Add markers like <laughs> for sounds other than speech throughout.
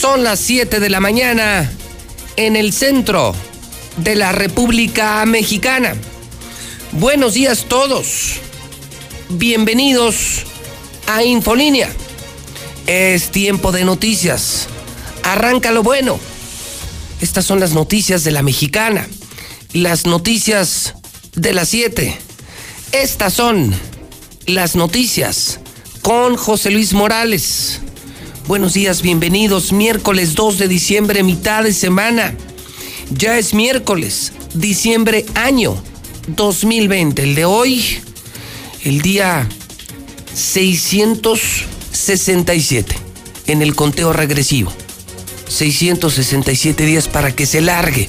Son las 7 de la mañana en el centro de la República Mexicana. Buenos días todos. Bienvenidos a Infolínea. Es tiempo de noticias. Arranca lo bueno. Estas son las noticias de la mexicana. Las noticias de las 7. Estas son las noticias con José Luis Morales. Buenos días, bienvenidos. Miércoles 2 de diciembre, mitad de semana. Ya es miércoles, diciembre año 2020. El de hoy, el día 667 en el conteo regresivo. 667 días para que se largue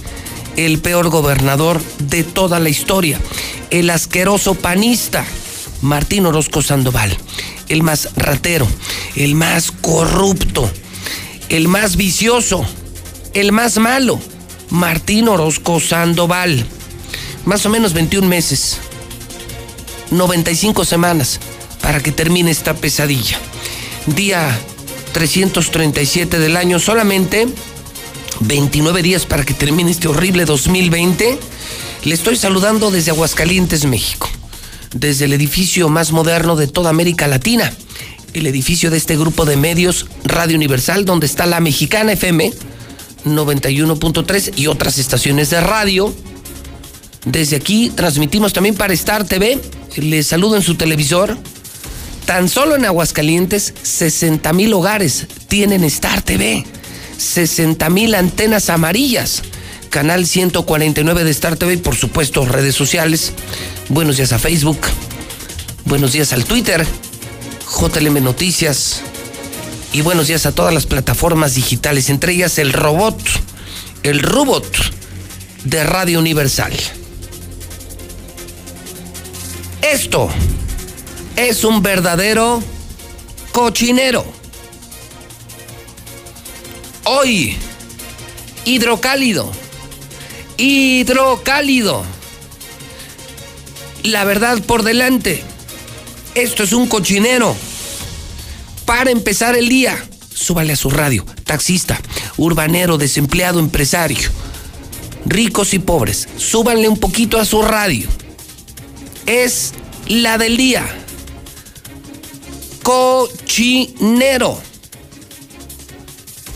el peor gobernador de toda la historia, el asqueroso panista Martín Orozco Sandoval el más ratero, el más corrupto, el más vicioso, el más malo, Martín Orozco Sandoval. Más o menos 21 meses, 95 semanas para que termine esta pesadilla. Día 337 del año, solamente 29 días para que termine este horrible 2020. Le estoy saludando desde Aguascalientes, México desde el edificio más moderno de toda América Latina, el edificio de este grupo de medios Radio Universal, donde está la Mexicana FM 91.3 y otras estaciones de radio. Desde aquí transmitimos también para Star TV. Les saludo en su televisor. Tan solo en Aguascalientes, 60 mil hogares tienen Star TV. 60 mil antenas amarillas canal 149 de Star TV y por supuesto redes sociales. Buenos días a Facebook, buenos días al Twitter, JLM Noticias y buenos días a todas las plataformas digitales, entre ellas el robot, el robot de Radio Universal. Esto es un verdadero cochinero. Hoy, hidrocálido hidrocálido. La verdad por delante. Esto es un cochinero. Para empezar el día, súbale a su radio. Taxista, urbanero, desempleado, empresario. Ricos y pobres, súbanle un poquito a su radio. Es la del día. Cochinero.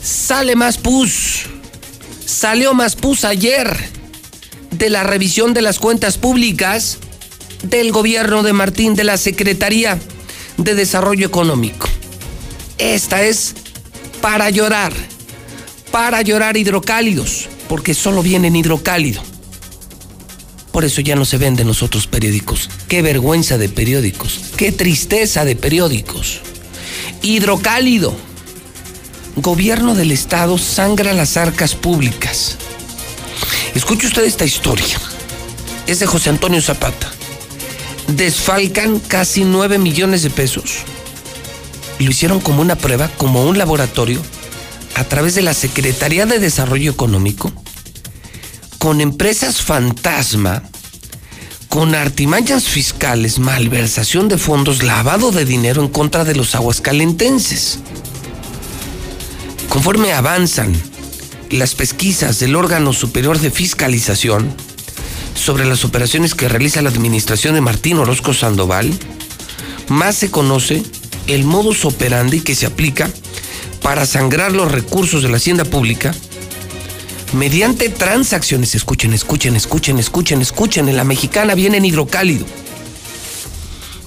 Sale más pus. Salió más pus ayer de la revisión de las cuentas públicas del gobierno de Martín de la Secretaría de Desarrollo Económico. Esta es para llorar, para llorar hidrocálidos, porque solo vienen hidrocálido. Por eso ya no se venden los otros periódicos. Qué vergüenza de periódicos, qué tristeza de periódicos. Hidrocálido. Gobierno del Estado sangra las arcas públicas. Escuche usted esta historia. Es de José Antonio Zapata. Desfalcan casi 9 millones de pesos. Lo hicieron como una prueba, como un laboratorio, a través de la Secretaría de Desarrollo Económico, con empresas fantasma, con artimañas fiscales, malversación de fondos, lavado de dinero en contra de los aguascalentenses. Conforme avanzan las pesquisas del órgano superior de fiscalización sobre las operaciones que realiza la administración de Martín Orozco Sandoval, más se conoce el modus operandi que se aplica para sangrar los recursos de la hacienda pública, mediante transacciones, escuchen, escuchen, escuchen, escuchen, escuchen, en la mexicana viene en hidrocálido.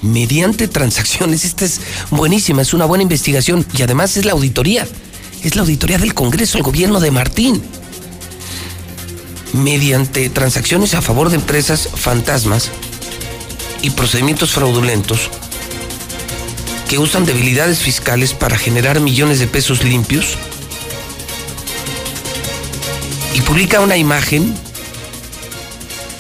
Mediante transacciones, esta es buenísima, es una buena investigación y además es la auditoría, es la auditoría del Congreso, el gobierno de Martín. Mediante transacciones a favor de empresas fantasmas y procedimientos fraudulentos que usan debilidades fiscales para generar millones de pesos limpios, y publica una imagen,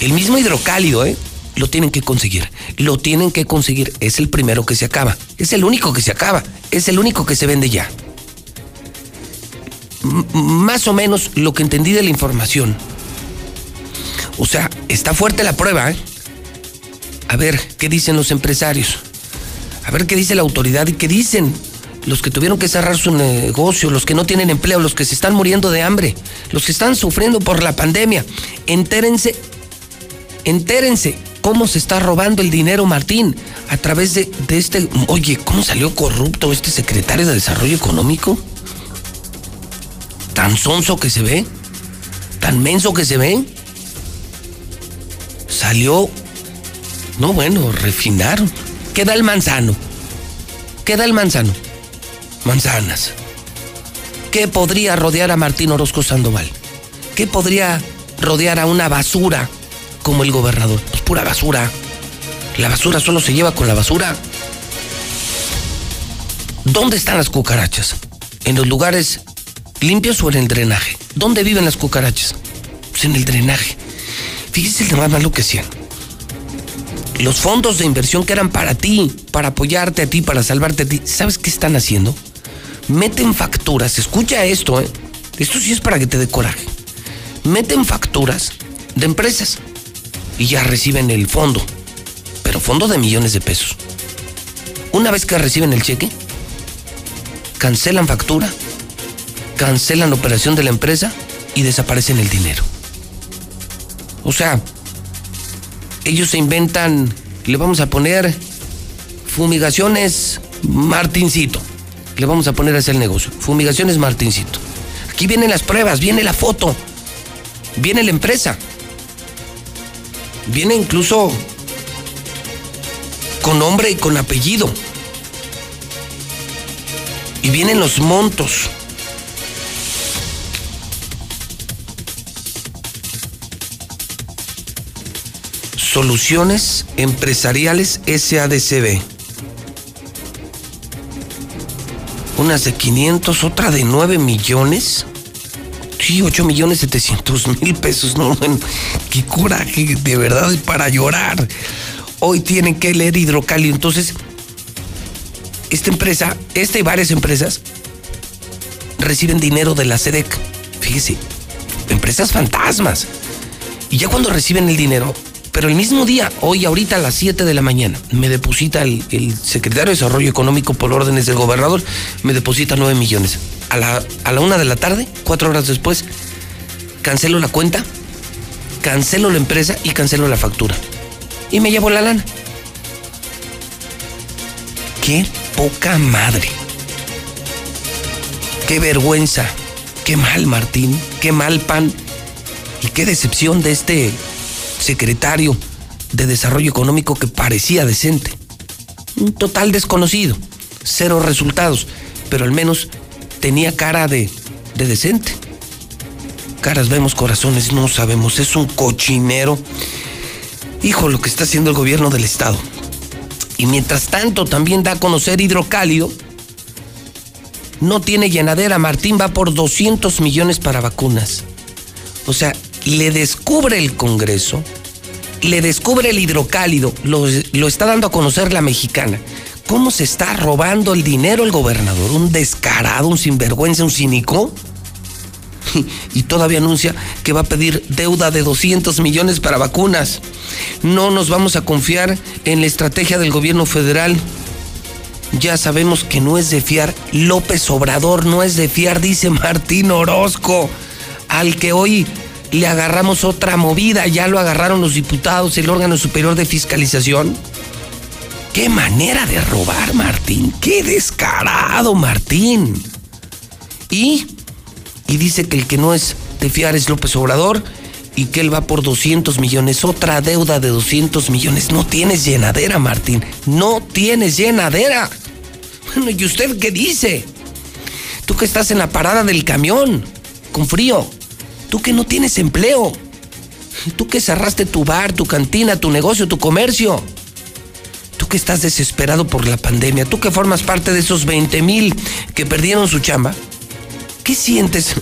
el mismo hidrocálido, ¿eh? Lo tienen que conseguir, lo tienen que conseguir, es el primero que se acaba, es el único que se acaba, es el único que se vende ya. Más o menos lo que entendí de la información. O sea, está fuerte la prueba, ¿eh? A ver, ¿qué dicen los empresarios? A ver qué dice la autoridad y qué dicen los que tuvieron que cerrar su negocio, los que no tienen empleo, los que se están muriendo de hambre, los que están sufriendo por la pandemia. Entérense, entérense cómo se está robando el dinero Martín a través de, de este... Oye, ¿cómo salió corrupto este secretario de Desarrollo Económico? Tan sonso que se ve, tan menso que se ve. Salió... No, bueno, refinaron. Queda el manzano. Queda el manzano manzanas. ¿Qué podría rodear a Martín Orozco Sandoval? ¿Qué podría rodear a una basura como el gobernador? Pues pura basura. La basura solo se lleva con la basura. ¿Dónde están las cucarachas? ¿En los lugares limpios o en el drenaje? ¿Dónde viven las cucarachas? Pues en el drenaje. Fíjese el más malo que hacían. Los fondos de inversión que eran para ti, para apoyarte a ti, para salvarte a ti, ¿sabes qué están haciendo? meten facturas, escucha esto, ¿eh? esto sí es para que te dé coraje, meten facturas de empresas y ya reciben el fondo, pero fondo de millones de pesos. Una vez que reciben el cheque, cancelan factura, cancelan la operación de la empresa y desaparecen el dinero. O sea, ellos se inventan, le vamos a poner fumigaciones Martincito le vamos a poner a hacer el negocio. Fumigaciones Martincito. Aquí vienen las pruebas, viene la foto, viene la empresa. Viene incluso con nombre y con apellido. Y vienen los montos. Soluciones Empresariales SADCB. unas de 500, otra de 9 millones. Sí, 8 millones 700 mil pesos. No, bueno, qué coraje, de verdad, para llorar. Hoy tienen que leer hidrocalio. Entonces, esta empresa, esta y varias empresas reciben dinero de la SEDEC. Fíjese, empresas fantasmas. Y ya cuando reciben el dinero, pero el mismo día, hoy ahorita a las 7 de la mañana, me deposita el, secretario de Desarrollo Económico por órdenes del gobernador, me deposita 9 millones. A la, a la una de la tarde, cuatro horas después, cancelo la cuenta, cancelo la empresa y cancelo la factura. Y me llevo la lana. Qué poca madre. Qué vergüenza. Qué mal, Martín. Qué mal pan. Y qué decepción de este secretario de Desarrollo Económico que parecía decente. Un total desconocido, cero resultados, pero al menos tenía cara de, de decente. Caras vemos, corazones no sabemos, es un cochinero. Hijo, lo que está haciendo el gobierno del estado. Y mientras tanto también da a conocer hidrocálido. No tiene llenadera, Martín va por 200 millones para vacunas. O sea, le descubre el Congreso, le descubre el hidrocálido, lo, lo está dando a conocer la mexicana. ¿Cómo se está robando el dinero el gobernador? ¿Un descarado, un sinvergüenza, un cínico? <laughs> Y todavía anuncia que va a pedir deuda de 200 millones para vacunas. No nos vamos a confiar en la estrategia del gobierno federal. Ya sabemos que no es de fiar. López Obrador no es de fiar, dice Martín Orozco, al que hoy le agarramos otra movida, ya lo agarraron los diputados, el órgano superior de fiscalización. Qué manera de robar, Martín, qué descarado, Martín. Y, y dice que el que no es de fiar es López Obrador y que él va por 200 millones. Otra deuda de 200 millones. No tienes llenadera, Martín. No tienes llenadera. Bueno, ¿y usted qué dice? Tú que estás en la parada del camión, con frío. Tú que no tienes empleo. Tú que cerraste tu bar, tu cantina, tu negocio, tu comercio. Tú que estás desesperado por la pandemia. Tú que formas parte de esos 20 mil que perdieron su chamba. ¿Qué sientes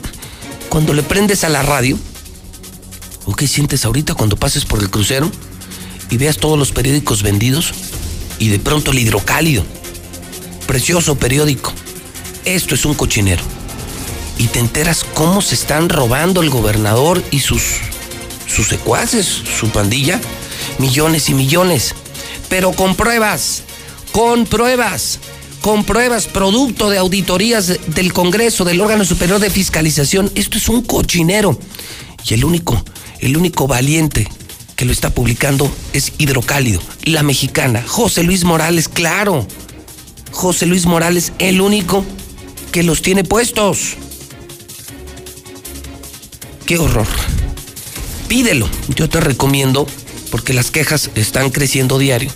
cuando le prendes a la radio? ¿O qué sientes ahorita cuando pases por el crucero y veas todos los periódicos vendidos y de pronto el hidrocálido? Precioso periódico. Esto es un cochinero. Y te enteras cómo se están robando el gobernador y sus, sus secuaces, su pandilla, millones y millones. Pero con pruebas, con pruebas con pruebas, producto de auditorías del Congreso, del órgano superior de fiscalización. Esto es un cochinero. Y el único, el único valiente que lo está publicando es Hidrocálido, la mexicana. José Luis Morales, claro. José Luis Morales, el único que los tiene puestos. Qué horror. Pídelo. Yo te recomiendo, porque las quejas están creciendo diario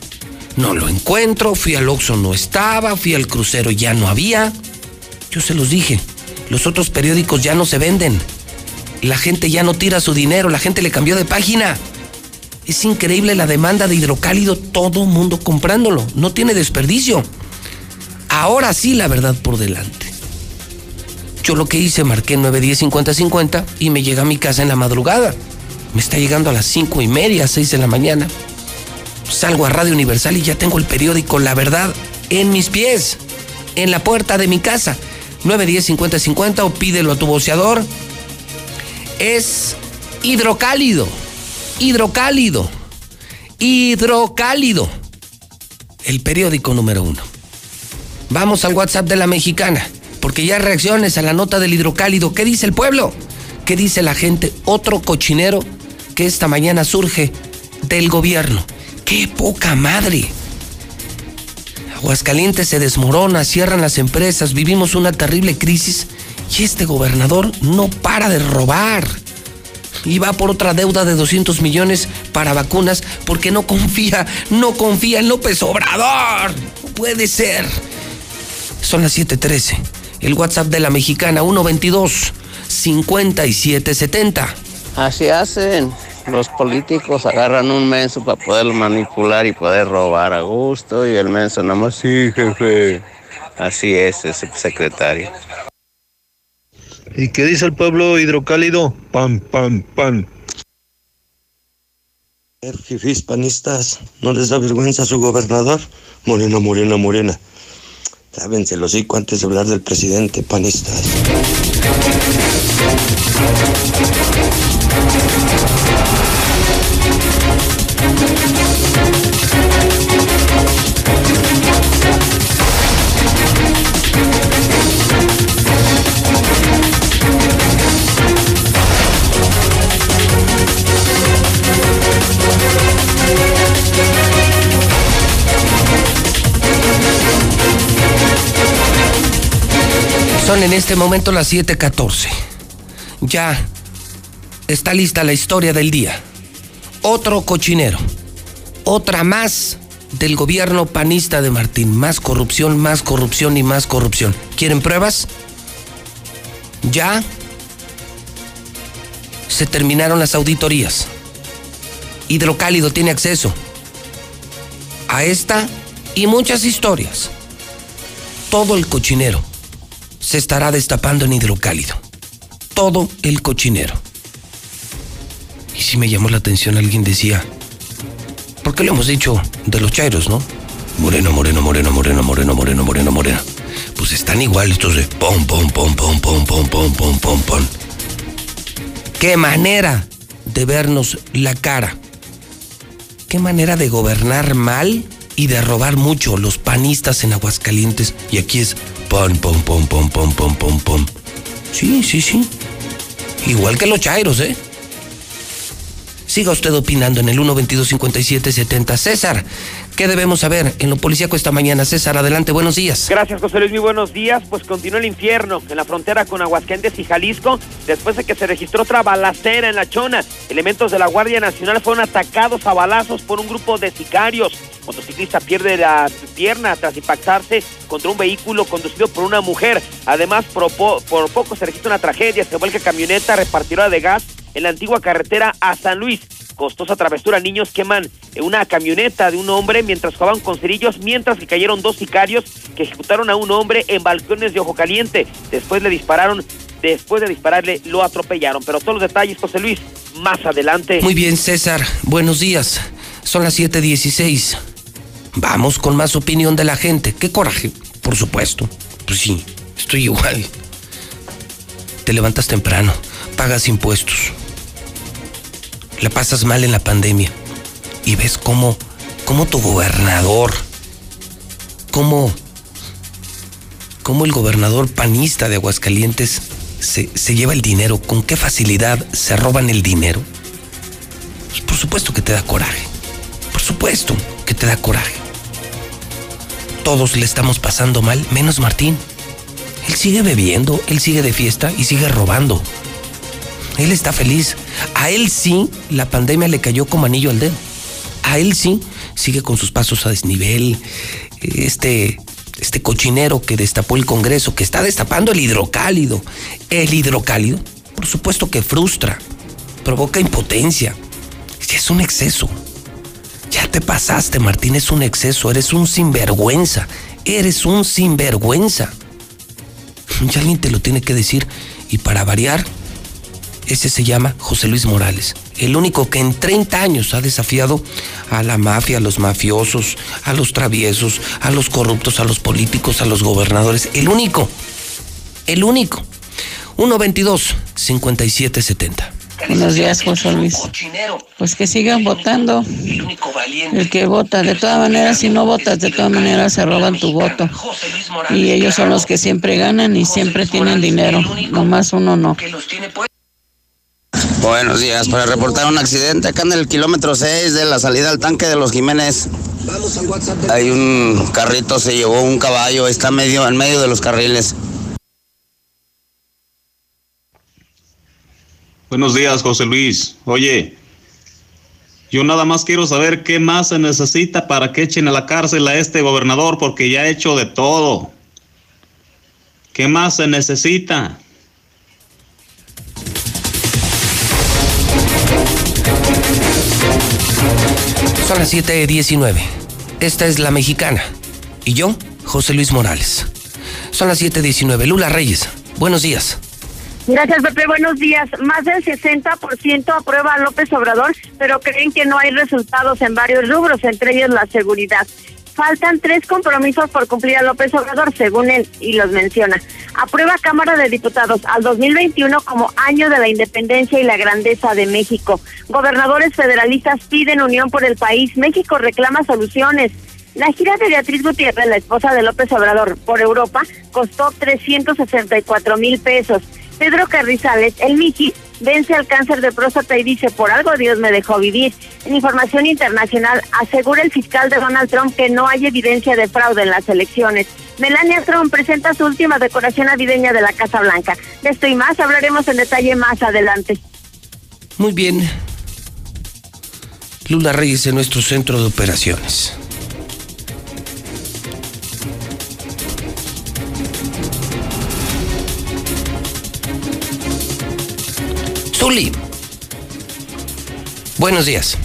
no lo encuentro, fui al Oxxo, no estaba, fui al crucero, ya no había. Yo se los dije, los otros periódicos ya no se venden. La gente ya no tira su dinero, la gente le cambió de página. Es increíble la demanda de hidrocálido, todo mundo comprándolo, no tiene desperdicio. Ahora sí la verdad por delante. Yo lo que hice, marqué 910 50 50 y me llega a mi casa en la madrugada. Me está llegando a las cinco y media, 6 de la mañana salgo a Radio Universal y ya tengo el periódico La Verdad en mis pies, en la puerta de mi casa. 910 50 50 o pídelo a tu boceador. Es hidrocálido, hidrocálido, hidrocálido. El periódico número uno. Vamos al WhatsApp de la mexicana, porque ya reacciones a la nota del hidrocálido. ¿Qué dice el pueblo? ¿Qué dice la gente? Otro cochinero que esta mañana surge del gobierno. ¡Qué poca madre! Aguascalientes se desmorona, cierran las empresas, vivimos una terrible crisis y este gobernador no para de robar. Y va por otra deuda de 200 millones para vacunas porque no confía, no confía en López Obrador. puede ser. Son las 7:13. El WhatsApp de la mexicana 122 5770. Así hacen. Los políticos agarran un menso para poderlo manipular y poder robar a gusto y el menso nada más, sí, jefe. Así es, ese secretario. ¿Y qué dice el pueblo hidrocálido? Pan, pan, pan. Jefis panistas, ¿no les da vergüenza a su gobernador? Morena, morena, morena. Sábense los hocico antes de hablar del presidente, panistas. En este momento las 7:14. Ya está lista la historia del día. Otro cochinero. Otra más del gobierno panista de Martín. Más corrupción, más corrupción y más corrupción. ¿Quieren pruebas? Ya se terminaron las auditorías. Hidrocálido tiene acceso a esta y muchas historias. Todo el cochinero se estará destapando en hidrocálido. Todo el cochinero. Y si me llamó la atención, alguien decía, ¿por qué lo hemos dicho de los chairos, no? Moreno, moreno, moreno, moreno, moreno, moreno, moreno, moreno. Pues están igual estos de pom, pom, pom, pom, pom, pom, pom, pom, pom, pom. Qué manera de vernos la cara. Qué manera de gobernar mal y de robar mucho los panistas en Aguascalientes. Y aquí es Pom, pom, pom, pom, pom, pom, pom, pom. Sí, sí, sí. Igual que los chairos, ¿eh? Siga usted opinando en el 122 70 César, ¿Qué debemos saber en lo policíaco esta mañana? César, adelante, buenos días. Gracias, José Luis, muy buenos días. Pues continúa el infierno en la frontera con Aguascalientes y Jalisco, después de que se registró otra balacera en La Chona. Elementos de la Guardia Nacional fueron atacados a balazos por un grupo de sicarios. Motociclista pierde la pierna tras impactarse contra un vehículo conducido por una mujer. Además, por, por poco se registra una tragedia. Se vuelve camioneta repartidora de gas en la antigua carretera a San Luis costosa travesura. Niños queman una camioneta de un hombre mientras jugaban con cerillos, mientras que cayeron dos sicarios que ejecutaron a un hombre en balcones de Ojo Caliente. Después le dispararon, después de dispararle lo atropellaron. Pero todos los detalles, José Luis, más adelante. Muy bien, César. Buenos días. Son las 7:16. Vamos con más opinión de la gente. Qué coraje, por supuesto. Pues sí, estoy igual. Te levantas temprano, pagas impuestos la pasas mal en la pandemia y ves cómo, cómo tu gobernador, cómo, cómo el gobernador panista de Aguascalientes se, se lleva el dinero, con qué facilidad se roban el dinero, pues por supuesto que te da coraje, por supuesto que te da coraje. Todos le estamos pasando mal, menos Martín. Él sigue bebiendo, él sigue de fiesta y sigue robando. Él está feliz. A él sí, la pandemia le cayó como anillo al dedo. A él sí, sigue con sus pasos a desnivel. Este, este cochinero que destapó el Congreso, que está destapando el hidrocálido. El hidrocálido, por supuesto que frustra, provoca impotencia. Es un exceso. Ya te pasaste, Martín, es un exceso. Eres un sinvergüenza. Eres un sinvergüenza. Ya alguien te lo tiene que decir. Y para variar, ese se llama José Luis Morales, el único que en 30 años ha desafiado a la mafia, a los mafiosos, a los traviesos, a los corruptos, a los políticos, a los gobernadores. El único, el único. 122-5770. Buenos días, José Luis. Pues que sigan votando. El que vota, de todas maneras, si no votas, de todas maneras se roban tu voto. Y ellos son los que siempre ganan y siempre tienen dinero. Nomás uno no. Buenos días, para reportar un accidente acá en el kilómetro 6 de la salida al tanque de los Jiménez. Hay un carrito, se llevó un caballo, está medio en medio de los carriles. Buenos días, José Luis. Oye, yo nada más quiero saber qué más se necesita para que echen a la cárcel a este gobernador, porque ya ha hecho de todo. ¿Qué más se necesita? Son las 7:19. Esta es la mexicana. Y yo, José Luis Morales. Son las 7:19. Lula Reyes, buenos días. Gracias, Pepe. Buenos días. Más del 60% aprueba a López Obrador, pero creen que no hay resultados en varios rubros, entre ellos la seguridad faltan tres compromisos por cumplir a López Obrador, según él, y los menciona. Aprueba Cámara de Diputados al 2021 como año de la independencia y la grandeza de México. Gobernadores federalistas piden unión por el país. México reclama soluciones. La gira de Beatriz Gutiérrez, la esposa de López Obrador, por Europa costó 364 mil pesos. Pedro Carrizales, el Miji, vence al cáncer de próstata y dice, por algo Dios me dejó vivir. En información internacional, asegura el fiscal de Donald Trump que no hay evidencia de fraude en las elecciones. Melania Trump presenta su última decoración navideña de la Casa Blanca. De esto y más hablaremos en detalle más adelante. Muy bien. Lula Reyes en nuestro centro de operaciones. Zuli. Buenos días.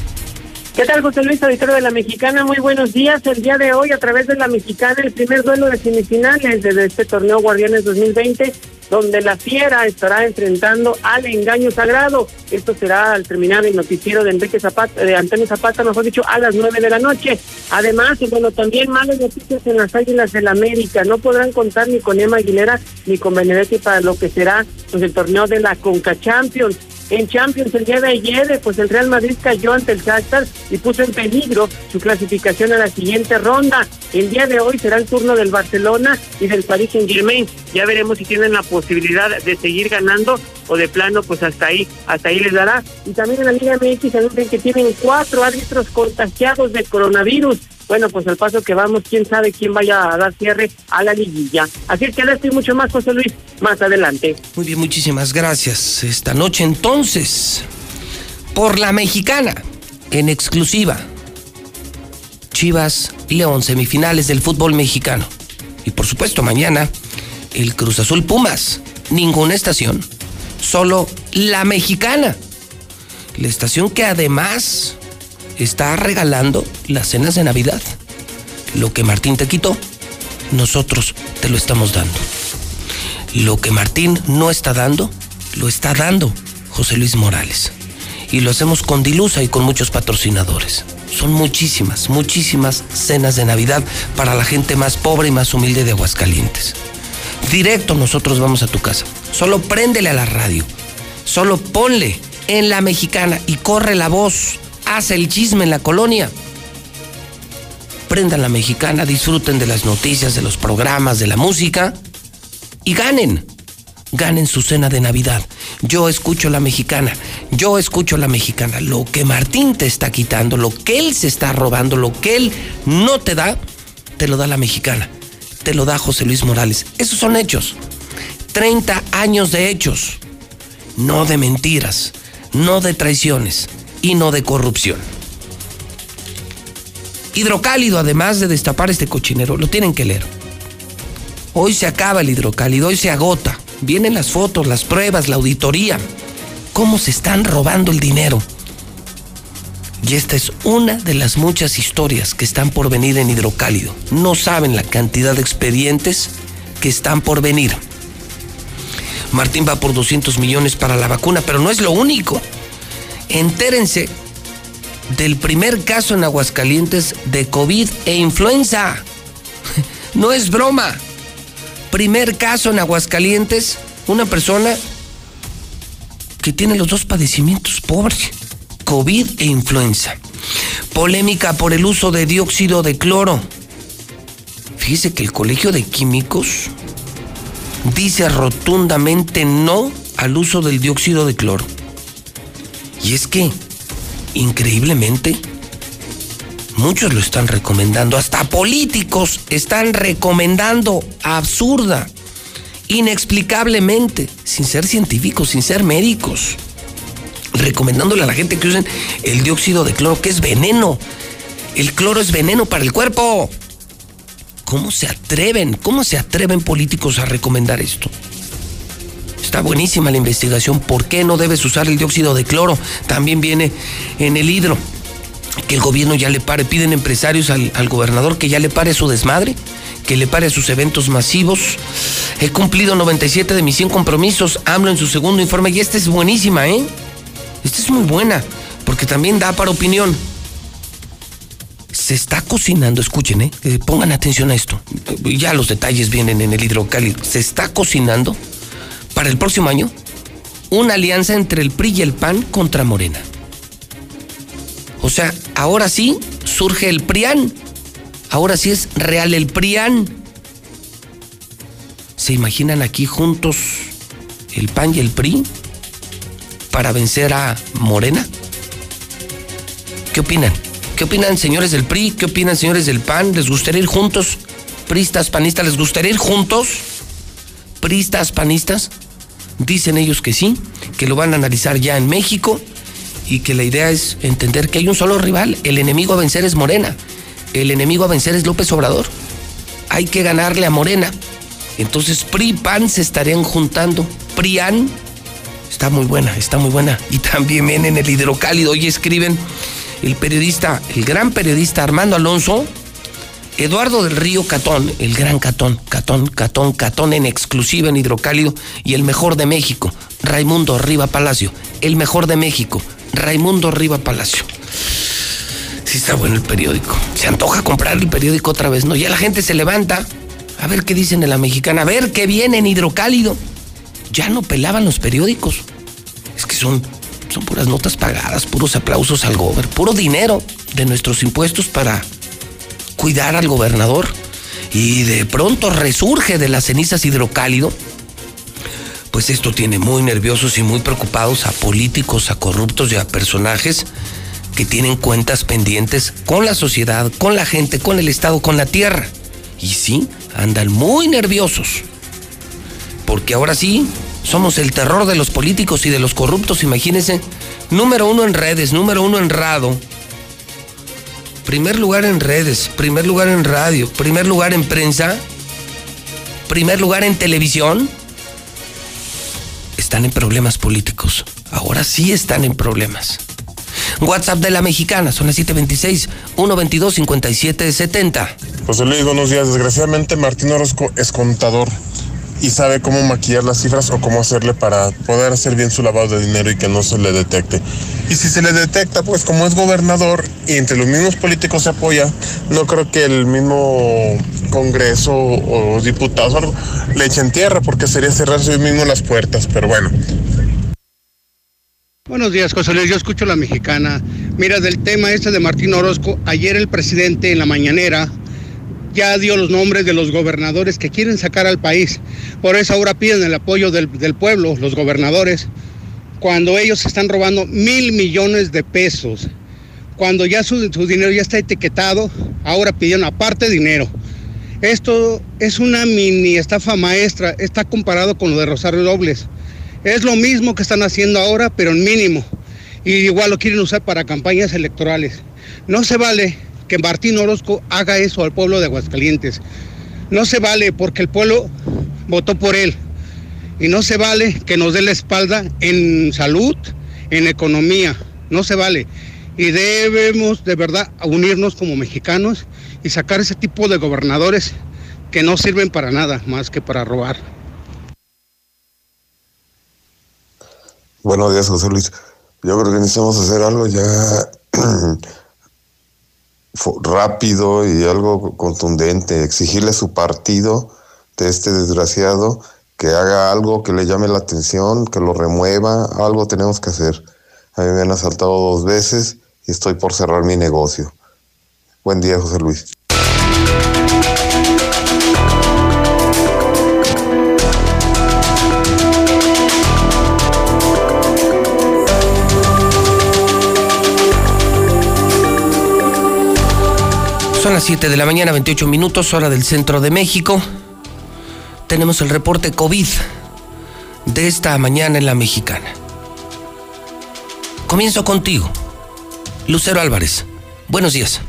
¿Qué tal, José Luis, auditorio de la Mexicana? Muy buenos días. El día de hoy, a través de la Mexicana, el primer duelo de semifinales de este torneo Guardianes 2020, donde la Fiera estará enfrentando al engaño sagrado. Esto será al terminar el noticiero de Enrique Zapata, de Antonio Zapata, mejor dicho, a las nueve de la noche. Además, bueno, también malas noticias en las Águilas del la América. No podrán contar ni con Emma Aguilera ni con Benedetti para lo que será pues, el torneo de la Conca Champions. En Champions el día de ayer, pues el Real Madrid cayó ante el Shakhtar y puso en peligro su clasificación a la siguiente ronda. El día de hoy será el turno del Barcelona y del Paris Saint Germain. Ya veremos si tienen la posibilidad de seguir ganando o de plano, pues hasta ahí, hasta ahí les dará. Y también en la Liga MX anuncian que tienen cuatro árbitros contagiados de coronavirus. Bueno, pues al paso que vamos, quién sabe quién vaya a dar cierre a la liguilla. Así que esto y mucho más, José Luis, más adelante. Muy bien, muchísimas gracias. Esta noche entonces, por la mexicana, en exclusiva, Chivas León, semifinales del fútbol mexicano. Y por supuesto, mañana, el Cruz Azul Pumas. Ninguna estación, solo la mexicana. La estación que además está regalando las cenas de Navidad. Lo que Martín te quitó, nosotros te lo estamos dando. Lo que Martín no está dando, lo está dando José Luis Morales. Y lo hacemos con Dilusa y con muchos patrocinadores. Son muchísimas, muchísimas cenas de Navidad para la gente más pobre y más humilde de Aguascalientes. Directo nosotros vamos a tu casa. Solo préndele a la radio. Solo ponle en la mexicana y corre la voz hace el chisme en la colonia. Prendan la mexicana, disfruten de las noticias, de los programas, de la música y ganen. Ganen su cena de Navidad. Yo escucho la mexicana, yo escucho la mexicana. Lo que Martín te está quitando, lo que él se está robando, lo que él no te da, te lo da la mexicana. Te lo da José Luis Morales. Esos son hechos. 30 años de hechos. No de mentiras, no de traiciones y no de corrupción. Hidrocálido, además de destapar este cochinero, lo tienen que leer. Hoy se acaba el hidrocálido, hoy se agota. Vienen las fotos, las pruebas, la auditoría. ¿Cómo se están robando el dinero? Y esta es una de las muchas historias que están por venir en hidrocálido. No saben la cantidad de expedientes que están por venir. Martín va por 200 millones para la vacuna, pero no es lo único entérense del primer caso en Aguascalientes de COVID e influenza. <laughs> No es broma. Primer caso en Aguascalientes, una persona que tiene los dos padecimientos, pobre, COVID e influenza. Polémica por el uso de dióxido de cloro. Fíjese que el Colegio de Químicos dice rotundamente no al uso del dióxido de cloro. Y es que, increíblemente, muchos lo están recomendando, hasta políticos están recomendando absurda, inexplicablemente, sin ser científicos, sin ser médicos, recomendándole a la gente que usen el dióxido de cloro, que es veneno. El cloro es veneno para el cuerpo. ¿Cómo se atreven? ¿Cómo se atreven políticos a recomendar esto? Está buenísima la investigación. ¿Por qué no debes usar el dióxido de cloro? También viene en el hidro. Que el gobierno ya le pare. Piden empresarios al, gobernador que ya le pare su desmadre, que le pare sus eventos masivos. He cumplido 97 de mis 100 compromisos. hablo en su segundo informe y esta es buenísima, ¿eh? Esta es muy buena, porque también da para opinión. Se está cocinando, escuchen, eh pongan atención a esto. Ya los detalles vienen en el hidrocálido. Se está cocinando para el próximo año una alianza entre el PRI y el PAN contra Morena. O sea, ahora sí surge el PRIAN. Ahora sí es real el PRIAN. ¿Se imaginan aquí juntos el PAN y el PRI para vencer a Morena? ¿Qué opinan? ¿Qué opinan señores del PRI? ¿Qué opinan señores del PAN? ¿Les gustaría ir juntos? ¿Pristas, panistas, les gustaría ir juntos? ¿Pristas, panistas? Dicen ellos que sí, que lo van a analizar ya en México y que la idea es entender que hay un solo rival. El enemigo a vencer es Morena. El enemigo a vencer es López Obrador. Hay que ganarle a Morena. Entonces PRI PAN se estarían juntando. PRIAN está muy buena, está muy buena. Y también en el hidrocálido. Hoy escriben el periodista, el gran periodista Armando Alonso, Eduardo del Río Catón, el gran Catón, Catón, Catón, Catón en exclusiva en Hidrocálido y el mejor de México, Raimundo Riva Palacio, el mejor de México, Raimundo Riva Palacio. Sí está bueno el periódico. Se antoja comprar el periódico otra vez, ¿no? Ya la gente se levanta a ver qué dicen en la mexicana, a ver qué viene en Hidrocálido. Ya no pelaban los periódicos. Es que son, son puras notas pagadas, puros aplausos al gobierno, puro dinero de nuestros impuestos para cuidar al gobernador y de pronto resurge de las cenizas hidrocálido, pues esto tiene muy nerviosos y muy preocupados a políticos, a corruptos y a personajes que tienen cuentas pendientes con la sociedad, con la gente, con el Estado, con la tierra. Y sí, andan muy nerviosos. Porque ahora sí, somos el terror de los políticos y de los corruptos, imagínense. Número uno en redes, número uno en rado. Primer lugar en redes, primer lugar en radio, primer lugar en prensa, primer lugar en televisión. Están en problemas políticos. Ahora sí están en problemas. WhatsApp de la mexicana, son las 726-122-5770. José Luis, buenos días. Desgraciadamente Martín Orozco es contador y sabe cómo maquillar las cifras o cómo hacerle para poder hacer bien su lavado de dinero y que no se le detecte. Y si se le detecta, pues como es gobernador y entre los mismos políticos se apoya, no creo que el mismo Congreso o diputados le echen tierra porque sería cerrarse mismos las puertas, pero bueno. Buenos días, José Luis. Yo escucho la mexicana. Mira, del tema este de Martín Orozco, ayer el presidente en la mañanera ya dio los nombres de los gobernadores que quieren sacar al país. Por eso ahora piden el apoyo del, pueblo, los gobernadores, cuando ellos están robando mil millones de pesos. Cuando ya su, dinero ya está etiquetado, ahora piden aparte dinero. Esto es una mini estafa maestra, está comparado con lo de Rosario Dobles. Es lo mismo que están haciendo ahora, pero en mínimo. Y igual lo quieren usar para campañas electorales. No se vale que Martín Orozco haga eso al pueblo de Aguascalientes. No se vale porque el pueblo votó por él. Y no se vale que nos dé la espalda en salud, en economía. No se vale. Y debemos de verdad unirnos como mexicanos y sacar ese tipo de gobernadores que no sirven para nada más que para robar. Buenos días, José Luis. Yo creo que necesitamos hacer algo ya <clears throat> rápido y algo contundente, exigirle a su partido de este desgraciado que haga algo que le llame la atención, que lo remueva, algo tenemos que hacer. A mí me han asaltado dos veces y estoy por cerrar mi negocio. Buen día, José Luis. Son las 7 de la mañana, 28 minutos, hora del centro de México. Tenemos el reporte COVID de esta mañana en la mexicana. Comienzo contigo. Lucero Álvarez. Buenos días.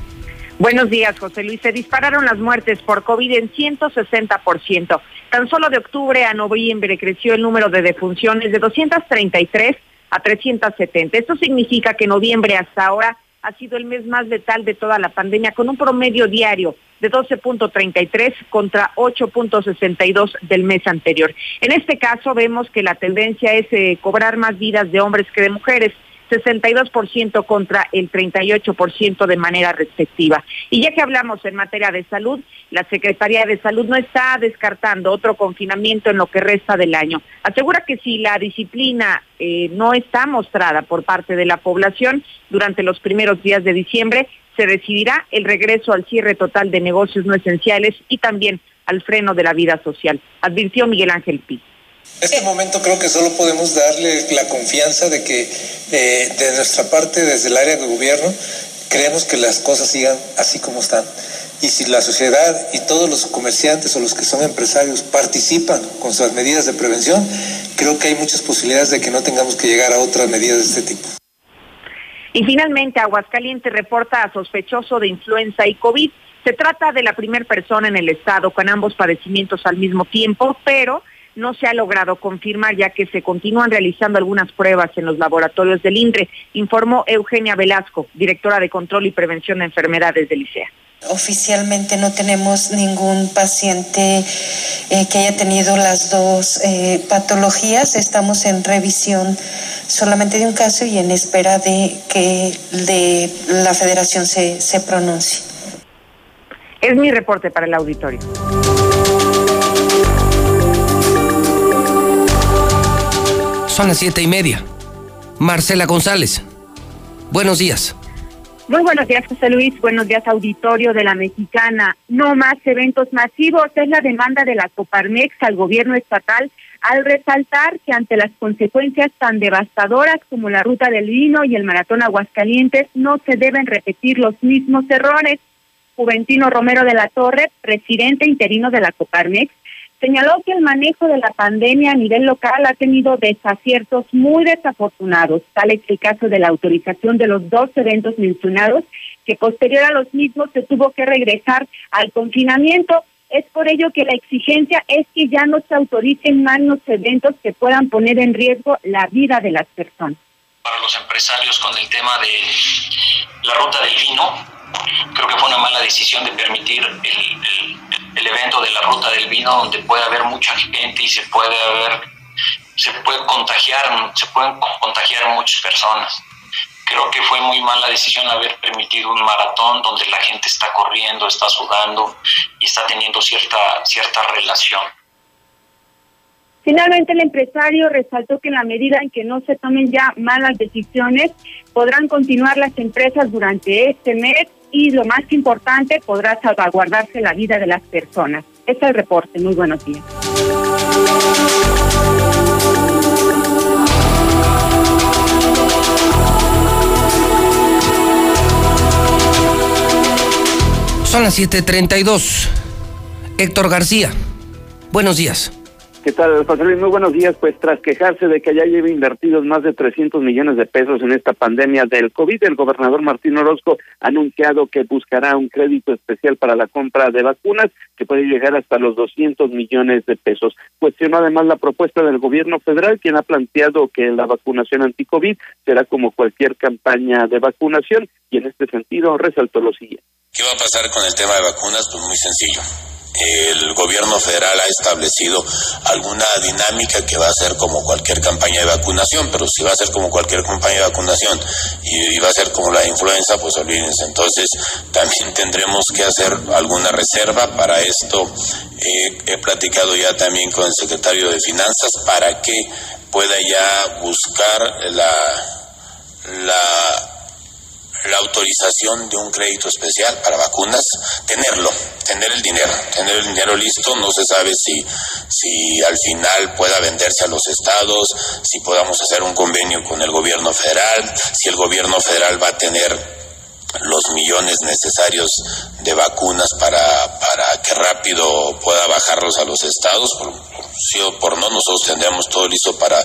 Buenos días, José Luis. Se dispararon las muertes por COVID en 160%. Tan solo de octubre a noviembre creció el número de defunciones de 233 a 370. Esto significa que noviembre hasta ahora ha sido el mes más letal de toda la pandemia, con un promedio diario de 12.33 contra 8.62 del mes anterior. En este caso vemos que la tendencia es eh, cobrar más vidas de hombres que de mujeres. 62% contra el 38% de manera respectiva. Y ya que hablamos en materia de salud, la Secretaría de Salud no está descartando otro confinamiento en lo que resta del año. Asegura que si la disciplina eh, no está mostrada por parte de la población durante los primeros días de diciembre, se decidirá el regreso al cierre total de negocios no esenciales y también al freno de la vida social, advirtió Miguel Ángel Este momento creo que solo podemos darle la confianza de que eh, de nuestra parte, desde el área de gobierno, creemos que las cosas sigan así como están. Y si la sociedad y todos los comerciantes o los que son empresarios participan con sus medidas de prevención, creo que hay muchas posibilidades de que no tengamos que llegar a otras medidas de este tipo. Y finalmente, Aguascalientes reporta a sospechoso de influenza y COVID. Se trata de la primera persona en el estado con ambos padecimientos al mismo tiempo, pero no se ha logrado confirmar ya que se continúan realizando algunas pruebas en los laboratorios del INDRE, informó Eugenia Velasco, directora de Control y Prevención de Enfermedades del ICEA. Oficialmente no tenemos ningún paciente eh, que haya tenido las dos eh, patologías. Estamos en revisión solamente de un caso y en espera de que de la federación se, se pronuncie. Es mi reporte para el auditorio. Son las siete y media. Marcela González. Buenos días. Muy buenos días, José Luis. Buenos días, auditorio de la Mexicana. No más eventos masivos es la demanda de la Coparmex al gobierno estatal al resaltar que ante las consecuencias tan devastadoras como la ruta del vino y el maratón Aguascalientes no se deben repetir los mismos errores. Juventino Romero de la Torre, presidente interino de la Coparmex, señaló que el manejo de la pandemia a nivel local ha tenido desaciertos muy desafortunados, tal es el caso de la autorización de los dos eventos mencionados, que posterior a los mismos se tuvo que regresar al confinamiento. Es por ello que la exigencia es que ya no se autoricen más los eventos que puedan poner en riesgo la vida de las personas. Para los empresarios con el tema de la ruta del vino, creo que fue una mala decisión de permitir el, el, evento de la ruta del vino donde puede haber mucha gente y se puede haber se puede contagiar se pueden contagiar muchas personas. Creo que fue muy mala decisión haber permitido un maratón donde la gente está corriendo está sudando y está teniendo cierta cierta relación. Finalmente, el empresario resaltó que en la medida en que no se tomen ya malas decisiones, podrán continuar las empresas durante este mes y lo más importante, podrá salvaguardarse la vida de las personas. Este es el reporte. Muy buenos días. Son las 7:32. Héctor García, buenos días. ¿Qué tal, José Luis? Muy buenos días. Pues tras quejarse de que ya lleva invertidos más de 300 millones de pesos en esta pandemia del COVID, el gobernador Martín Orozco ha anunciado que buscará un crédito especial para la compra de vacunas que puede llegar hasta los 200 millones de pesos. Cuestionó además la propuesta del gobierno federal, quien ha planteado que la vacunación anti-COVID será como cualquier campaña de vacunación y en este sentido resaltó lo siguiente. ¿Qué va a pasar con el tema de vacunas? Pues muy sencillo el gobierno federal ha establecido alguna dinámica que va a ser como cualquier campaña de vacunación, pero si va a ser como cualquier campaña de vacunación y, va a ser como la influenza, pues olvídense. Entonces también <laughs> tendremos que hacer alguna reserva para esto. he platicado ya también con el secretario de Finanzas para que pueda ya buscar la, la la autorización de un crédito especial para vacunas, tenerlo, tener el dinero, tener el dinero listo, no se sabe si, si al final pueda venderse a los estados, si podamos hacer un convenio con el gobierno federal, si el gobierno federal va a tener los millones necesarios de vacunas para, para que rápido pueda bajarlos a los estados. Por, sí o por no, nosotros tendríamos todo listo para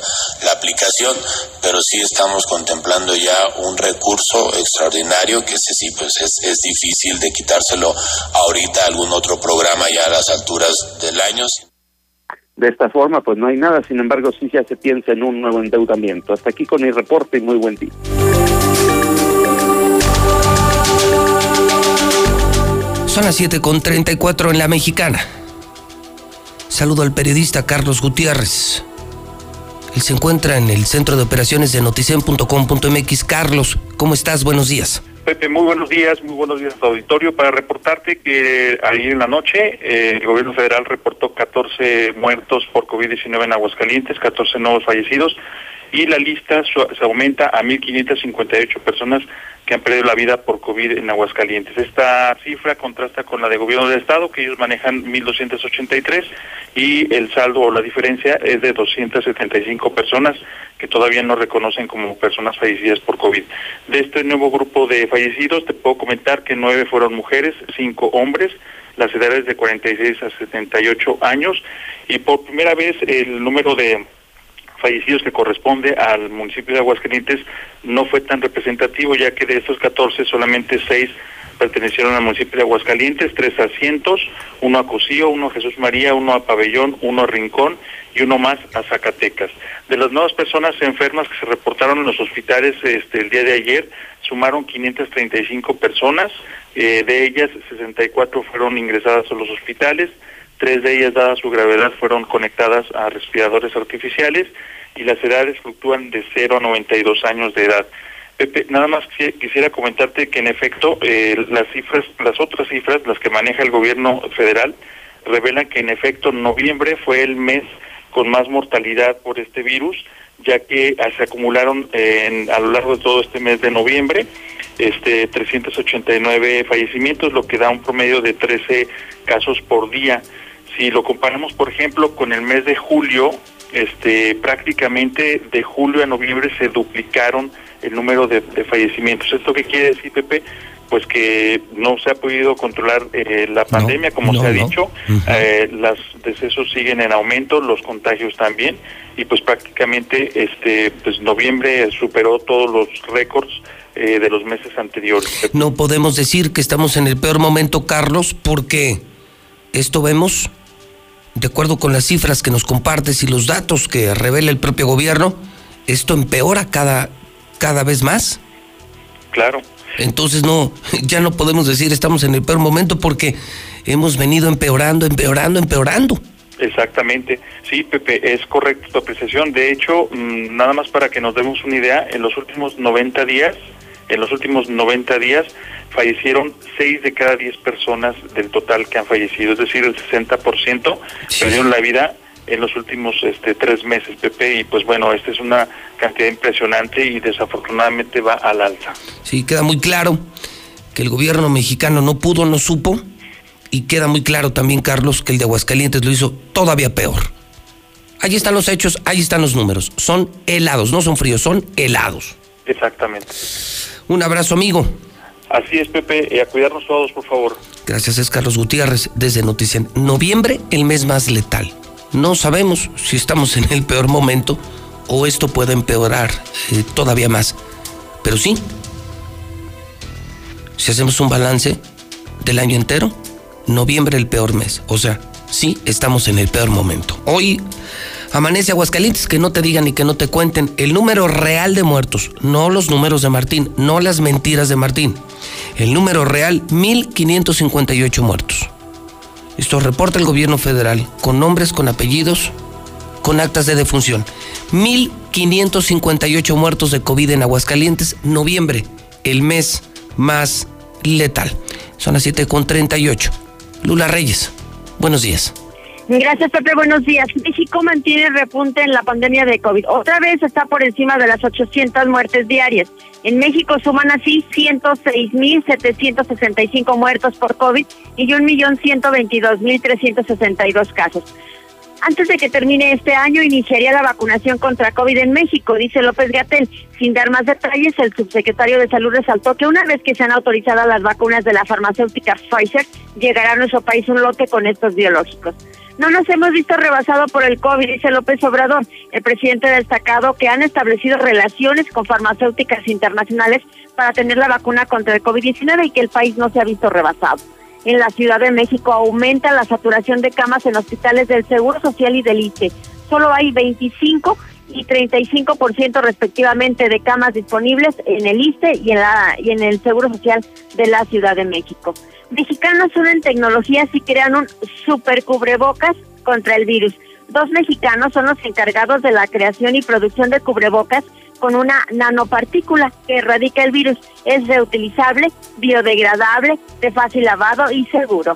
la aplicación, pero sí estamos contemplando ya un recurso extraordinario que ese sí pues es, es difícil de quitárselo ahorita a algún otro programa ya a las alturas del año. De esta forma, pues no hay nada, sin embargo, sí ya se piensa en un nuevo endeudamiento. Hasta aquí con mi reporte y muy buen día. Son las 7 con 34 en la mexicana. Saludo al periodista Carlos Gutiérrez. Él se encuentra en el centro de operaciones de noticen.com.mx. Carlos, ¿cómo estás? Buenos días. Pepe, muy buenos días, muy buenos días auditorio. Para reportarte que ayer en la noche eh, el gobierno federal reportó 14 muertos por COVID-19 en Aguascalientes, 14 nuevos fallecidos y la lista se aumenta a 1.558 personas que han perdido la vida por COVID en Aguascalientes. Esta cifra contrasta con la de gobierno del estado, que ellos manejan 1.283, y el saldo o la diferencia es de 275 personas que todavía no reconocen como personas fallecidas por COVID. De este nuevo grupo de fallecidos, te puedo comentar que nueve fueron mujeres, cinco hombres, las edades de 46 a 78 años, y por primera vez el número de fallecidos que corresponde al municipio de Aguascalientes no fue tan representativo, ya que de estos 14 solamente 6 pertenecieron al municipio de Aguascalientes, tres asientos, uno a Cocío, uno a Jesús María, uno a Pabellón, uno a Rincón y uno más a Zacatecas. De las nuevas personas enfermas que se reportaron en los hospitales este, el día de ayer, sumaron 535 personas, eh, de ellas 64 fueron ingresadas a los hospitales, Tres de ellas, dada su gravedad, fueron conectadas a respiradores artificiales y las edades fluctúan de 0 a 92 años de edad. Pepe, nada más quisiera comentarte que en efecto eh, las cifras, las otras cifras, las que maneja el gobierno federal, revelan que en efecto noviembre fue el mes con más mortalidad por este virus, ya que se acumularon a lo largo de todo este mes de noviembre este 389 fallecimientos, lo que da un promedio de 13 casos por día. Si lo comparamos, por ejemplo, con el mes de julio, este prácticamente de julio a noviembre se duplicaron el número de, fallecimientos. ¿Esto qué quiere decir, Pepe? Pues que no se ha podido controlar eh, la pandemia, como se ha dicho, eh, los decesos siguen en aumento, los contagios también, y pues prácticamente este pues noviembre superó todos los récords eh, de los meses anteriores. No podemos decir que estamos en el peor momento, Carlos, porque esto vemos, de acuerdo con las cifras que nos compartes y los datos que revela el propio gobierno, esto empeora cada, cada vez más. Claro. Entonces no, <laughs> ya no podemos decir estamos en el peor momento porque hemos venido empeorando, empeorando, empeorando. Exactamente, sí, Pepe, es correcta tu apreciación. De hecho, mm, nada más para que nos demos una idea, en los últimos 90 días, en los últimos 90 días, fallecieron 6 de cada 10 personas del total que han fallecido, es decir, el 60% perdieron la vida en los últimos este, tres meses, Pepe, y pues bueno, esta es una cantidad impresionante y desafortunadamente va al alza. Sí, queda muy claro que el gobierno mexicano no pudo, no supo, y queda muy claro también, Carlos, que el de Aguascalientes lo hizo todavía peor. Ahí están los hechos, ahí están los números. Son helados, no son fríos, son helados. Exactamente. Un abrazo, amigo. Así es, Pepe, y a cuidarnos todos, por favor. Gracias, es Carlos Gutiérrez, desde Noticias. Noviembre, el mes más letal. No sabemos si estamos en el peor momento o esto puede empeorar eh, todavía más. Pero sí, si hacemos un balance del año entero, noviembre el peor mes. O sea, sí, estamos en el peor momento. Hoy amanece Aguascalientes, que no te digan y que no te cuenten el número real de muertos, no los números de Martín, no las mentiras de Martín. El número real, 1558 muertos. Esto reporta el gobierno federal con nombres, con apellidos, con actas de defunción. 1.558 muertos de COVID en Aguascalientes, noviembre, el mes más letal. Son las 7.38. Lula Reyes, buenos días. Gracias, Pepe. Buenos días. México mantiene repunte en la pandemia de COVID. Otra vez está por encima de las 800 muertes diarias. En México suman así 106.765 muertos por COVID y 1.122.362 casos. Antes de que termine este año, iniciaría la vacunación contra COVID en México, dice López Gatel. Sin dar más detalles, el subsecretario de Salud resaltó que una vez que sean autorizadas las vacunas de la farmacéutica Pfizer, llegará a nuestro país un lote con estos biológicos. No nos hemos visto rebasado por el COVID, dice López Obrador. El presidente ha destacado que han establecido relaciones con farmacéuticas internacionales para tener la vacuna contra el COVID-19 y que el país no se ha visto rebasado. En la Ciudad de México aumenta la saturación de camas en hospitales del Seguro Social y del ICE. Solo hay 25 y 35% respectivamente de camas disponibles en el ICE y en, la, y en el Seguro Social de la Ciudad de México mexicanos unen tecnologías y crean un super cubrebocas contra el virus. Dos mexicanos son los encargados de la creación y producción de cubrebocas con una nanopartícula que erradica el virus. Es reutilizable, biodegradable, de fácil lavado y seguro.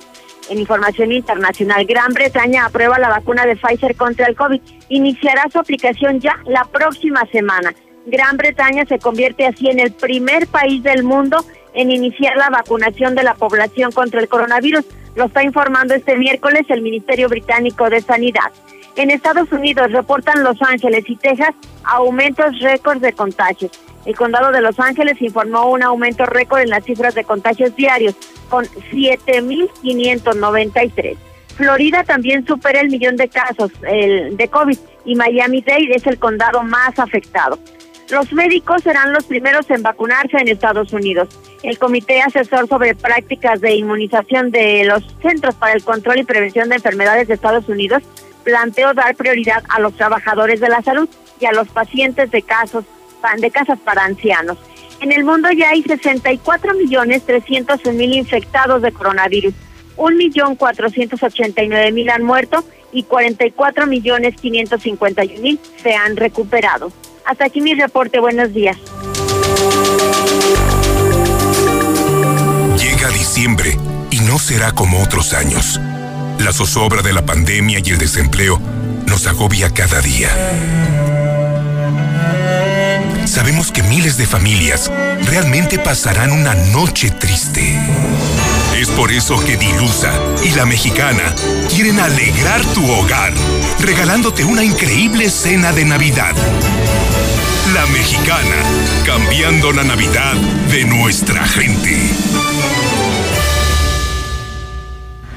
En información internacional, Gran Bretaña aprueba la vacuna de Pfizer contra el COVID. Iniciará su aplicación ya la próxima semana. Gran Bretaña se convierte así en el primer país del mundo en iniciar la vacunación de la población contra el coronavirus. Lo está informando este miércoles el Ministerio Británico de Sanidad. En Estados Unidos reportan Los Ángeles y Texas aumentos récords de contagios. El condado de Los Ángeles informó un aumento récord en las cifras de contagios diarios, con 7.593. Florida también supera el millón de casos de COVID y Miami-Dade es el condado más afectado. Los médicos serán los primeros en vacunarse en Estados Unidos. El Comité Asesor sobre Prácticas de Inmunización de los Centros para el Control y Prevención de Enfermedades de Estados Unidos planteó dar prioridad a los trabajadores de la salud y a los pacientes de casos de casas para ancianos. En el mundo ya hay 64 millones 300 mil infectados de coronavirus. 1.489.000 han muerto y 44 millones 551 mil se han recuperado. Hasta aquí mi reporte. Buenos días. Llega diciembre y no será como otros años. La zozobra de la pandemia y el desempleo nos agobia cada día. sabemos que miles de familias realmente pasarán una noche triste. Es por eso que Dilusa y la mexicana quieren alegrar tu hogar, regalándote una increíble cena de Navidad. La mexicana, cambiando la Navidad de nuestra gente.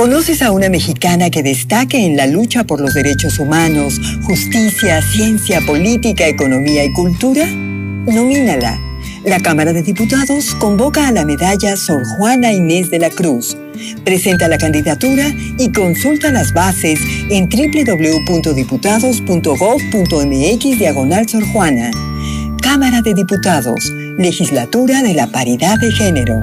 ¿Conoces a una mexicana que destaque en la lucha por los derechos humanos, justicia, ciencia, política, economía y cultura? Nomínala. La Cámara de Diputados convoca a la medalla Sor Juana Inés de la Cruz. Presenta la candidatura y consulta las bases en www.diputados.gov.mx diagonal Sor Juana. Cámara de Diputados, Legislatura de la Paridad de Género.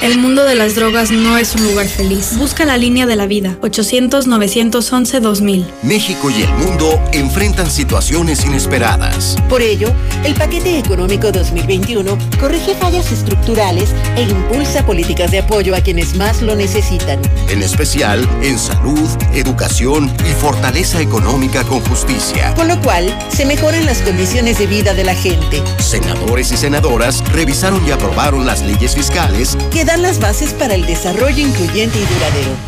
El mundo de las drogas no es un lugar feliz. Busca la línea de la vida. 800-911-2000. México y el mundo enfrentan situaciones inesperadas. Por ello, el paquete económico 2021 corrige fallas estructurales e impulsa políticas de apoyo a quienes más lo necesitan. En especial en salud, educación y fortaleza económica con justicia. Con lo cual, se mejoran las condiciones de vida de la gente. Senadores y senadoras revisaron y aprobaron las leyes fiscales que dan las bases para el desarrollo incluyente y duradero.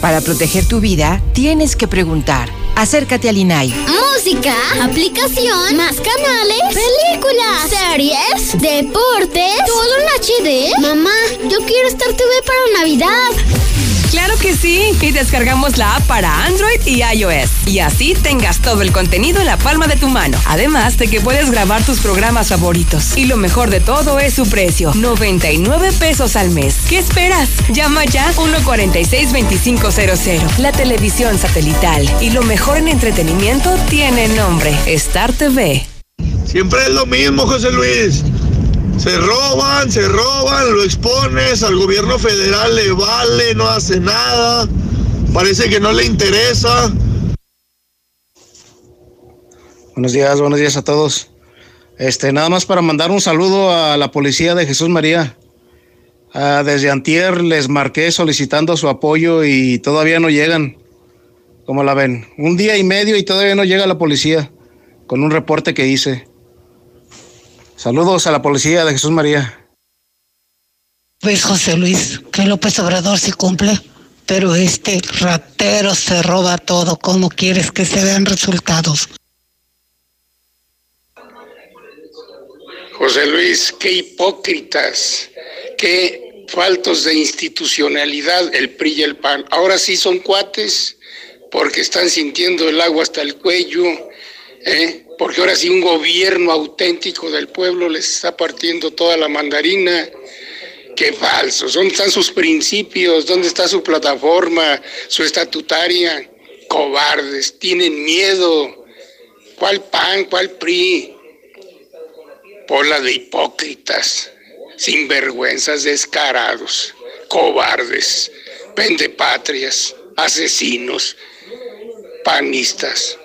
Para proteger tu vida, tienes que preguntar. Acércate al INAI. Música, aplicación, más canales, películas, series, deportes, todo en HD. Mamá, yo quiero Star TV para Navidad. Claro que sí, y descargamos la app para Android y iOS. Y así tengas todo el contenido en la palma de tu mano. Además de que puedes grabar tus programas favoritos. Y lo mejor de todo es su precio, 99 pesos al mes. ¿Qué esperas? Llama ya 146-2500. La televisión satelital y lo mejor en entretenimiento tiene nombre, Star TV. Siempre es lo mismo, José Luis. Se roban, se roban, lo expones, al gobierno federal le vale, no hace nada, parece que no le interesa. Buenos días, buenos días a todos. Este, nada más para mandar un saludo a la policía de Jesús María. Ah, desde Antier les marqué solicitando su apoyo y todavía no llegan. ¿Cómo la ven? Un día y medio y todavía no llega la policía con un reporte que hice. Saludos a la policía de Jesús María. Pues José Luis, que López Obrador sí cumple, pero este ratero se roba todo. ¿Cómo quieres que se vean resultados? José Luis, qué hipócritas, qué faltos de institucionalidad el PRI y el PAN. Ahora sí son cuates porque están sintiendo el agua hasta el cuello, ¿eh? Porque ahora sí un gobierno auténtico del pueblo les está partiendo toda la mandarina. Qué falso, ¿dónde están sus principios? ¿Dónde está su plataforma, su estatutaria? Cobardes, tienen miedo. ¿Cuál PAN, cuál PRI? Bola de hipócritas, sinvergüenzas, descarados, cobardes, pendepatrias, asesinos, panistas.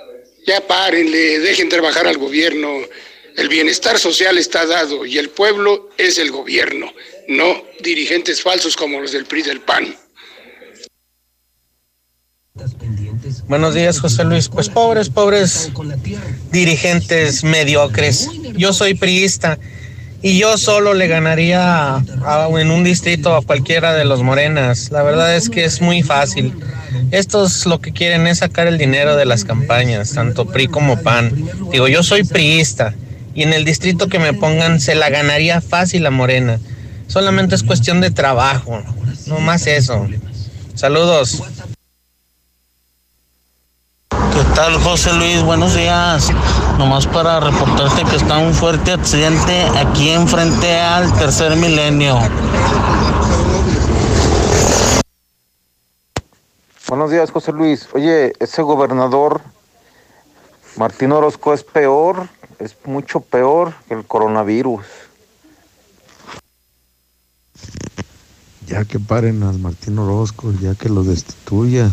Ya párenle, dejen trabajar al gobierno. El bienestar social está dado y el pueblo es el gobierno. no dirigentes falsos como los del PRI del PAN. Buenos días, José Luis. Pues pobres, pobres dirigentes mediocres. Yo soy priista y yo solo le ganaría a- en un distrito a cualquiera de los morenas. La verdad es que es muy fácil. Estos lo que quieren es sacar el dinero de las campañas, tanto PRI como PAN. Digo, yo soy priista y en el distrito que me pongan se la ganaría fácil a Morena. Solamente es cuestión de trabajo, no más eso. Saludos. ¿Qué tal, José Luis? Buenos días. Nomás para reportarte que está un fuerte accidente aquí enfrente al tercer milenio. Buenos días, José Luis. Oye, ese gobernador Martín Orozco es peor, es mucho peor que el coronavirus. Ya que paren al Martín Orozco, ya que lo destituya,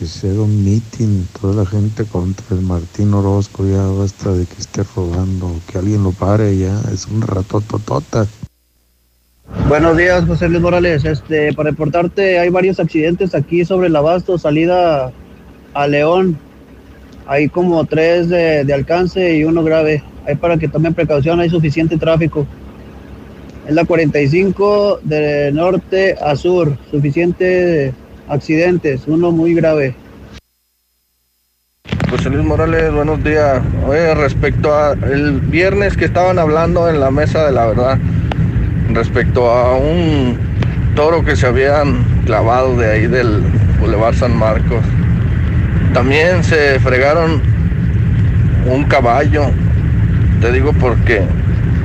que se haga un mitin, toda la gente contra el Martín Orozco, ya basta de que esté robando, que alguien lo pare ya, es un ratototota. Buenos días, José Luis Morales. Este, para reportarte, hay varios accidentes aquí sobre el abasto, salida a León. Hay como tres de, de alcance y uno grave. Hay para que tomen precaución, hay suficiente tráfico. Es la 45 de norte a sur, suficiente accidentes, uno muy grave. José Luis Morales, buenos días. Oye, respecto a el viernes que estaban hablando en la mesa de la verdad, respecto a un toro que se habían clavado de ahí del Boulevard San Marcos, también se fregaron un caballo. Te digo porque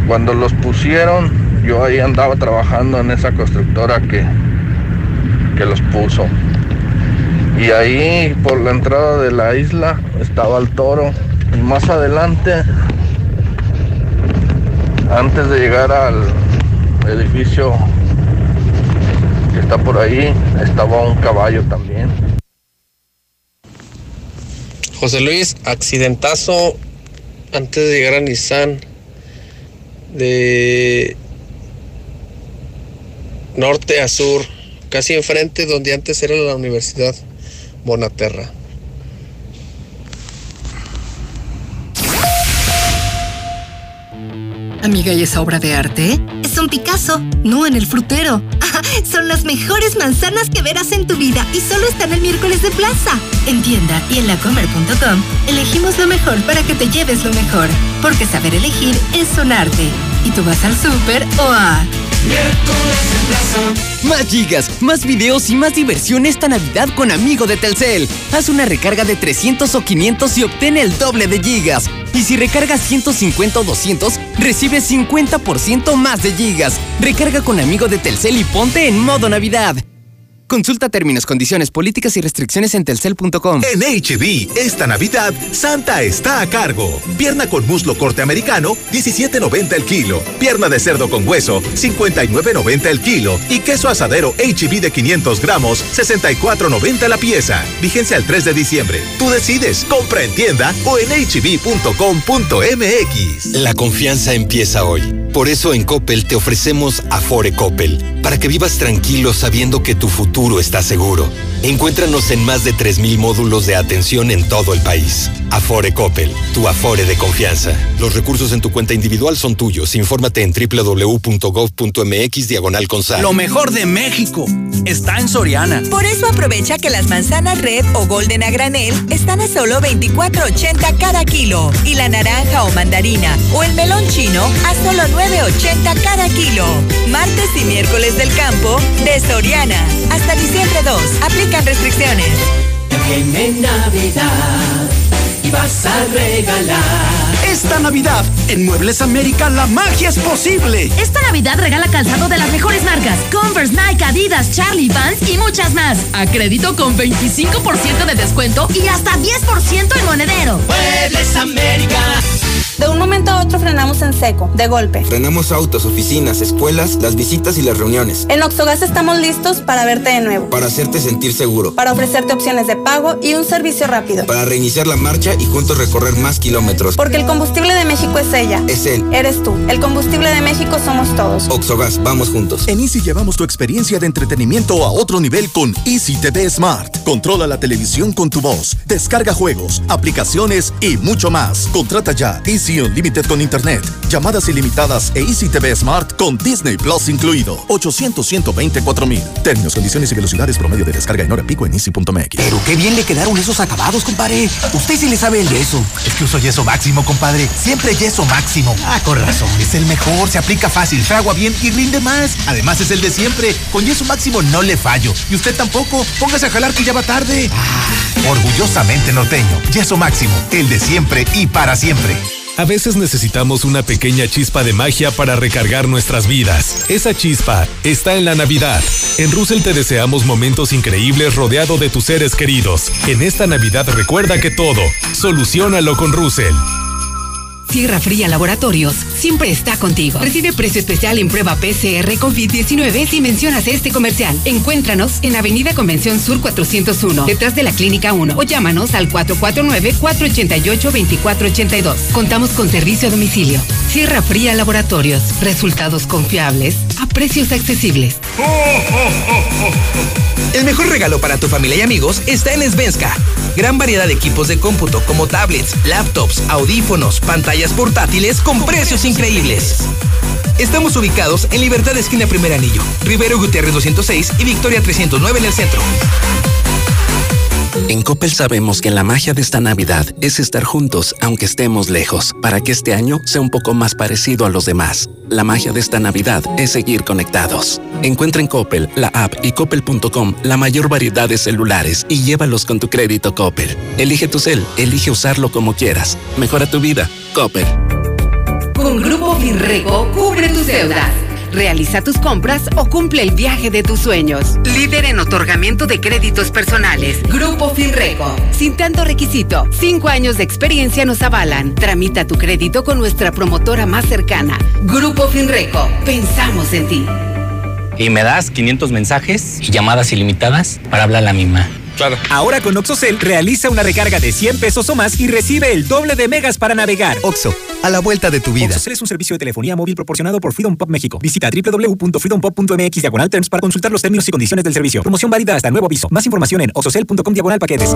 cuando los pusieron, yo ahí andaba trabajando en esa constructora que, que los puso. Y ahí por la entrada de la isla estaba el toro. Y más adelante, antes de llegar al edificio que está por ahí, estaba un caballo también. José Luis, accidentazo antes de llegar a Nissan de norte a sur, casi enfrente donde antes era la Universidad Bonaterra. Amiga, ¿y esa obra de arte? Es un Picasso, no en el frutero. Son las mejores manzanas que verás en tu vida y solo están el miércoles de plaza. En tienda y en lacomer.com elegimos lo mejor para que te lleves lo mejor. Porque saber elegir es un arte. Y tú vas al súper o a... Más gigas, más videos y más diversión esta Navidad con Amigo de Telcel. Haz una recarga de 300 o 500 y obtén el doble de gigas. Y si recargas 150 o 200, recibes 50% más de gigas. Recarga con Amigo de Telcel y ponte en modo Navidad. Consulta términos, condiciones, políticas y restricciones en telcel.com. En HB, esta Navidad, Santa está a cargo. Pierna con muslo corte americano, 17.90 el kilo. Pierna de cerdo con hueso, 59.90 el kilo. Y queso asadero HB de 500 gramos, 64.90 la pieza. Vigencia el 3 de diciembre. Tú decides, compra en tienda o en hb.com.mx. La confianza empieza hoy. Por eso en Coppel te ofrecemos Afore Coppel, para que vivas tranquilo sabiendo que tu futuro está seguro. Encuéntranos en más de 3.000 módulos de atención en todo el país. Afore Coppel, tu Afore de confianza. Los recursos en tu cuenta individual son tuyos. Infórmate en www.gov.mx diagonal consal. Lo mejor de México está en Soriana. Por eso aprovecha que las manzanas red o golden a granel están a solo 24.80 cada kilo y la naranja o mandarina o el melón chino a solo 9.80 cada kilo. Martes y miércoles del campo de Soriana. Hasta diciembre 2. Aplican restricciones. Viene Navidad y vas a regalar. Esta Navidad, en Muebles América, la magia es posible. Esta Navidad regala calzado de las mejores marcas: Converse, Nike, Adidas, Charlie, Vans y muchas más. A crédito con 25% de descuento y hasta 10% en monedero. Muebles América, De un momento a otro frenamos en seco, de golpe. Frenamos autos, oficinas, escuelas, las visitas y las reuniones. En Oxogas estamos listos para verte de nuevo. Para hacerte sentir seguro. Para ofrecerte opciones de pago y un servicio rápido. Para reiniciar la marcha y juntos recorrer más kilómetros. Porque el combustible de México es ella. Es él. Eres tú. El combustible de México somos todos. Oxogas, vamos juntos. En Easy llevamos tu experiencia de entretenimiento a otro nivel con Easy TV Smart. Controla la televisión con tu voz. Descarga juegos, aplicaciones y mucho más. Contrata ya Easy Unlimited con Internet, llamadas ilimitadas e Easy TV Smart con Disney Plus incluido. 800 124 mil. Términos, condiciones y velocidades promedio de descarga en hora pico en easy.mx. Pero qué bien le quedaron esos acabados, compadre. Usted sí le sabe el yeso. Es que uso yeso máximo, compadre. Siempre yeso máximo. Ah, con razón. Es el mejor, se aplica fácil, fragua bien y rinde más. Además es el de siempre. Con yeso máximo no le fallo. Y usted tampoco. Póngase a jalar que ya va tarde. Ah, orgullosamente norteño. Yeso máximo. El de siempre y para siempre. A veces necesitamos una pequeña chispa de magia para recargar nuestras vidas. Esa chispa está en la Navidad. En Russell te deseamos momentos increíbles rodeado de tus seres queridos. En esta Navidad recuerda que todo, solucionalo con Russell. Sierra Fría Laboratorios siempre está contigo. Recibe precio especial en prueba PCR COVID-19 si mencionas este comercial. Encuéntranos en Avenida Convención Sur 401, detrás de la Clínica 1 o llámanos al 449-488-2482. Contamos con servicio a domicilio. Sierra Fría Laboratorios. Resultados confiables a precios accesibles. El mejor regalo para tu familia y amigos está en Svenska. Gran variedad de equipos de cómputo como tablets, laptops, audífonos, pantallas portátiles con precios increíbles. Estamos ubicados en Libertad Esquina Primer Anillo, Rivero Gutiérrez 206 y Victoria 309 en el centro. En Coppel sabemos que la magia de esta Navidad es estar juntos aunque estemos lejos, para que este año sea un poco más parecido a los demás. La magia de esta Navidad es seguir conectados. Encuentra en Coppel, la app y coppel.com la mayor variedad de celulares y llévalos con tu crédito Coppel. Elige tu cel, elige usarlo como quieras. Mejora tu vida. Coppel. Con Grupo Finreco, cubre tus deudas. Realiza tus compras o cumple el viaje de tus sueños. Líder en otorgamiento de créditos personales. Grupo Finreco. Sin tanto requisito, cinco años de experiencia nos avalan. Tramita tu crédito con nuestra promotora más cercana. Grupo Finreco. Pensamos en ti. Y me das 500 mensajes y llamadas ilimitadas para hablar a la misma. Claro. Ahora con OxoCell realiza una recarga de 100 pesos o más y recibe el doble de megas para navegar. Oxo, a la vuelta de tu vida. OxoCell es un servicio de telefonía móvil proporcionado por Freedom Pop México. Visita www.freedompop.mx diagonal terms para consultar los términos y condiciones del servicio. Promoción válida hasta nuevo aviso. Más información en oxocell.com diagonal paquetes.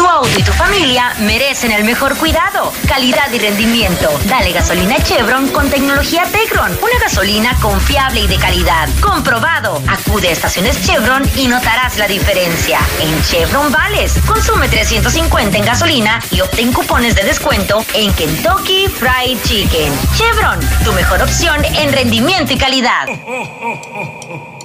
Tu auto y tu familia merecen el mejor cuidado, calidad y rendimiento. Dale gasolina Chevron con tecnología Tecron. Una gasolina confiable y de calidad. Comprobado. Acude a estaciones Chevron y notarás la diferencia. En Chevron Vales, consume 350 en gasolina y obtén cupones de descuento en Kentucky Fried Chicken. Chevron, tu mejor opción en rendimiento y calidad. <laughs>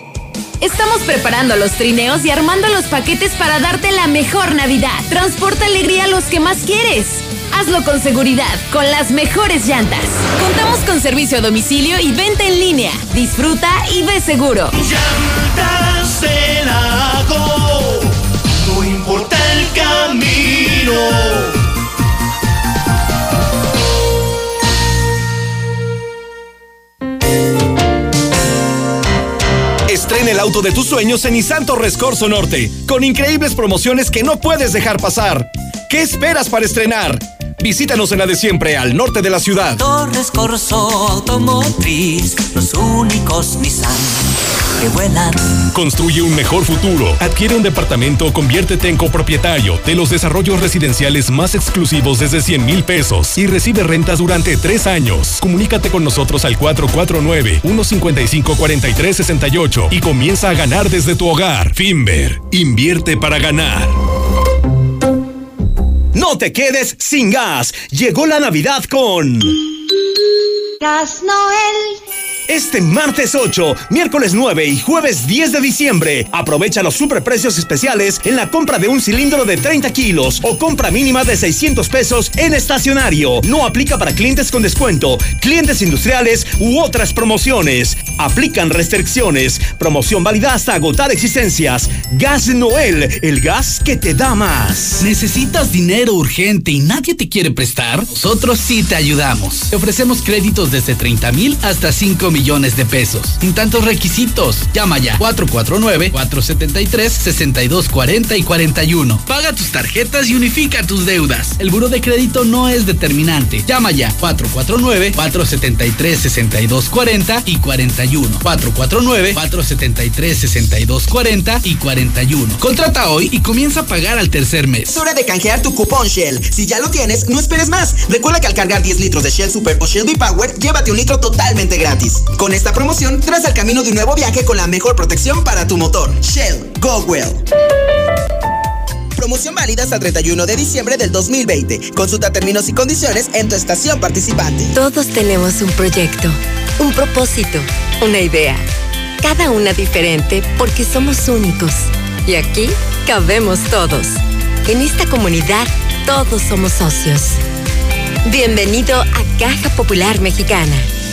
Estamos preparando los trineos y armando los paquetes para darte la mejor Navidad. Transporta alegría a los que más quieres. Hazlo con seguridad, con las mejores llantas. Contamos con servicio a domicilio y venta en línea. Disfruta y ve seguro. Llantas Lago, no importa el camino. El auto de tus sueños en Nissan Torres Corso Norte, con increíbles promociones que no puedes dejar pasar. ¿Qué esperas para estrenar? Visítanos en la de siempre, al norte de la ciudad. Torres Corso Automotriz, los únicos Nissan que vuelan. Construye un mejor futuro. Adquiere un departamento o conviértete en copropietario de los desarrollos residenciales más exclusivos desde 100 mil pesos y recibe rentas durante tres años. Comunícate con nosotros al 449-155-4368 y comienza a ganar desde tu hogar. Finver, invierte para ganar. No te quedes sin gas. Llegó la Navidad con... Gas Noel. Este martes 8, miércoles 9 y jueves 10 de diciembre, aprovecha los superprecios especiales en la compra de un cilindro de 30 kilos o compra mínima de 600 pesos en estacionario. No aplica para clientes con descuento, clientes industriales u otras promociones. Aplican restricciones. Promoción válida hasta agotar existencias. Gas Noel, el gas que te da más. ¿Necesitas dinero urgente y nadie te quiere prestar? Nosotros sí te ayudamos. Te ofrecemos créditos desde 30 mil hasta 5 millones de pesos. Sin tantos requisitos. Llama ya 449-473-6240 y 41. Paga tus tarjetas y unifica tus deudas. El buro de crédito no es determinante. Llama ya 449-473-6240 y 41. 449-473-6240 y 41. Contrata hoy y comienza a pagar al tercer mes. Es hora de canjear tu cupón Shell. Si ya lo tienes, no esperes más. Recuerda que al cargar 10 litros de Shell Super o Shell V-Power, llévate un litro totalmente gratis. Con esta promoción, tras al camino de un nuevo viaje con la mejor protección para tu motor. Shell, go well. Promoción válida hasta el 31 de diciembre del 2020. Consulta términos y condiciones en tu estación participante. Todos tenemos un proyecto, un propósito, una idea. Cada una diferente porque somos únicos. Y aquí cabemos todos. En esta comunidad todos somos socios. Bienvenido a Caja Popular Mexicana.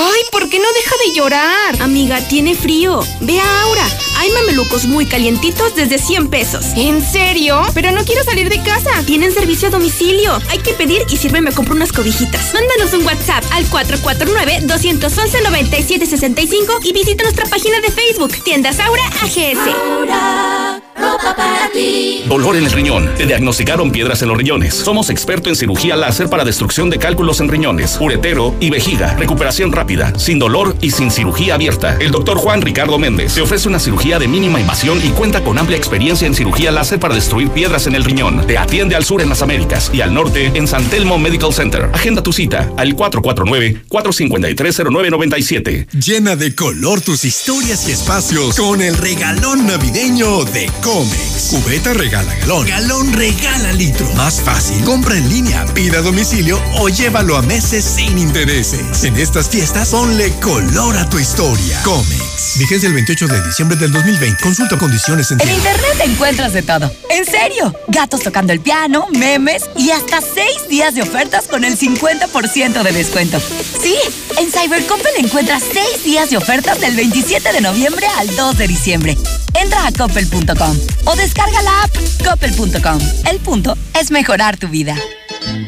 Ay, ¿por qué no deja de llorar? Amiga, tiene frío. Ve a Aura. Hay mamelucos muy calientitos desde 100 pesos. ¿En serio? Pero no quiero salir de casa. Tienen servicio a domicilio. Hay que pedir y sirve me compro unas cobijitas. Mándanos un WhatsApp al 449-211-9765 y visita nuestra página de Facebook, Tiendas Aura AGS. Aura, ropa para ti. Dolor en el riñón. Te diagnosticaron piedras en los riñones. Somos expertos en cirugía láser para destrucción de cálculos en riñones, uretero y vejiga. Recuperación rápida, sin dolor y sin cirugía abierta. El doctor Juan Ricardo Méndez te ofrece una cirugía de mínima invasión y cuenta con amplia experiencia en cirugía láser para destruir piedras en el riñón. Te atiende al sur en las Américas y al norte en San Telmo Medical Center. Agenda tu cita al 449-453-0997. Llena de color tus historias y espacios con el regalón navideño de Comex. Cubeta regala galón. Galón regala litro. Más fácil. Compra en línea, pida a domicilio o llévalo a meses sin intereses. En estas fiestas, ponle color a tu historia. Comex. Vigencia el 28 de diciembre del 2020. Consulta condiciones en En internet encuentras de todo. En serio. Gatos tocando el piano, memes y hasta seis días de ofertas con el 50% de descuento. Sí, en Cybercoppel encuentras seis días de ofertas del 27 de noviembre al 2 de diciembre. Entra a coppel.com o descarga la app coppel.com. El punto es mejorar tu vida.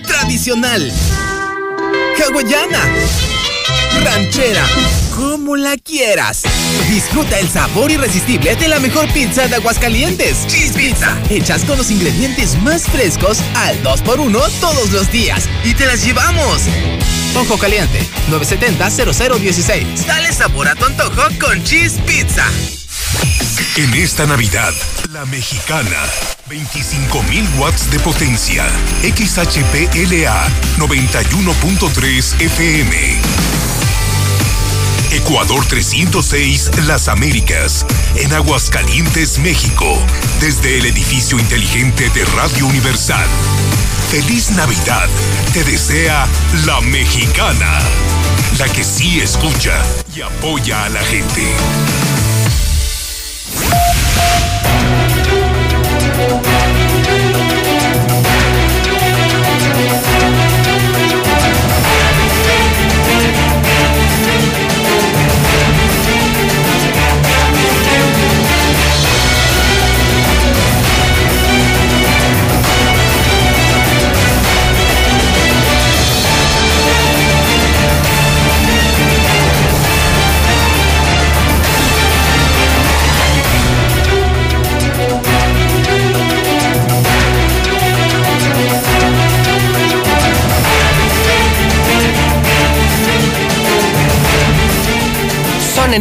Tradicional. Hawaiana. Ranchera. Como la quieras. Disfruta el sabor irresistible de la mejor pizza de Aguascalientes. Cheese Pizza. Hechas con los ingredientes más frescos al 2x1 todos los días. Y te las llevamos. Ojo caliente. 970-0016. Dale sabor a tu antojo con Cheese Pizza. En esta Navidad, la mexicana. 25.000 watts de potencia. XHPLA 91.3 FM. Ecuador 306 Las Américas, en Aguascalientes, México, desde el edificio inteligente de Radio Universal. Feliz Navidad, te desea la mexicana, la que sí escucha y apoya a la gente.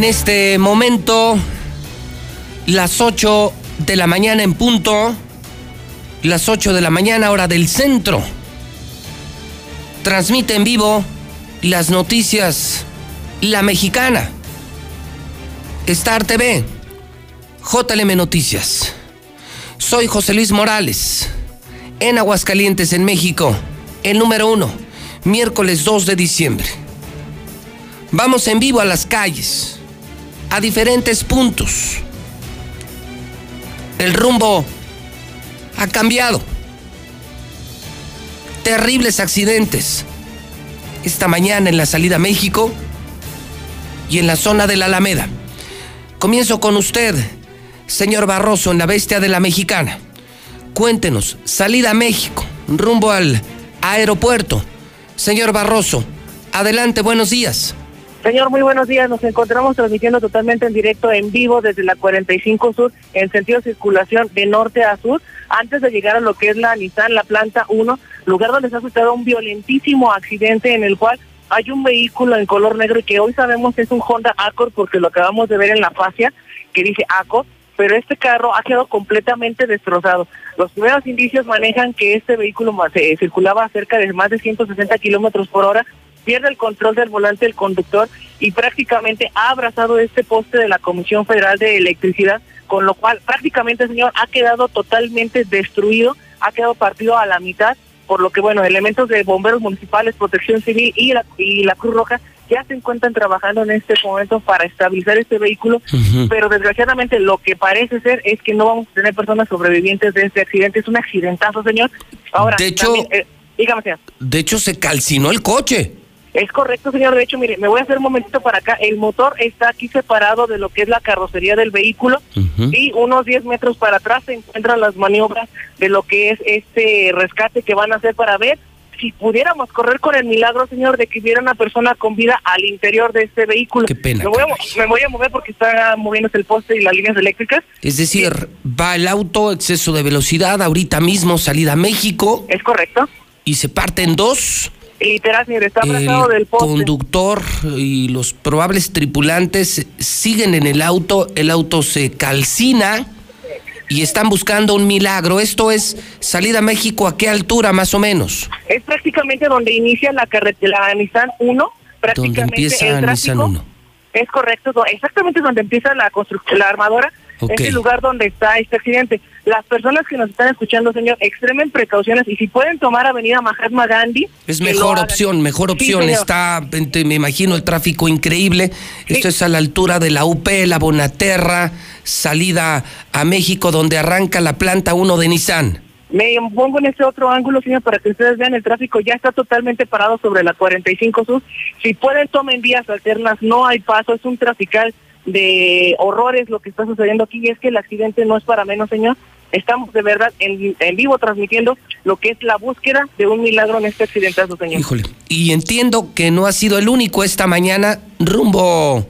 En este momento las 8 de la mañana en punto, las 8 de la mañana hora del centro. Transmite en vivo las noticias La Mexicana, Star TV, JLM Noticias. Soy José Luis Morales, en Aguascalientes, en México, el número uno, miércoles 2 de diciembre. Vamos en vivo a las calles, a diferentes puntos. El rumbo ha cambiado. Terribles accidentes. Esta mañana en la salida a México y en la zona de la Alameda. Comienzo con usted, señor Barroso, en la bestia de la mexicana. Cuéntenos, salida a México, rumbo al aeropuerto. Señor Barroso, adelante, buenos días. Señor, muy buenos días. Nos encontramos transmitiendo totalmente en directo, en vivo, desde la 45 Sur, en sentido de circulación de norte a sur, antes de llegar a lo que es la Nissan, la planta 1, lugar donde se ha suscitado un violentísimo accidente en el cual hay un vehículo en color negro y que hoy sabemos que es un Honda Accord porque lo acabamos de ver en la fascia que dice Accord, pero este carro ha quedado completamente destrozado. Los primeros indicios manejan que este vehículo eh, circulaba cerca de más de 160 kilómetros por hora pierde el control del volante el conductor y prácticamente ha abrazado este poste de la Comisión Federal de Electricidad, con lo cual prácticamente, señor, ha quedado totalmente destruido, ha quedado partido a la mitad, por lo que, bueno, elementos de bomberos municipales, protección civil y la, y la Cruz Roja ya se encuentran trabajando en este momento para estabilizar este vehículo, pero desgraciadamente lo que parece ser es que no vamos a tener personas sobrevivientes de este accidente. Es un accidentazo, señor. Ahora, de hecho, eh, dígame, señor. De hecho, se calcinó el coche. Es correcto, señor. De hecho, mire, me voy a hacer un momentito para acá. El motor está aquí separado de lo que es la carrocería del vehículo y unos 10 metros para atrás se encuentran las maniobras de lo que es este rescate que van a hacer para ver si pudiéramos correr con el milagro, señor, de que hubiera una persona con vida al interior de este vehículo. Qué pena. Me voy, a, me voy a mover porque está moviéndose el poste y las líneas eléctricas. Es decir, va el auto, exceso de velocidad, ahorita mismo salida a México. Es correcto. Y se parte en dos. Literal, está abrazado el del poste. conductor y los probables tripulantes siguen en el auto, el auto se calcina y están buscando un milagro. Esto es salida a México, ¿a qué altura más o menos? Es prácticamente donde inicia la carretera Nissan 1, prácticamente Donde empieza el Nissan tráfico. 1. Es correcto, exactamente donde empieza la construcción, la armadora, Ok. es el lugar donde está este accidente. Las personas que nos están escuchando, señor, extremen precauciones y si pueden tomar Avenida Mahatma Gandhi. Es mejor opción, mejor opción. Está, me imagino, el tráfico increíble. Esto es a la altura de la UP, la Bonaterra, salida a México, donde arranca la planta 1 de Nissan. Me pongo en este otro ángulo, señor, para que ustedes vean el tráfico ya está totalmente parado sobre la 45 Sur. Si pueden, tomen vías alternas, no hay paso, es un trafical de horrores lo que está sucediendo aquí y es que el accidente no es para menos, señor. Estamos de verdad en, en vivo transmitiendo lo que es la búsqueda de un milagro en este accidentazo, señor. Híjole. Y entiendo que no ha sido el único esta mañana rumbo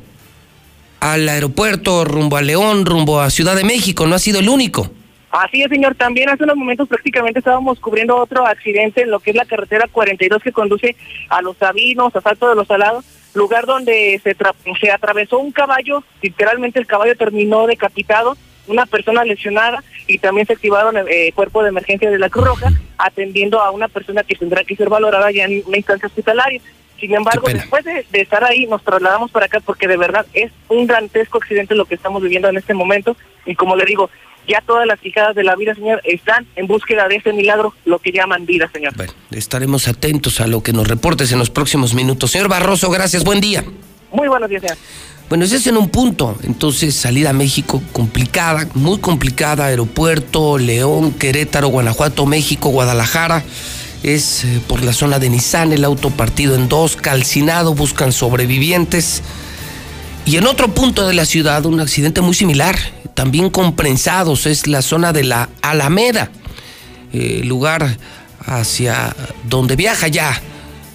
al aeropuerto, rumbo a León, rumbo a Ciudad de México. No ha sido el único. Así es, señor. También hace unos momentos prácticamente estábamos cubriendo otro accidente en lo que es la carretera 42 que conduce a Los Sabinos, a Salto de los Salados, lugar donde se, tra- se atravesó un caballo, literalmente el caballo terminó decapitado, una persona lesionada y también se activaron eh, cuerpo de emergencia de la Cruz Roja atendiendo a una persona que tendrá que ser valorada ya en una instancia hospitalaria. Sin embargo, después de, de estar ahí, nos trasladamos para acá porque de verdad es un dantesco accidente lo que estamos viviendo en este momento. Y como le digo, ya todas las fijadas de la vida, señor, están en búsqueda de ese milagro, lo que llaman vida, señor. Estaremos atentos a lo que nos reportes en los próximos minutos. Señor Barroso, gracias. Buen día. Muy buenos días, señor. Bueno, ese es en un punto. Entonces, salida a México complicada, muy complicada. Aeropuerto, León, Querétaro, Guanajuato, México, Guadalajara. Es eh, por la zona de Nissan, el auto partido en dos, calcinado, buscan sobrevivientes. Y en otro punto de la ciudad, un accidente muy similar, también con prensados, es la zona de la Alameda, eh, lugar hacia donde viaja ya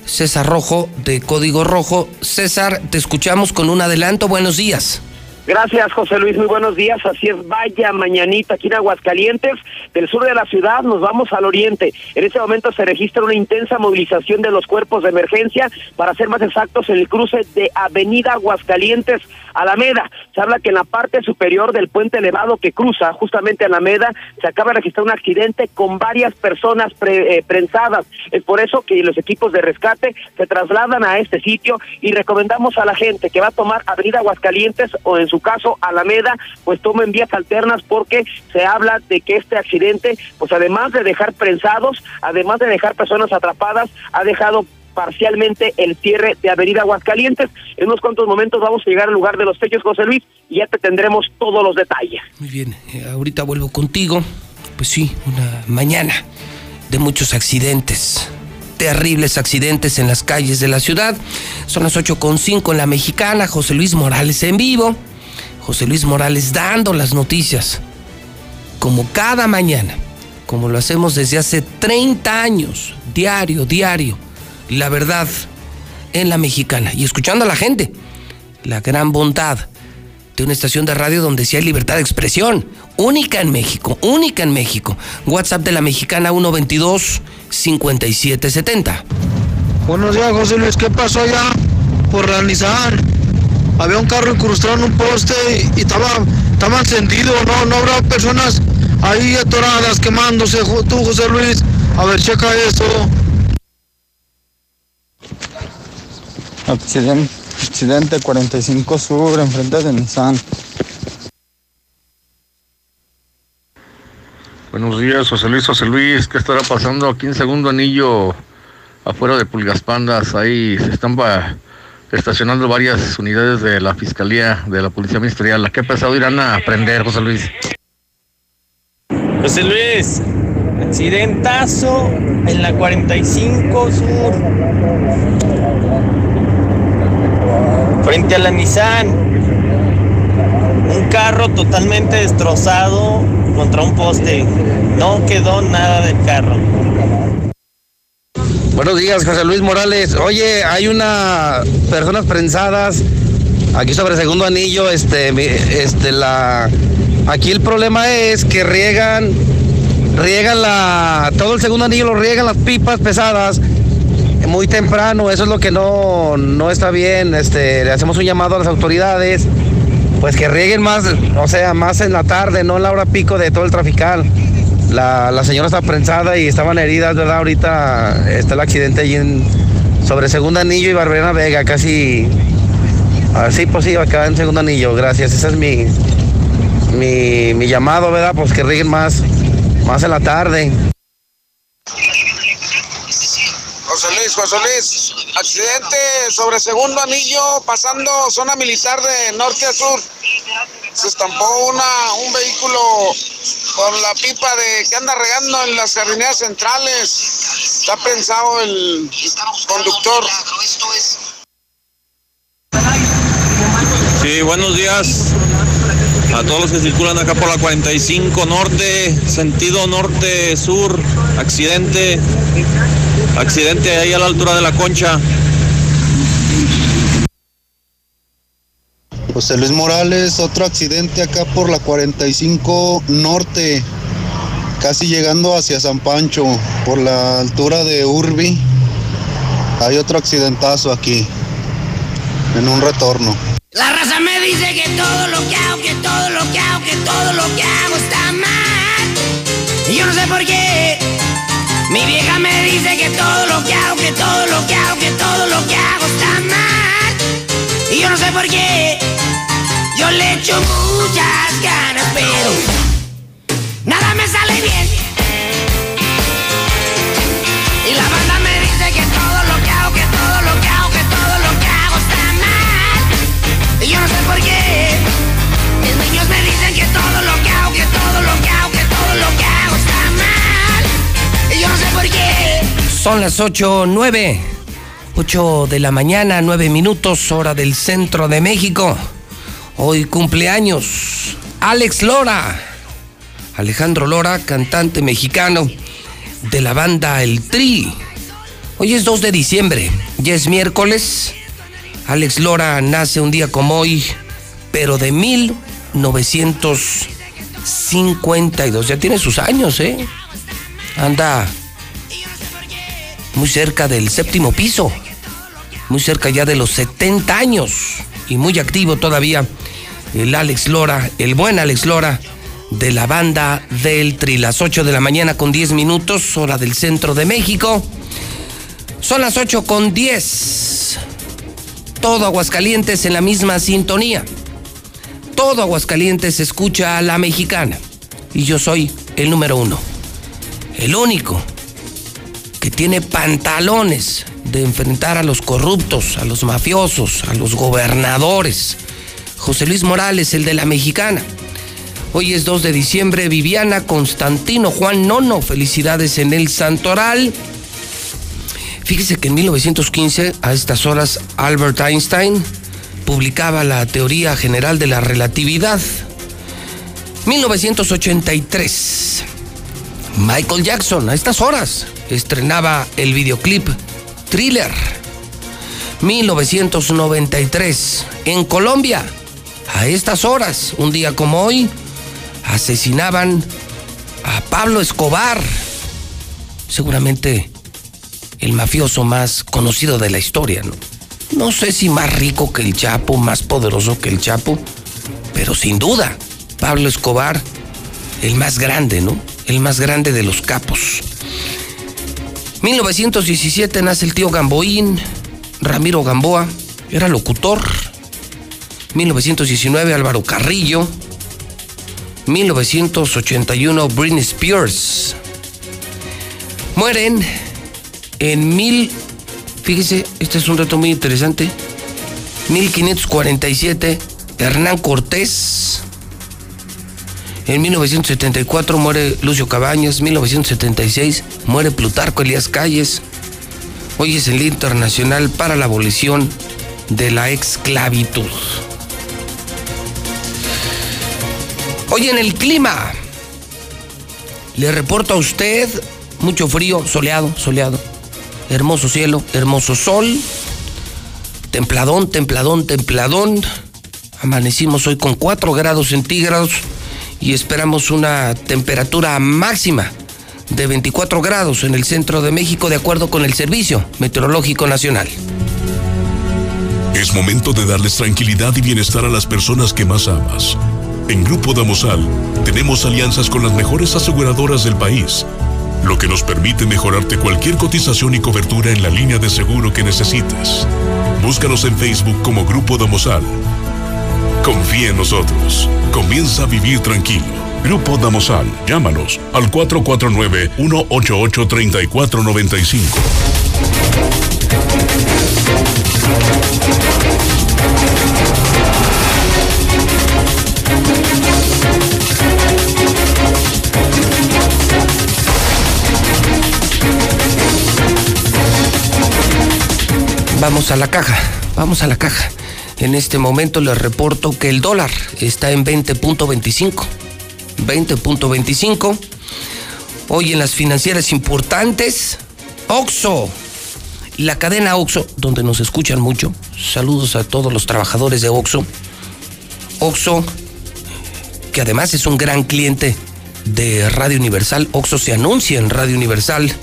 César Rojo de Código Rojo. César, te escuchamos con un adelanto. Buenos días. Gracias, José Luis. Muy buenos días. Así es, vaya mañanita aquí en Aguascalientes. Del sur de la ciudad nos vamos al oriente. En este momento se registra una intensa movilización de los cuerpos de emergencia, para ser más exactos, en el cruce de Avenida Aguascalientes Alameda. Se habla que en la parte superior del puente elevado que cruza justamente Alameda se acaba de registrar un accidente con varias personas eh, prensadas. Es por eso que los equipos de rescate se trasladan a este sitio y recomendamos a la gente que va a tomar Avenida Aguascalientes o en su caso Alameda, pues tomen vías alternas porque se habla de que este accidente, pues además de dejar prensados, además de dejar personas atrapadas, ha dejado parcialmente el cierre de Avenida Aguascalientes. En unos cuantos momentos vamos a llegar al lugar de los techos, José Luis, y ya te tendremos todos los detalles. Muy bien, eh, ahorita vuelvo contigo. Pues sí, una mañana de muchos accidentes terribles accidentes en las calles de la ciudad. Son las con cinco en la mexicana. José Luis Morales en vivo. José Luis Morales dando las noticias. Como cada mañana. Como lo hacemos desde hace 30 años. Diario, diario. La verdad en la mexicana. Y escuchando a la gente. La gran bondad de una estación de radio donde sí hay libertad de expresión. Única en México, única en México. WhatsApp de la mexicana 122-5770. Buenos días, José Luis. ¿Qué pasó allá por realizar? Había un carro incrustado en un poste y, estaba, estaba encendido. No, no habrá personas ahí atoradas quemándose. Tú, José Luis, a ver, checa eso. Accidente, accidente 45 Sur, enfrente de Nissan. Buenos días, José Luis, José Luis. ¿Qué estará pasando aquí en segundo anillo afuera de Pulgas Pandas? Ahí se están estacionando varias unidades de la Fiscalía, de la Policía Ministerial. ¿A qué pesado irán a prender, José Luis? José Luis, accidentazo en la 45 Sur. Frente a la Nissan. Un carro totalmente destrozado contra un poste. No quedó nada del carro. Buenos días, José Luis Morales. Oye, hay una personas prensadas aquí sobre segundo anillo, este, este, la, aquí el problema es que riegan, riegan la, todo el segundo anillo lo riegan las pipas pesadas muy temprano, eso es lo que no, no está bien, este, le hacemos un llamado a las autoridades pues que rieguen más, o sea, más en la tarde, no en la hora pico de todo el trafical. La, señora está prensada y estaban heridas, ¿verdad? Ahorita está el accidente allí en, sobre Segundo Anillo y Barberena Vega, casi. Así, pues sí, acá en Segundo Anillo, gracias. Ese es mi, mi, llamado, ¿verdad? Pues que rieguen más, más en la tarde. José Luis, José Luis, accidente sobre segundo anillo pasando zona militar de norte a sur. Se estampó una, un vehículo con la pipa de que anda regando en las avenidas centrales. Está pensado el conductor. Sí, buenos días a todos los que circulan acá por la 45 norte, sentido norte-sur, accidente Accidente ahí a la altura de la concha. José Luis Morales, otro accidente acá por la 45 Norte, casi llegando hacia San Pancho, por la altura de Urbi. Hay otro accidentazo aquí, en un retorno. La raza me dice que todo lo que hago, que todo lo que hago, que todo lo que hago está mal. Y yo no sé por qué. Mi vieja me dice que todo lo que hago, que todo lo que hago, que todo lo que hago está mal. Y yo no sé por qué. Yo le echo muchas ganas, pero nada me sale bien. Y la banda me dice que todo lo que hago, que todo lo que hago, que todo lo que hago está mal. Y yo no sé por qué. Mis niños me dicen que todo lo que hago, que todo lo que hago, que todo lo que hago está yo no sé por qué. Son las 8, 9. 8 de la mañana, 9 minutos, hora del centro de México. Hoy cumpleaños Alex Lora. Alejandro Lora, cantante mexicano de la banda El Tri. Hoy es 2 de diciembre, ya es miércoles. Alex Lora nace un día como hoy, pero de 1952. Ya tiene sus años, ¿eh? Anda muy cerca del séptimo piso, muy cerca ya de los 70 años y muy activo todavía el Alex Lora, el buen Alex Lora de la banda del Tri. Las 8 de la mañana con 10 minutos, hora del centro de México. Son las 8 con 10. Todo Aguascalientes en la misma sintonía. Todo Aguascalientes escucha a la mexicana. Y yo soy el número uno. El único que tiene pantalones de enfrentar a los corruptos, a los mafiosos, a los gobernadores. José Luis Morales, el de la mexicana. Hoy es 2 de diciembre, Viviana, Constantino, Juan Nono, felicidades en el Santoral. Fíjese que en 1915, a estas horas, Albert Einstein publicaba la teoría general de la relatividad. 1983, Michael Jackson, a estas horas, estrenaba el videoclip Thriller. 1993, en Colombia, a estas horas, un día como hoy, asesinaban a Pablo Escobar, seguramente el mafioso más conocido de la historia, ¿no? No sé si más rico que el Chapo, más poderoso que el Chapo, pero sin duda, Pablo Escobar, el más grande, ¿no? El más grande de los capos. 1917 nace el tío Gamboín, Ramiro Gamboa, era locutor. 1919 Álvaro Carrillo. 1981 Britney Spears. Mueren en mil, fíjese, este es un dato muy interesante, 1547 Hernán Cortés. En 1974 muere Lucio Cabañas, 1976 muere Plutarco Elías Calles. Hoy es el Día Internacional para la Abolición de la Esclavitud. Hoy en el clima, le reporto a usted mucho frío, soleado, soleado, hermoso cielo, hermoso sol, templadón, templadón, templadón. Amanecimos hoy con 4 grados centígrados y esperamos una temperatura máxima de 24 grados en el centro de México de acuerdo con el Servicio Meteorológico Nacional. Es momento de darles tranquilidad y bienestar a las personas que más amas. En Grupo Damosal tenemos alianzas con las mejores aseguradoras del país, lo que nos permite mejorarte cualquier cotización y cobertura en la línea de seguro que necesites. Búscanos en Facebook como Grupo Damosal. Confía en nosotros. Comienza a vivir tranquilo. Grupo Damosal. Llámanos al 449-188-3495. Vamos a la caja, vamos a la caja. En este momento les reporto que el dólar está en 20.25. 20.25. Hoy en las financieras importantes, Oxo, la cadena Oxo, donde nos escuchan mucho. Saludos a todos los trabajadores de Oxo. Oxo, que además es un gran cliente de Radio Universal. Oxo se anuncia en Radio Universal.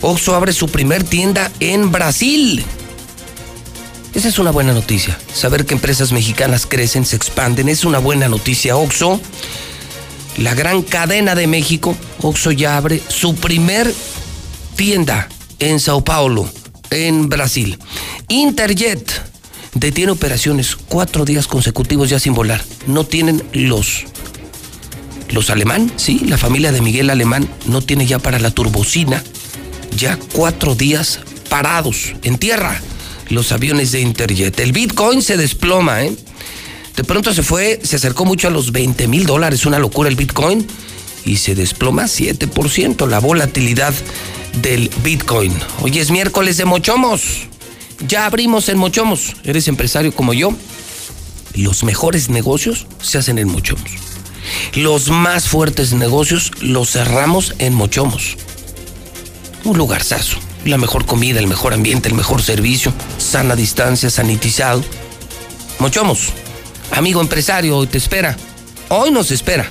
Oxo abre su primer tienda en Brasil. Esa es una buena noticia. Saber que empresas mexicanas crecen, se expanden, es una buena noticia. Oxo, la gran cadena de México, Oxo ya abre su primer tienda en Sao Paulo, en Brasil. Interjet detiene operaciones cuatro días consecutivos ya sin volar. No tienen los los alemán, sí, la familia de Miguel Alemán no tiene ya para la turbocina, ya cuatro días parados en tierra los aviones de Interjet. El Bitcoin se desploma, ¿eh? De pronto se fue, se acercó mucho a los 20 mil dólares, una locura el Bitcoin, y se desploma 7% la volatilidad del Bitcoin. Hoy es miércoles de Mochomos. Ya abrimos en Mochomos. ¿Eres empresario como yo? Los mejores negocios se hacen en Mochomos. Los más fuertes negocios los cerramos en Mochomos. Un lugarzazo la mejor comida, el mejor ambiente, el mejor servicio, sana distancia, sanitizado. Mochomos, amigo empresario, hoy te espera. Hoy nos espera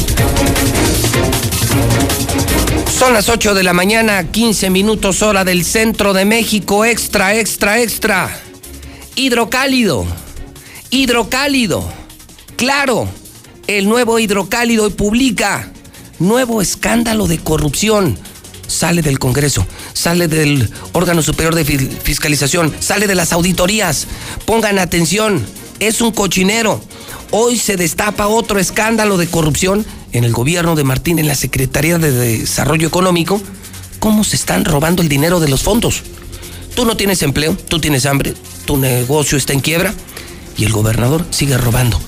Son las 8 de la mañana, 15 minutos hora del centro de México. Extra, extra, extra. Hidrocálido. Hidrocálido. Claro, el nuevo hidrocálido hoy publica nuevo escándalo de corrupción. Sale del Congreso, sale del órgano superior de fiscalización, sale de las auditorías. Pongan atención, es un cochinero. Hoy se destapa otro escándalo de corrupción en el gobierno de Martín, en la Secretaría de Desarrollo Económico, cómo se están robando el dinero de los fondos. Tú no tienes empleo, tú tienes hambre, tu negocio está en quiebra y el gobernador sigue robando.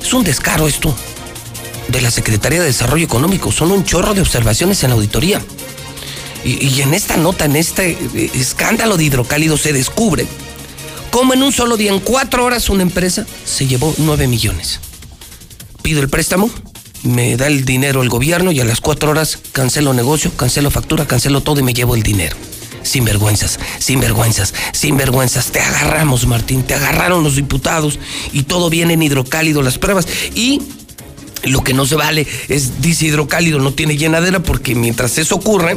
Es un descaro esto de la Secretaría de Desarrollo Económico. Son un chorro de observaciones en la auditoría. Y, y en esta nota, en este eh, escándalo de hidrocálido, se descubre cómo en un solo día, en cuatro horas, una empresa se llevó nueve millones. Pido el préstamo, me da el dinero el gobierno y a las cuatro horas cancelo negocio, cancelo factura, cancelo todo y me llevo el dinero. Sin vergüenzas, sin vergüenzas, sin vergüenzas. Te agarramos, Martín, te agarraron los diputados y todo viene en hidrocálido las pruebas. Y lo que no se vale es, dice hidrocálido, no tiene llenadera porque mientras eso ocurre,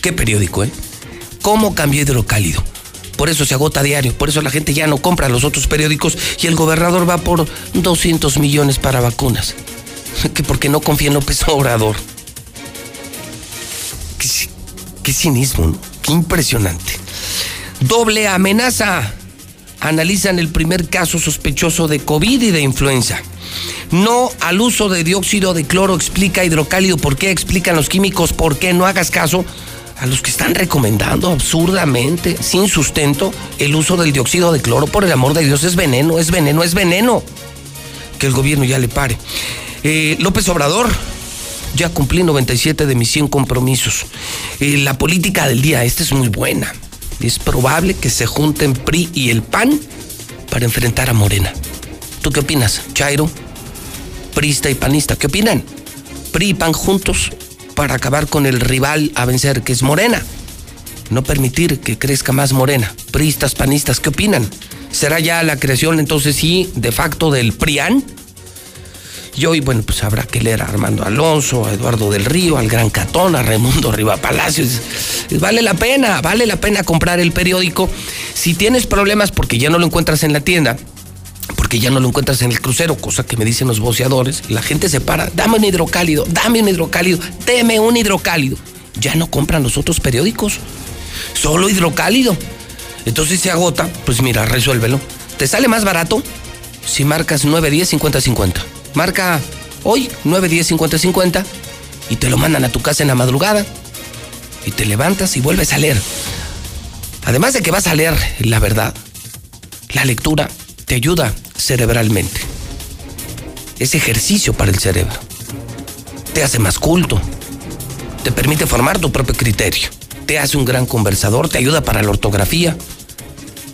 ¿qué periódico, eh? ¿Cómo cambió hidrocálido? Por eso se agota diario, por eso la gente ya no compra los otros periódicos y el gobernador va por 200 millones para vacunas. <laughs> que porque no confía en López Obrador. Qué, cinismo, qué impresionante. Doble amenaza. Analizan el primer caso sospechoso de COVID y de influenza. No al uso de dióxido de cloro, explica hidrocálido. ¿Por qué explican los químicos? ¿Por qué no hagas caso a los que están recomendando absurdamente, sin sustento, el uso del dióxido de cloro? Por el amor de Dios, es veneno, es veneno, es veneno. Que el gobierno ya le pare. Eh, López Obrador, ya cumplí 97 de mis 100 compromisos. Eh, la política del día, esta es muy buena. Es probable que se junten PRI y el PAN para enfrentar a Morena. ¿Tú qué opinas, Chairo? Prista y panista, ¿qué opinan? PRI y PAN juntos para acabar con el rival a vencer, que es Morena. No permitir que crezca más Morena. Pristas, panistas, ¿qué opinan? ¿Será ya la creación entonces sí, de facto, del PRIAN? Y hoy, bueno, pues habrá que leer a Armando Alonso, a Eduardo del Río, al Gran Catón, a Raimundo Riva Palacios. Vale la pena, vale la pena comprar el periódico. Si tienes problemas porque ya no lo encuentras en la tienda, porque ya no lo encuentras en el crucero, cosa que me dicen los boceadores, la gente se para, dame un hidrocálido, dame un hidrocálido, teme un hidrocálido. Ya no compran los otros periódicos, solo hidrocálido. Entonces se agota, pues mira, resuélvelo. ¿Te sale más barato? Si marcas 910 50 50. Marca hoy 910 50 50 y te lo mandan a tu casa en la madrugada y te levantas y vuelves a leer. Además de que vas a leer la verdad, la lectura te ayuda cerebralmente. Es ejercicio para el cerebro. Te hace más culto. Te permite formar tu propio criterio. Te hace un gran conversador, te ayuda para la ortografía,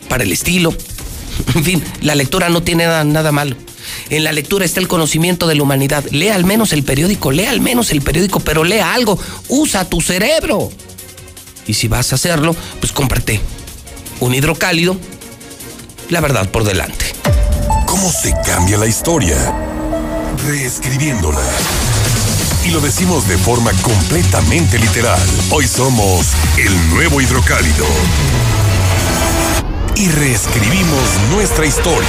para el estilo. <laughs> En fin, la lectura no tiene nada, nada malo. En la lectura está el conocimiento de la humanidad. Lea al menos el periódico, lea al menos el periódico, pero lea algo. Usa tu cerebro. Y si vas a hacerlo, pues cómprate un hidrocálido. La verdad por delante. ¿Cómo se cambia la historia? Reescribiéndola. Y lo decimos de forma completamente literal. Hoy somos el nuevo hidrocálido. Y reescribimos nuestra historia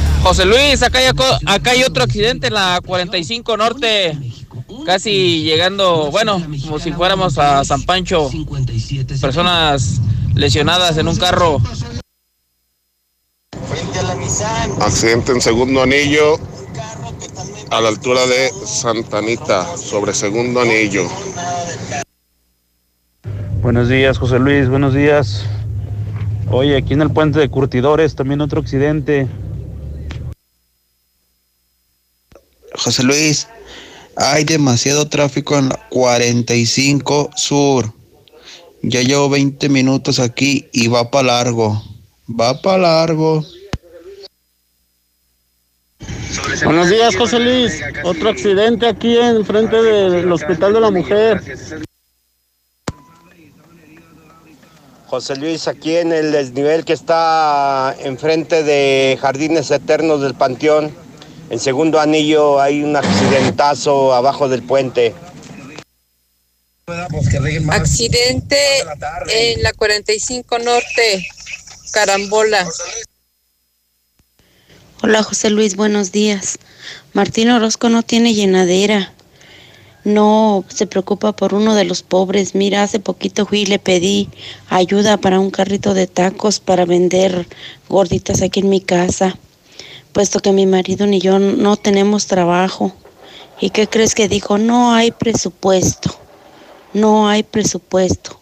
José Luis, acá hay, acá hay otro accidente en la 45 Norte casi llegando, bueno, como si fuéramos a San Pancho, personas lesionadas en un carro. Accidente en segundo anillo, a la altura de Santanita, sobre segundo anillo. Buenos días, José Luis, buenos días. Oye, aquí en el puente de Curtidores también otro accidente. José Luis, hay demasiado tráfico en la 45 Sur. Ya llevo 20 minutos aquí y va para largo. Va para largo. Buenos días, José Luis. Otro accidente aquí en frente del Hospital de la Mujer. José Luis, aquí en el desnivel que está enfrente de Jardines Eternos del Panteón, en segundo anillo hay un accidentazo abajo del puente. Accidente en la 45 Norte, Carambola. Hola José Luis, buenos días. Martín Orozco no tiene llenadera. No se preocupa por uno de los pobres. Mira, hace poquito fui y le pedí ayuda para un carrito de tacos para vender gorditas aquí en mi casa, puesto que mi marido ni yo no tenemos trabajo. ¿Y qué crees que dijo? No hay presupuesto. No hay presupuesto.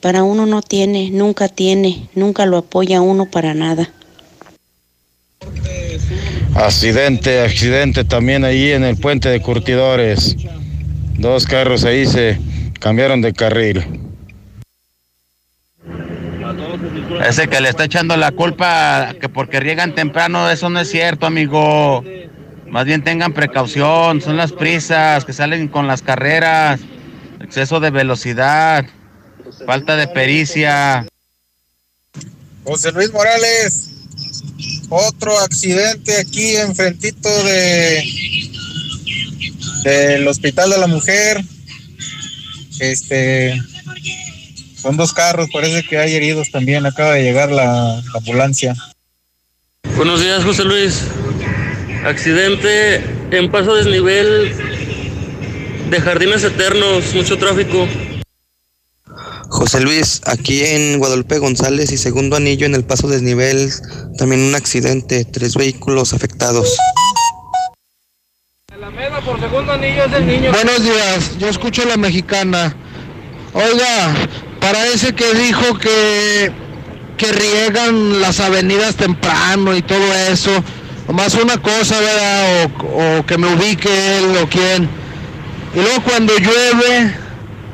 Para uno no tiene, nunca tiene, nunca lo apoya uno para nada. Accidente, accidente también ahí en el puente de Curtidores. Dos carros ahí se cambiaron de carril. Ese que le está echando la culpa que porque riegan temprano, eso no es cierto, amigo. Más bien tengan precaución, son las prisas que salen con las carreras, exceso de velocidad, falta de pericia. José Luis Morales, otro accidente aquí enfrentito de del Hospital de la Mujer. Este son dos carros, parece que hay heridos también. Acaba de llegar la, la ambulancia. Buenos días, José Luis. Accidente en paso desnivel de Jardines Eternos, mucho tráfico. José Luis, aquí en Guadalupe González y segundo anillo en el paso desnivel, también un accidente, tres vehículos afectados. por segundo anillo es el niño. Buenos días, yo escucho a la mexicana. Oiga, para ese que dijo que, que riegan las avenidas temprano y todo eso, nomás una cosa, ¿verdad? O, que me ubique él o quién. Y luego cuando llueve,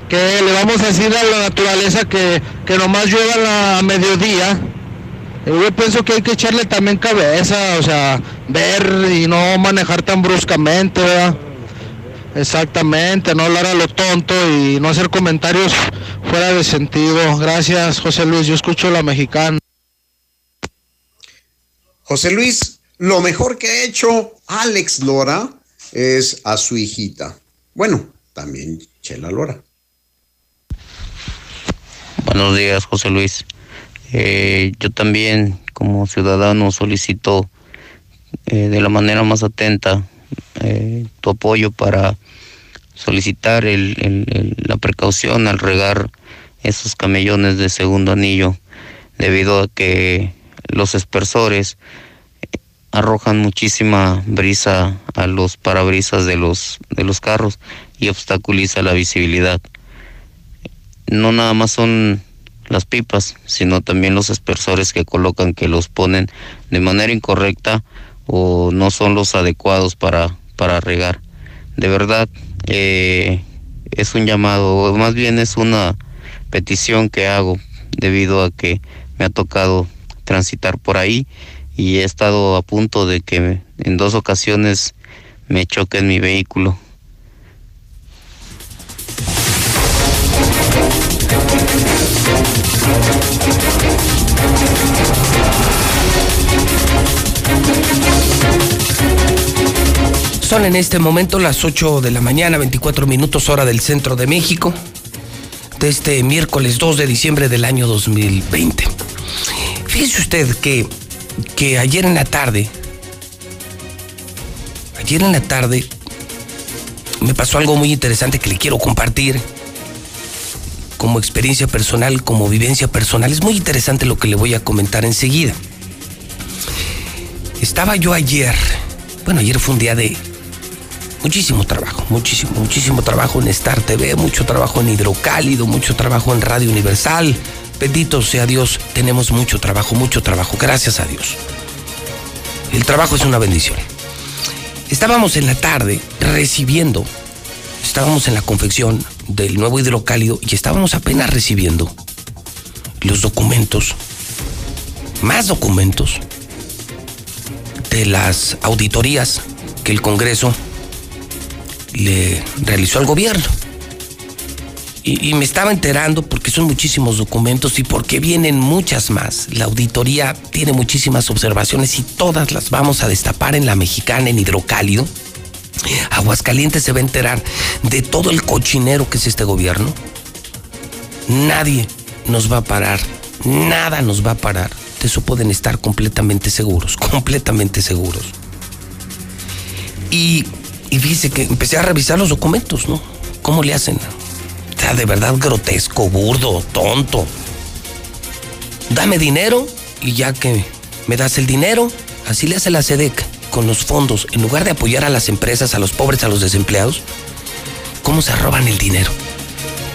que le vamos a decir a la naturaleza que, que nomás llueva a mediodía. Y Yo pienso que hay que echarle también cabeza, o sea, ver y no manejar tan bruscamente, ¿verdad? Exactamente, no hablar a lo tonto y no hacer comentarios fuera de sentido. Gracias, José Luis, yo escucho la mexicana. José Luis, lo mejor que ha hecho Alex Lora es a su hijita. Bueno, también Chela Lora. Buenos días, José Luis. Eh, yo también, como ciudadano, solicito eh, de la manera más atenta eh, tu apoyo para solicitar el- el- la precaución al regar esos camellones de segundo anillo, debido a que los espersores arrojan muchísima brisa a los parabrisas de los, de los carros y obstaculiza la visibilidad. No nada más son las pipas, sino también los espersores que colocan que los ponen de manera incorrecta o no son los adecuados para, para regar. De verdad, eh, es un llamado, o más bien es una petición que hago debido a que me ha tocado transitar por ahí y he estado a punto de que en dos ocasiones me choquen mi vehículo. Son en este momento las 8 de la mañana, 24 minutos hora del centro de México, de este miércoles 2 de diciembre del año 2020. Fíjese usted que, que ayer en la tarde, ayer en la tarde me pasó algo muy interesante que le quiero compartir como experiencia personal, como vivencia personal. Es muy interesante lo que le voy a comentar enseguida. Estaba yo ayer, bueno, ayer fue un día de, Muchísimo trabajo, muchísimo, muchísimo trabajo en Star TV, mucho trabajo en Hidrocálido, mucho trabajo en Radio Universal. Bendito sea Dios, tenemos mucho trabajo, mucho trabajo, gracias a Dios. El trabajo es una bendición. Estábamos en la tarde recibiendo, estábamos en la confección del nuevo hidrocálido y estábamos apenas recibiendo los documentos, más documentos de las auditorías que el Congreso le realizó al gobierno. Y, me estaba enterando porque son muchísimos documentos y porque vienen muchas más. La auditoría tiene muchísimas observaciones y todas las vamos a destapar en la mexicana, en hidrocálido. Aguascalientes se va a enterar de todo el cochinero que es este gobierno. Nadie nos va a parar, nada nos va a parar. De eso pueden estar completamente seguros, <laughs> completamente seguros. Y, y dice que empecé a revisar los documentos, ¿no? ¿Cómo le hacen? O sea, de verdad grotesco, burdo, tonto. Dame dinero y ya que me das el dinero, así le hace la SEDEC con los fondos, en lugar de apoyar a las empresas, a los pobres, a los desempleados, ¿cómo se roban el dinero?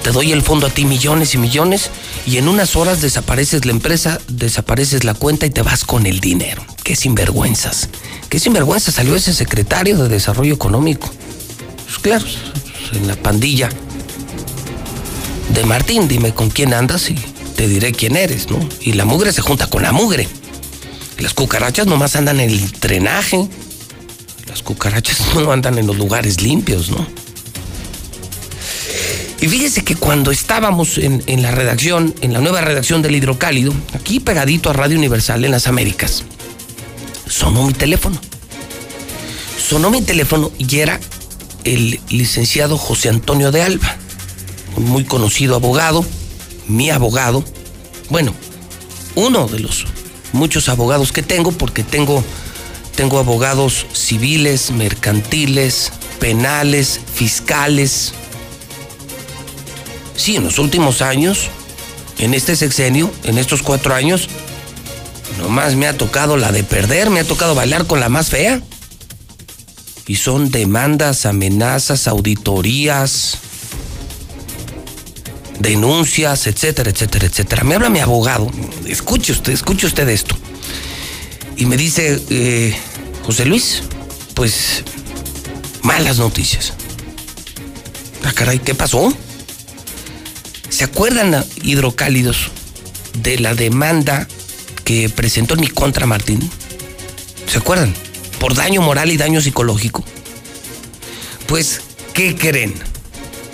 Te doy el fondo a ti millones y millones y en unas horas desapareces la empresa, desapareces la cuenta y te vas con el dinero. Qué sinvergüenzas. Qué sinvergüenza salió ese secretario de Desarrollo Económico. Pues claro, en la pandilla de Martín, dime con quién andas y te diré quién eres, ¿no? Y la mugre se junta con la mugre. Las cucarachas nomás andan en el drenaje. Las cucarachas <laughs> no andan en los lugares limpios, ¿no? Y fíjese que cuando estábamos en, en, la redacción, en la nueva redacción del Hidrocálido, aquí pegadito a Radio Universal en las Américas, sonó mi teléfono. Sonó mi teléfono y era el licenciado José Antonio de Alba, un muy conocido abogado, mi abogado, bueno, uno de los muchos abogados que tengo, porque tengo, tengo abogados civiles, mercantiles, penales, fiscales, sí, en los últimos años, en este sexenio, en estos cuatro años, nomás me ha tocado la de perder, me ha tocado bailar con la más fea. Y son demandas, amenazas, auditorías, denuncias, etcétera, etcétera, etcétera. Me habla mi abogado, escuche usted, escuche usted esto. Y me dice, eh, José Luis, pues malas noticias. Ah, caray, ¿qué pasó? ¿Se acuerdan, hidrocálidos, de la demanda que presentó en mi contra Martín? ¿Se acuerdan? Por daño moral y daño psicológico. Pues, ¿qué creen?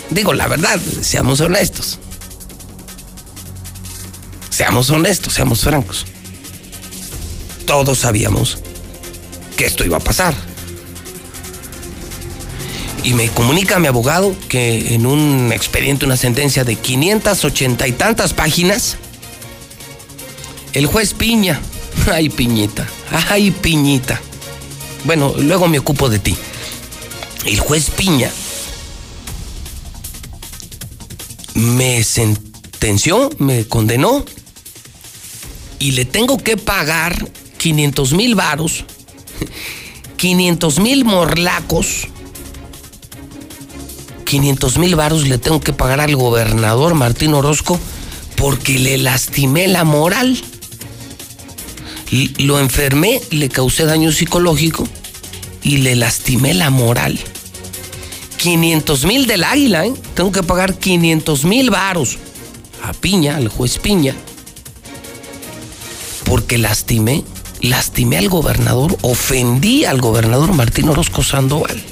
Digo, la verdad, seamos honestos. Seamos honestos, seamos francos. Todos sabíamos que esto iba a pasar y me comunica mi abogado que en un expediente, una sentencia de 580 y tantas páginas, el juez Piña, <laughs> ay Piñita, ay Piñita, bueno, luego me ocupo de ti, el juez Piña me sentenció, me condenó y le tengo que pagar 500 mil varos, <laughs> 500 mil morlacos 500 mil varos le tengo que pagar al gobernador Martín Orozco porque le lastimé la moral. Lo enfermé, le causé daño psicológico y le lastimé la moral. 500 mil del águila, ¿eh? Tengo que pagar 500 mil varos a Piña, al juez Piña, porque lastimé, lastimé al gobernador, ofendí al gobernador Martín Orozco Sandoval.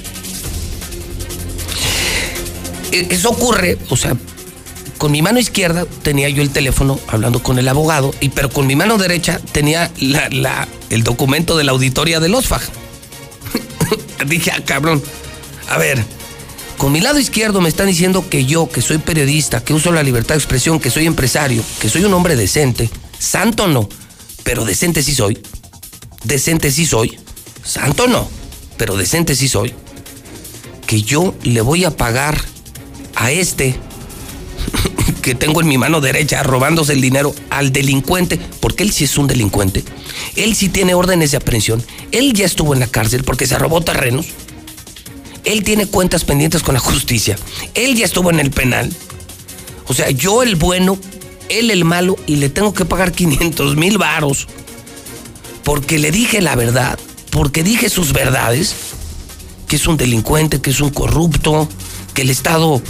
E, eso ocurre, o sea, con mi mano izquierda tenía yo el teléfono hablando con el abogado, y pero con mi mano derecha tenía la, el documento de la auditoría del OSFAG. <laughs> Dije, ah, cabrón, a ver, con mi lado izquierdo me están diciendo que yo, que soy periodista, que uso la libertad de expresión, que soy empresario, que soy un hombre decente, santo no, pero decente sí soy, decente sí soy, santo no, pero decente sí soy, que yo le voy a pagar a este que tengo en mi mano derecha robándose el dinero al delincuente, porque él sí es un delincuente, él sí tiene órdenes de aprehensión, él ya estuvo en la cárcel porque se robó terrenos Él tiene cuentas pendientes con la justicia. Él ya estuvo en el penal. O sea, yo el bueno, él el malo y le tengo que pagar 500 mil varos. Porque le dije la verdad, porque dije sus verdades, que es un delincuente, que es un corrupto, que el Estado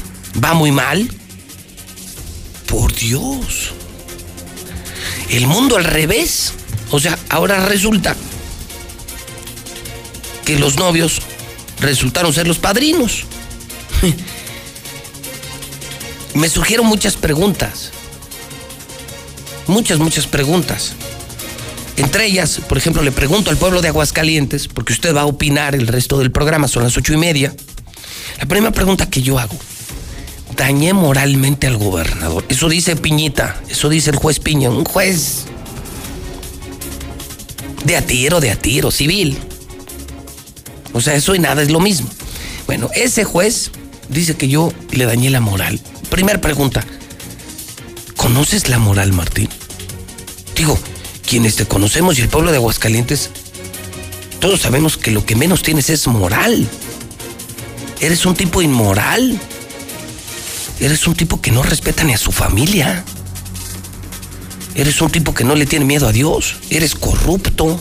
va muy mal. Por Dios. El mundo al revés. O sea, ahora resulta que los novios resultaron ser los padrinos. <laughs> Me surgieron muchas preguntas. Muchas, muchas preguntas. Entre ellas, por ejemplo, le pregunto al pueblo de Aguascalientes, porque usted va a opinar el resto del programa, son las ocho y media. La primera pregunta que yo hago, dañé moralmente al gobernador. Eso dice Piñita, eso dice el juez Piña, un juez de a tiro, de a tiro, civil. O sea, eso y nada es lo mismo. Bueno, ese juez dice que yo le dañé la moral. Primera pregunta, ¿conoces la moral, Martín? Digo, quienes te conocemos y el pueblo de Aguascalientes, todos sabemos que lo que menos tienes es moral. Eres un tipo inmoral. Eres un tipo que no respeta ni a su familia. Eres un tipo que no le tiene miedo a Dios. Eres corrupto.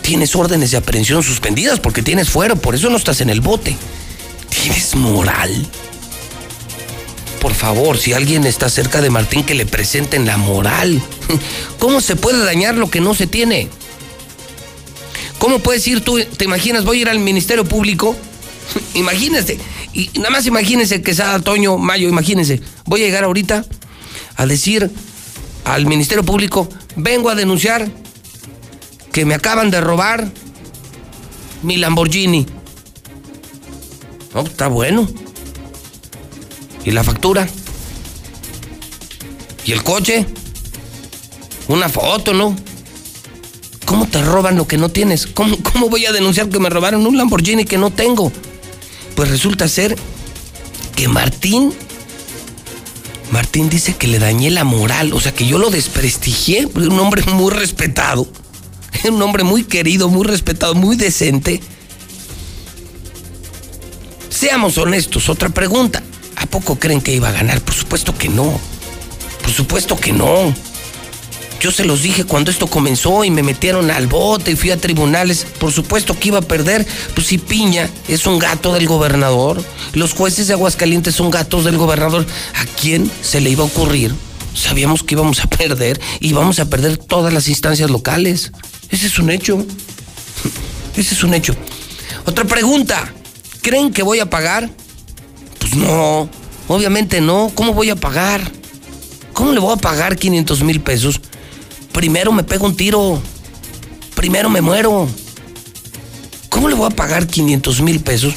Tienes órdenes de aprehensión suspendidas porque tienes fuero, por eso no estás en el bote. Tienes moral. Por favor, si alguien está cerca de Martín, que le presenten la moral. <laughs> ¿Cómo se puede dañar lo que no se tiene? ¿Cómo puedes ir tú, te imaginas, voy a ir al Ministerio Público? <laughs> imagínese, y nada más imagínese que sea otoño, mayo, imagínese. Voy a llegar ahorita a decir al Ministerio Público, vengo a denunciar que me acaban de robar mi Lamborghini. No, está bueno. ¿Y la factura? ¿Y el coche? Una foto, ¿no? ¿Cómo te roban lo que no tienes? ¿Cómo, ¿Cómo voy a denunciar que me robaron un Lamborghini que no tengo? Pues resulta ser que Martín Martín dice que le dañé la moral, o sea que yo lo desprestigié, un hombre muy respetado, un hombre muy querido, muy respetado, muy decente. Seamos honestos, otra pregunta. ¿A poco creen que iba a ganar? Por supuesto que no. Por supuesto que no. Yo se los dije cuando esto comenzó y me metieron al bote y fui a tribunales. Por supuesto que iba a perder. Pues si Piña es un gato del gobernador, los jueces de Aguascalientes son gatos del gobernador, ¿a quién se le iba a ocurrir? Sabíamos que íbamos a perder y íbamos a perder todas las instancias locales. Ese es un hecho. <laughs> Ese es un hecho. Otra pregunta. ¿Creen que voy a pagar? Pues no, obviamente no. ¿Cómo voy a pagar? ¿Cómo le voy a pagar 500 mil pesos? Primero me pego un tiro. Primero me muero. ¿Cómo le voy a pagar 500 mil pesos?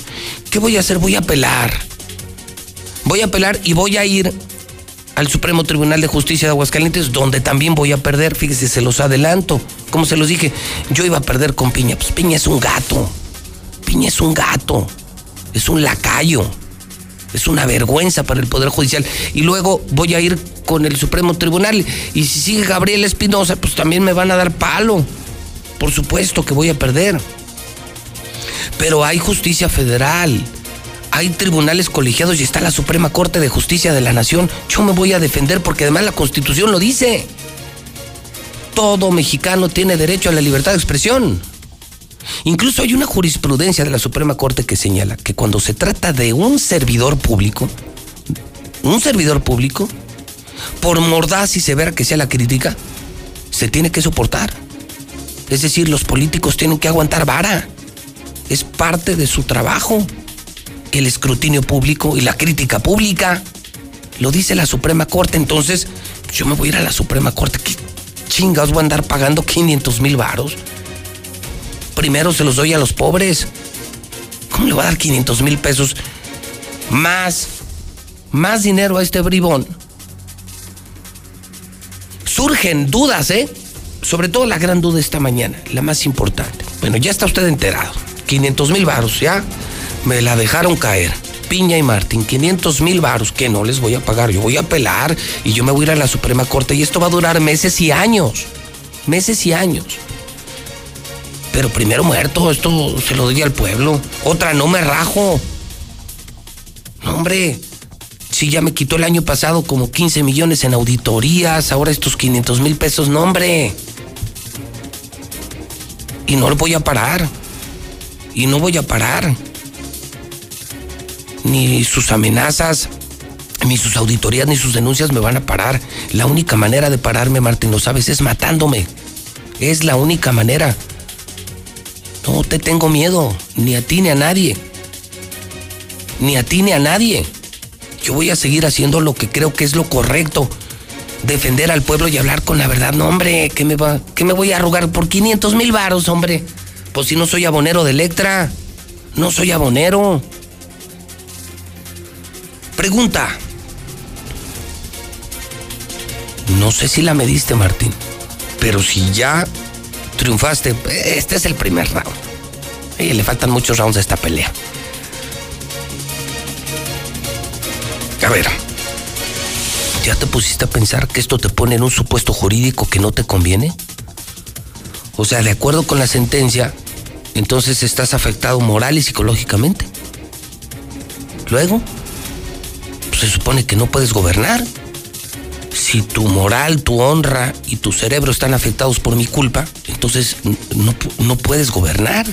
¿Qué voy a hacer? Voy a apelar. Voy a apelar y voy a ir al Supremo Tribunal de Justicia de Aguascalientes, donde también voy a perder. Fíjese, se los adelanto. Como se los dije, yo iba a perder con Piña. Pues Piña es un gato. Piña es un gato. Es un lacayo. Es una vergüenza para el Poder Judicial. Y luego voy a ir con el Supremo Tribunal. Y si sigue Gabriel Espinosa, pues también me van a dar palo. Por supuesto que voy a perder. Pero hay justicia federal. Hay tribunales colegiados y está la Suprema Corte de Justicia de la Nación. Yo me voy a defender porque además la Constitución lo dice. Todo mexicano tiene derecho a la libertad de expresión. Incluso hay una jurisprudencia de la Suprema Corte que señala que cuando se trata de un servidor público, un servidor público, por mordaz y severa que sea la crítica, se tiene que soportar. Es decir, los políticos tienen que aguantar vara. Es parte de su trabajo. El escrutinio público y la crítica pública. Lo dice la Suprema Corte. Entonces, yo me voy a ir a la Suprema Corte. ¿Qué chingados voy a andar pagando 500 mil varos? Primero se los doy a los pobres. ¿Cómo le voy a dar 500 mil pesos? Más, más dinero a este bribón. Surgen dudas, ¿eh? Sobre todo la gran duda esta mañana, la más importante. Bueno, ya está usted enterado. 500 mil varos, ¿ya? Me la dejaron caer. Piña y Martín, 500 mil varos que no les voy a pagar. Yo voy a apelar y yo me voy a ir a la Suprema Corte y esto va a durar meses y años. Meses y años. Pero primero muerto, esto se lo doy al pueblo. Otra, no me rajo. No, hombre. Sí, ya me quitó el año pasado como 15 millones en auditorías, ahora estos 500 mil pesos, no, hombre. Y no lo voy a parar. Y no voy a parar. Ni sus amenazas, ni sus auditorías, ni sus denuncias me van a parar. La única manera de pararme, Martín, lo sabes, es matándome. Es la única manera. No te tengo miedo, ni a ti ni a nadie. Ni a ti ni a nadie. Yo voy a seguir haciendo lo que creo que es lo correcto. Defender al pueblo y hablar con la verdad. No, hombre, ¿qué me, va, me voy a arrugar por 500 mil varos, hombre? Pues si no soy abonero de Electra. No soy abonero. Pregunta. No sé si la mediste, Martín. Pero si ya triunfaste, este es el primer round. Y le faltan muchos rounds a esta pelea. A ver, ¿ya te pusiste a pensar que esto te pone en un supuesto jurídico que no te conviene? O sea, de acuerdo con la sentencia, entonces estás afectado moral y psicológicamente. Luego, pues se supone que no puedes gobernar. Si tu moral, tu honra y tu cerebro están afectados por mi culpa, entonces no, no puedes gobernar.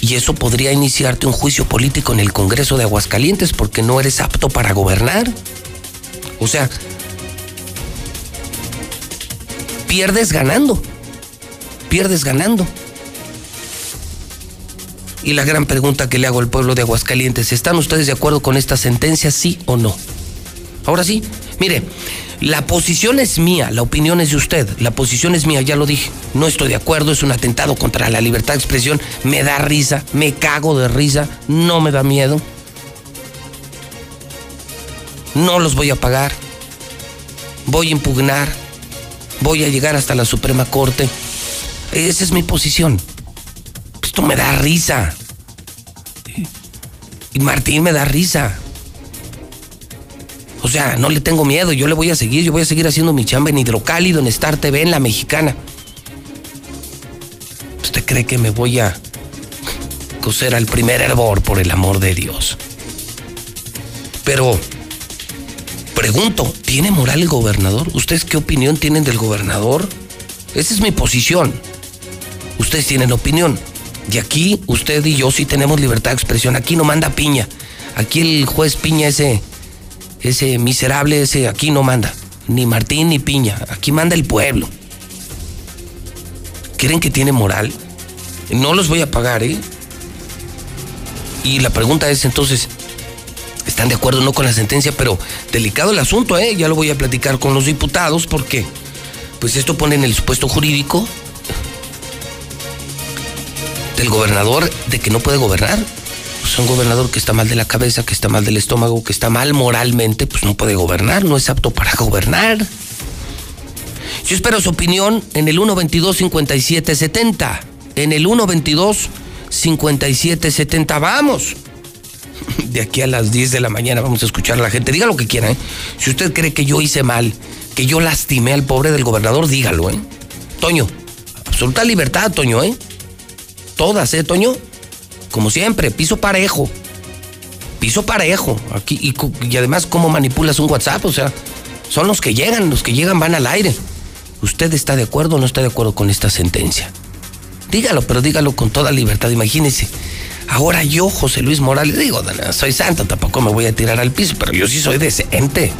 Y eso podría iniciarte un juicio político en el Congreso de Aguascalientes porque no eres apto para gobernar. O sea, pierdes ganando. Pierdes ganando. Y la gran pregunta que le hago al pueblo de Aguascalientes, ¿están ustedes de acuerdo con esta sentencia, sí o no? Ahora sí, mire, la posición es mía, la opinión es de usted, la posición es mía, ya lo dije. No estoy de acuerdo, es un atentado contra la libertad de expresión, me da risa, me cago de risa, no me da miedo. No los voy a pagar. Voy a impugnar. Voy a llegar hasta la Suprema Corte. Esa es mi posición. Esto me da risa. Y Martín me da risa. O sea, no le tengo miedo, yo le voy a seguir, yo voy a seguir haciendo mi chamba en Hidrocálido, en Star TV, en La Mexicana. ¿Usted cree que me voy a coser al primer hervor, por el amor de Dios? Pero, pregunto, ¿tiene moral el gobernador? ¿Ustedes qué opinión tienen del gobernador? Esa es mi posición. Ustedes tienen opinión. Y aquí usted y yo sí tenemos libertad de expresión. Aquí no manda piña. Aquí el juez piña ese ese miserable, ese aquí no manda. Ni Martín ni Piña. Aquí manda el pueblo. ¿Creen que tiene moral? No los voy a pagar, ¿eh? Y la pregunta es entonces, ¿están de acuerdo o no con la sentencia? Pero delicado el asunto, ¿eh? Ya lo voy a platicar con los diputados porque, pues esto pone en el supuesto jurídico del gobernador de que no puede gobernar pues un gobernador que está mal de la cabeza, que está mal del estómago, que está mal moralmente, pues no puede gobernar, no es apto para gobernar. Yo espero su opinión en el 122-5770. En el 122-5770. Vamos. <laughs> De aquí a las 10 de la mañana vamos a escuchar a la gente. Diga lo que quiera, ¿eh? Si usted cree que yo hice mal, que yo lastimé al pobre del gobernador, dígalo, ¿eh? Toño, absoluta libertad, Toño, ¿eh? Todas, ¿eh, Toño? Como siempre, piso parejo. Piso parejo. Aquí, y, además, ¿cómo manipulas un WhatsApp? O sea, son los que llegan, los que llegan van al aire. ¿Usted está de acuerdo o no está de acuerdo con esta sentencia? Dígalo, pero dígalo con toda libertad. Imagínese. Ahora yo, José Luis Morales, digo, soy santo, tampoco me voy a tirar al piso, pero yo sí soy decente.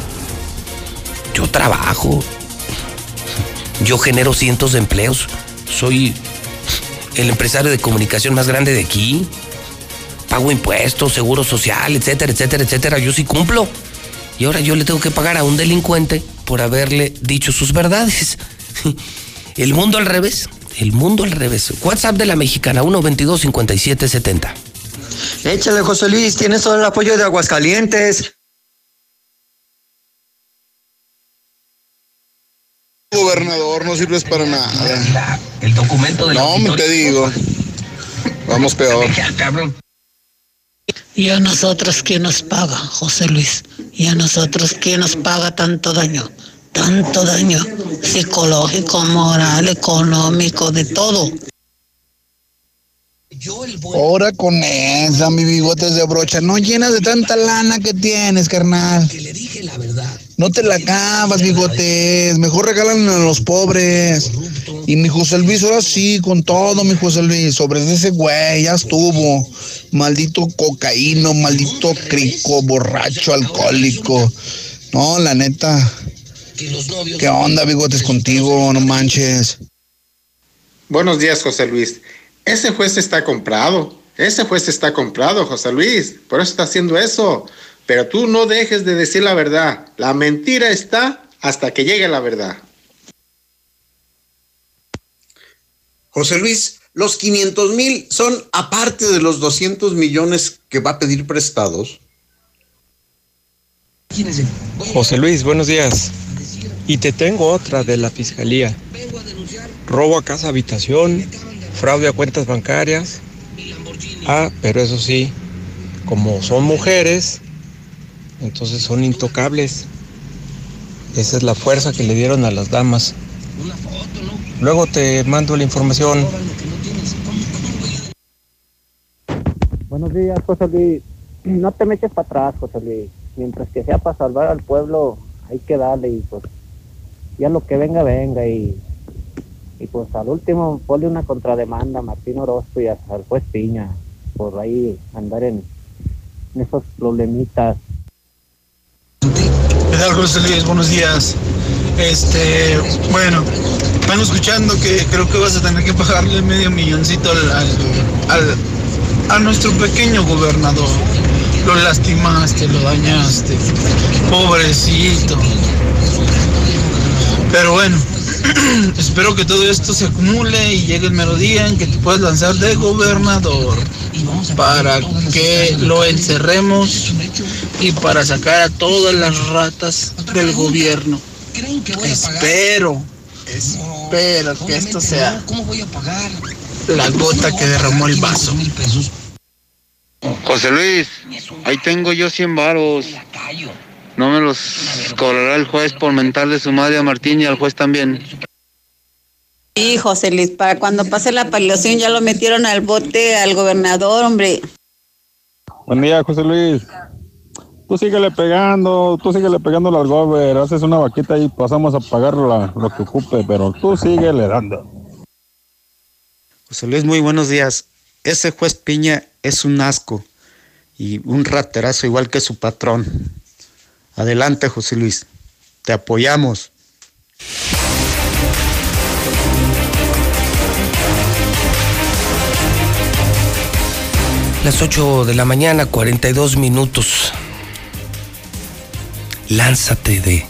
Yo trabajo. Yo genero cientos de empleos. Soy el empresario de comunicación más grande de aquí pago impuestos, seguro social, etcétera, etcétera, etcétera. Yo sí cumplo. Y ahora yo le tengo que pagar a un delincuente por haberle dicho sus verdades. <laughs> El mundo al revés. El mundo al revés. WhatsApp de la mexicana 122-5770. Échale, José Luis, tienes todo el apoyo de Aguascalientes. Gobernador, no sirves para nada. El documento de No, te digo. Vamos peor. ¿Y a nosotros quién nos paga, José Luis? ¿Y a nosotros quién nos paga tanto daño? Tanto daño psicológico, moral, económico, de todo. Ahora con esa, mi bigotes de brocha. No llenas de tanta lana que tienes, carnal. No te la acabas, bigotes. Mejor regalan a los pobres. Y mi José Luis, ahora sí, con todo, mi José Luis. Sobre ese güey, ya estuvo. Maldito cocaíno, maldito crico, borracho, alcohólico. No, la neta. ¿Qué onda, bigotes, contigo? No manches. Buenos días, José Luis. Ese juez está comprado. Ese juez está comprado, José Luis. Por eso está haciendo eso. Pero tú no dejes de decir la verdad. La mentira está hasta que llegue la verdad. José Luis, los 500 mil son aparte de los 200 millones que va a pedir prestados. José Luis, buenos días. Y te tengo otra de la fiscalía. Robo a casa habitación, fraude a cuentas bancarias. Ah, pero eso sí, como son mujeres, entonces son intocables. Esa es la fuerza que le dieron a las damas. Luego te mando la información. Buenos días, José Luis. <clears throat> No te me eches para atrás, José Luis. Mientras que sea para salvar al pueblo, hay que darle y pues ya lo que venga, venga y y pues al último ponle una contrademanda a Martín Orozco y al juez Piña por ahí andar en, esos problemitas. ¿Qué tal? Buenos días. Este, bueno, van escuchando que creo que vas a tener que pagarle medio milloncito al, al, a nuestro pequeño gobernador. Lo lastimaste, lo dañaste. Pobrecito. Pero bueno, <clears throat> espero que todo esto se acumule y llegue el mero día en que te puedas lanzar de gobernador para que lo encerremos y para sacar a todas las ratas del gobierno. Espero, espero que esto sea la gota que derramó el vaso. José Luis, ahí tengo yo 100 varos. No me los cobrará el juez por mentarle su madre a Martín y al juez también. Sí, José Luis, para cuando pase la apelación ya lo metieron al bote al gobernador, hombre. Buen día, José Luis. Tú síguele pegando, tú síguele pegando al gober, haces una vaquita y pasamos a pagar lo que ocupe, pero tú síguele dando. José Luis, muy buenos días. Ese juez Piña es un asco y un raterazo igual que su patrón. Adelante, José Luis. Te apoyamos. Las 8 de la mañana, 42 minutos. Lánzate de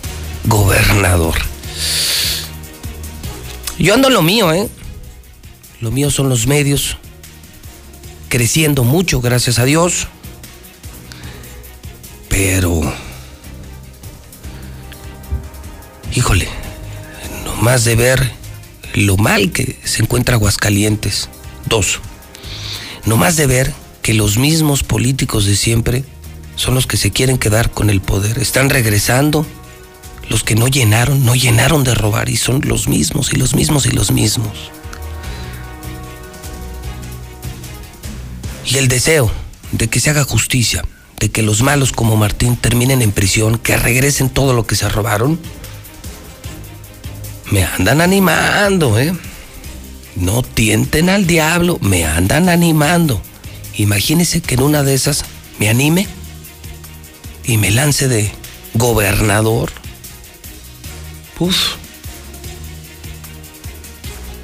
gobernador. Yo ando lo mío, ¿eh? Lo mío son los medios. Creciendo mucho, gracias a Dios. Pero híjole, no más de ver lo mal que se encuentra Aguascalientes. Dos, no más de ver que los mismos políticos de siempre son los que se quieren quedar con el poder. Están regresando. Los que no llenaron, no llenaron de robar y son los mismos y los mismos y los mismos. Y el deseo de que se haga justicia, de que los malos como Martín terminen en prisión, que regresen todo lo que se robaron, me andan animando, ¿eh? No tienten al diablo, me andan animando. Imagínense que en una de esas me anime y me lance de gobernador. Uf.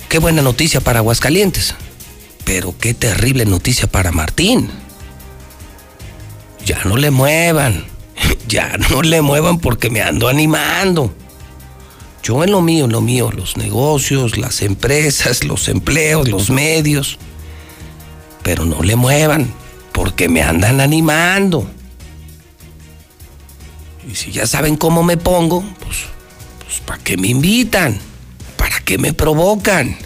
Qué buena noticia para Aguascalientes, pero qué terrible noticia para Martín. Ya no le muevan, <laughs> ya no le muevan porque me ando animando. Yo en lo mío, en lo mío, los negocios, las empresas, los empleos, los medios. Pero no le muevan, porque me andan animando. Y si ya saben cómo me pongo, pues, pues ¿para qué me invitan? ¿Para qué me provocan?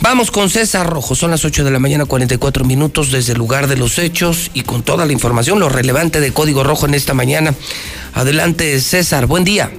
Vamos con César Rojo, son las 8 de la mañana 44 minutos desde el lugar de los hechos y con toda la información, lo relevante de Código Rojo en esta mañana. Adelante César, buen día.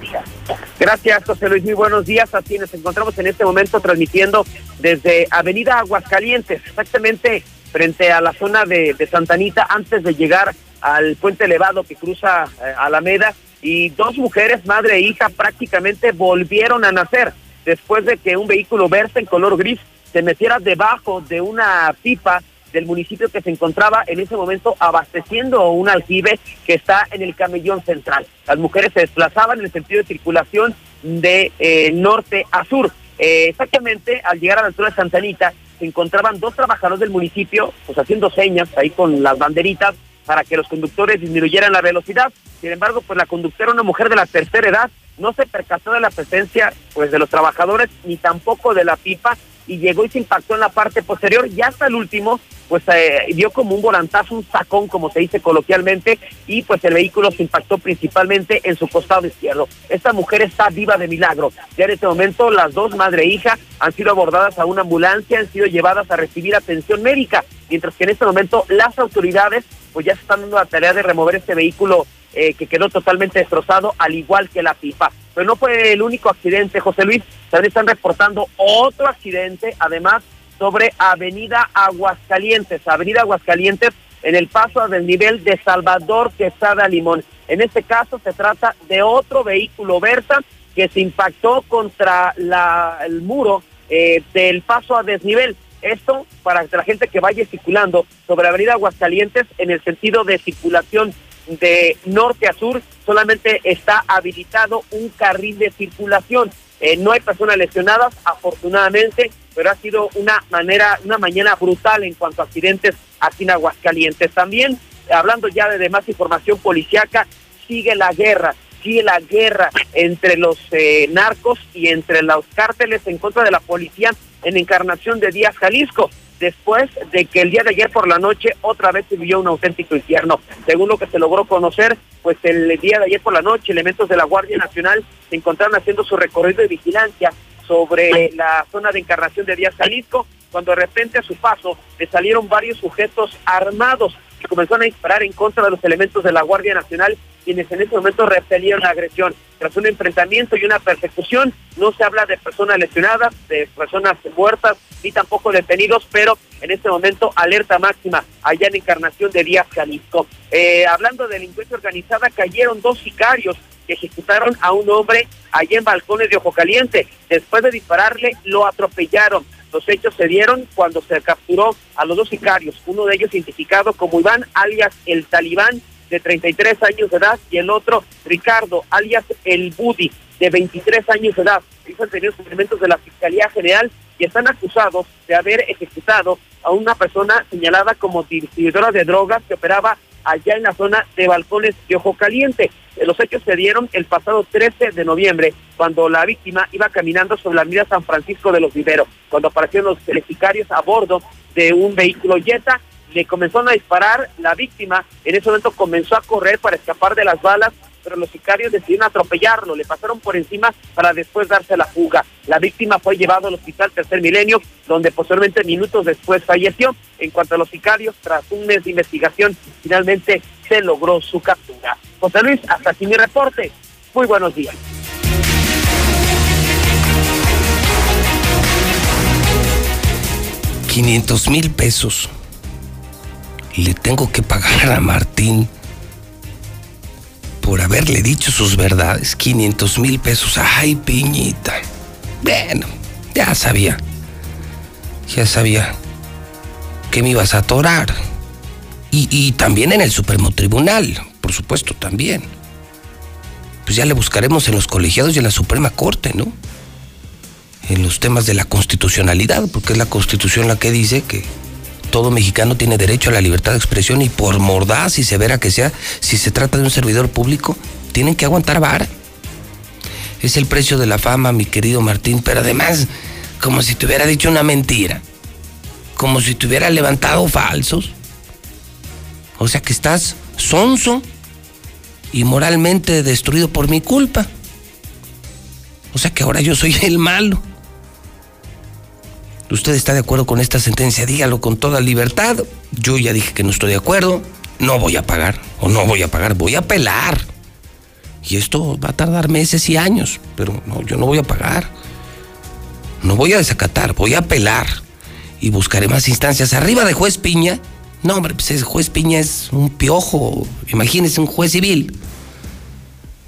Gracias, José Luis. Muy buenos días a quienes nos encontramos en este momento transmitiendo desde Avenida Aguascalientes, exactamente frente a la zona de, de Santanita, antes de llegar al puente elevado que cruza eh, Alameda. Y dos mujeres, madre e hija, prácticamente volvieron a nacer después de que un vehículo verde en color gris se metiera debajo de una pipa del municipio que se encontraba en ese momento abasteciendo un aljibe que está en el camellón central. Las mujeres se desplazaban en el sentido de circulación de eh, norte a sur. Eh, exactamente al llegar a la altura de Santanita se encontraban dos trabajadores del municipio pues haciendo señas ahí con las banderitas para que los conductores disminuyeran la velocidad. Sin embargo, pues la conductora, una mujer de la tercera edad, no se percató de la presencia pues de los trabajadores ni tampoco de la pipa y llegó y se impactó en la parte posterior y hasta el último pues eh, dio como un volantazo, un sacón como se dice coloquialmente y pues el vehículo se impactó principalmente en su costado izquierdo. Esta mujer está viva de milagro. Ya en este momento las dos, madre e hija, han sido abordadas a una ambulancia, han sido llevadas a recibir atención médica, mientras que en este momento las autoridades pues ya se están dando la tarea de remover este vehículo eh, que quedó totalmente destrozado, al igual que la pipa. Pero no fue el único accidente, José Luis. También están reportando otro accidente, además, sobre Avenida Aguascalientes. Avenida Aguascalientes en el paso del nivel de Salvador Quesada Limón. En este caso se trata de otro vehículo Versa que se impactó contra la, el muro eh, del paso a desnivel. Esto para la gente que vaya circulando sobre Avenida Aguascalientes en el sentido de circulación de norte a sur solamente está habilitado un carril de circulación. Eh, no hay personas lesionadas, afortunadamente, pero ha sido una manera, una mañana brutal en cuanto a accidentes aquí en Aguascalientes. También, hablando ya de demás información policiaca, sigue la guerra, sigue la guerra entre los eh, narcos y entre los cárteles en contra de la policía en Encarnación de Díaz Jalisco después de que el día de ayer por la noche otra vez se vivió un auténtico infierno. Según lo que se logró conocer, pues el día de ayer por la noche elementos de la Guardia Nacional se encontraron haciendo su recorrido de vigilancia sobre la zona de encarnación de Díaz Jalisco, cuando de repente a su paso le salieron varios sujetos armados que comenzaron a disparar en contra de los elementos de la Guardia Nacional, quienes en ese momento repelieron la agresión. Tras un enfrentamiento y una persecución, no se habla de personas lesionadas, de personas muertas, ni tampoco detenidos, pero en este momento alerta máxima allá en Encarnación de Díaz Jalisco. Eh, hablando de delincuencia organizada, cayeron dos sicarios que ejecutaron a un hombre allá en Balcones de Ojo Caliente. Después de dispararle, lo atropellaron. Los hechos se dieron cuando se capturó a los dos sicarios, uno de ellos identificado como Iván, alias el Talibán, de 33 años de edad, y el otro, Ricardo, alias el Budi, de 23 años de edad. Ellos han tenido elementos de la Fiscalía General y están acusados de haber ejecutado a una persona señalada como distribuidora de drogas que operaba allá en la zona de Balcones de Ojo Caliente. Eh, los hechos se dieron el pasado 13 de noviembre, cuando la víctima iba caminando sobre la avenida San Francisco de los Viveros, cuando aparecieron los sicarios a bordo de un vehículo Jetta, le comenzaron a disparar, la víctima. En ese momento comenzó a correr para escapar de las balas, pero los sicarios decidieron atropellarlo, le pasaron por encima para después darse la fuga. La víctima fue llevado al hospital Tercer Milenio, donde posteriormente minutos después falleció. En cuanto a los sicarios, tras un mes de investigación, finalmente se logró su captura. José Luis, hasta aquí mi reporte. Muy buenos días. Quinientos mil pesos le tengo que pagar a Martín por haberle dicho sus verdades. 500 mil pesos. Ay, piñita. Bueno, ya sabía. Ya sabía que me ibas a atorar. Y, y también en el Supremo Tribunal, por supuesto, también. Pues ya le buscaremos en los colegiados y en la Suprema Corte, ¿no? En los temas de la constitucionalidad, porque es la constitución la que dice que todo mexicano tiene derecho a la libertad de expresión y por mordaz y severa que sea, si se trata de un servidor público, tienen que aguantar vara. Es el precio de la fama, mi querido Martín, pero además, como si te hubiera dicho una mentira, como si te hubiera levantado falsos. O sea que estás sonso y moralmente destruido por mi culpa. O sea que ahora yo soy el malo usted está de acuerdo con esta sentencia, dígalo con toda libertad. Yo ya dije que no estoy de acuerdo, no voy a pagar, o no voy a pagar, voy a apelar. Y esto va a tardar meses y años, pero no, yo no voy a pagar. No voy a desacatar, voy a apelar y buscaré más instancias. Arriba de juez Piña, no, hombre, pues juez Piña es un piojo. Imagínese un juez civil.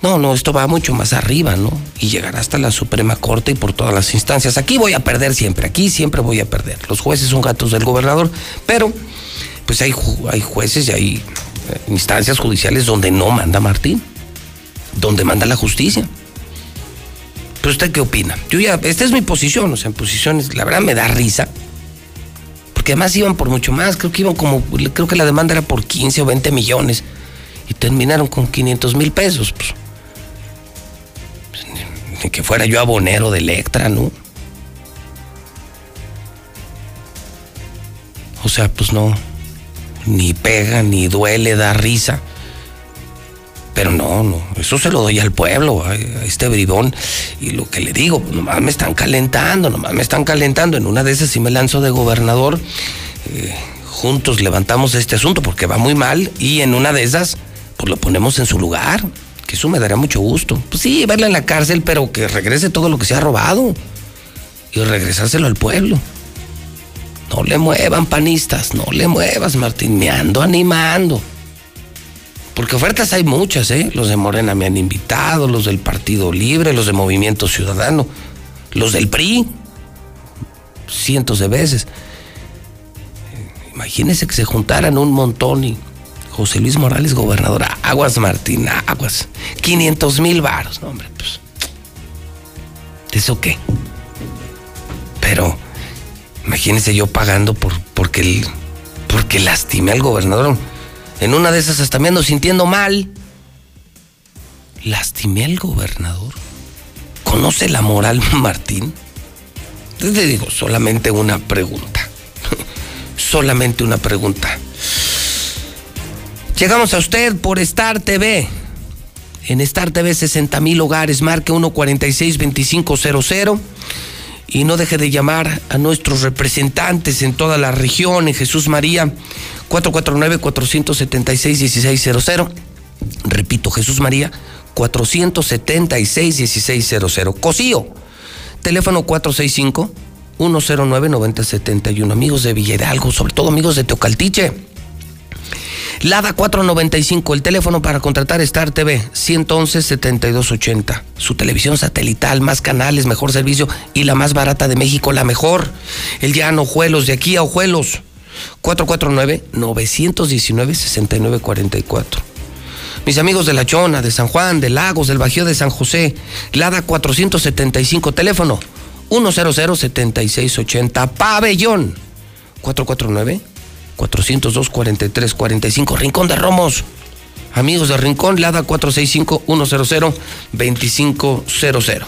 No, no, esto va mucho más arriba, ¿no? Y llegará hasta la Suprema Corte y por todas las instancias. Aquí voy a perder siempre, aquí siempre voy a perder. Los jueces son gatos del gobernador, pero pues hay, hay jueces y hay eh, instancias judiciales donde no manda Martín, donde manda la justicia. Pero usted qué opina? Yo ya, esta es mi posición, o sea, en posiciones, la verdad me da risa. Porque además iban por mucho más, creo que iban como, creo que la demanda era por 15 o 20 millones. Y terminaron con 500 mil pesos. Pues. Que fuera yo abonero de Electra, ¿no? O sea, pues no. Ni pega, ni duele, da risa. Pero no, no, eso se lo doy al pueblo, a, este bribón. Y lo que le digo, pues nomás me están calentando, nomás me están calentando. En una de esas sí me lanzo de gobernador. Eh, juntos levantamos este asunto porque va muy mal. Y en una de esas, pues lo ponemos en su lugar. Que eso me daría mucho gusto. Pues sí, verla en la cárcel, pero que regrese todo lo que se ha robado. Y regresárselo al pueblo. No le muevan, panistas, no le muevas, Martín. Me ando animando. Porque ofertas hay muchas, ¿eh? Los de Morena me han invitado, los del Partido Libre, los de Movimiento Ciudadano, los del PRI, cientos de veces. Imagínense que se juntaran un montón y José Luis Morales, gobernadora, Aguas Martín, Aguas, 500 mil varos, no, hombre, pues. ¿Eso qué? Pero, imagínense yo pagando por, porque, el, porque lastimé al gobernador. En una de esas hasta me ando sintiendo mal. Lastimé al gobernador. ¿Conoce la moral, <laughs> Martín? Te digo, solamente una pregunta. <laughs> solamente una pregunta. Llegamos a usted por Star TV. En Star TV 60 mil hogares, marque 146-2500 y no deje de llamar a nuestros representantes en toda la región, en Jesús María, 449-476-1600. Repito, Jesús María, 476-1600. Cosío, teléfono 465-109-9071. Amigos de Villa Hidalgo, sobre todo amigos de Teocaltiche. Lada 495, el teléfono para contratar Star TV, 111-7280. Su televisión satelital, más canales, mejor servicio y la más barata de México, la mejor. El llano Ojuelos, de aquí a Ojuelos. 449-919-6944. Mis amigos de La Chona, de San Juan, de Lagos, del Bajío de San José, Lada 475, teléfono 100-7680, pabellón 449-402-4345, Rincón de Romos. Amigos de Rincón, Lada 465-100-2500.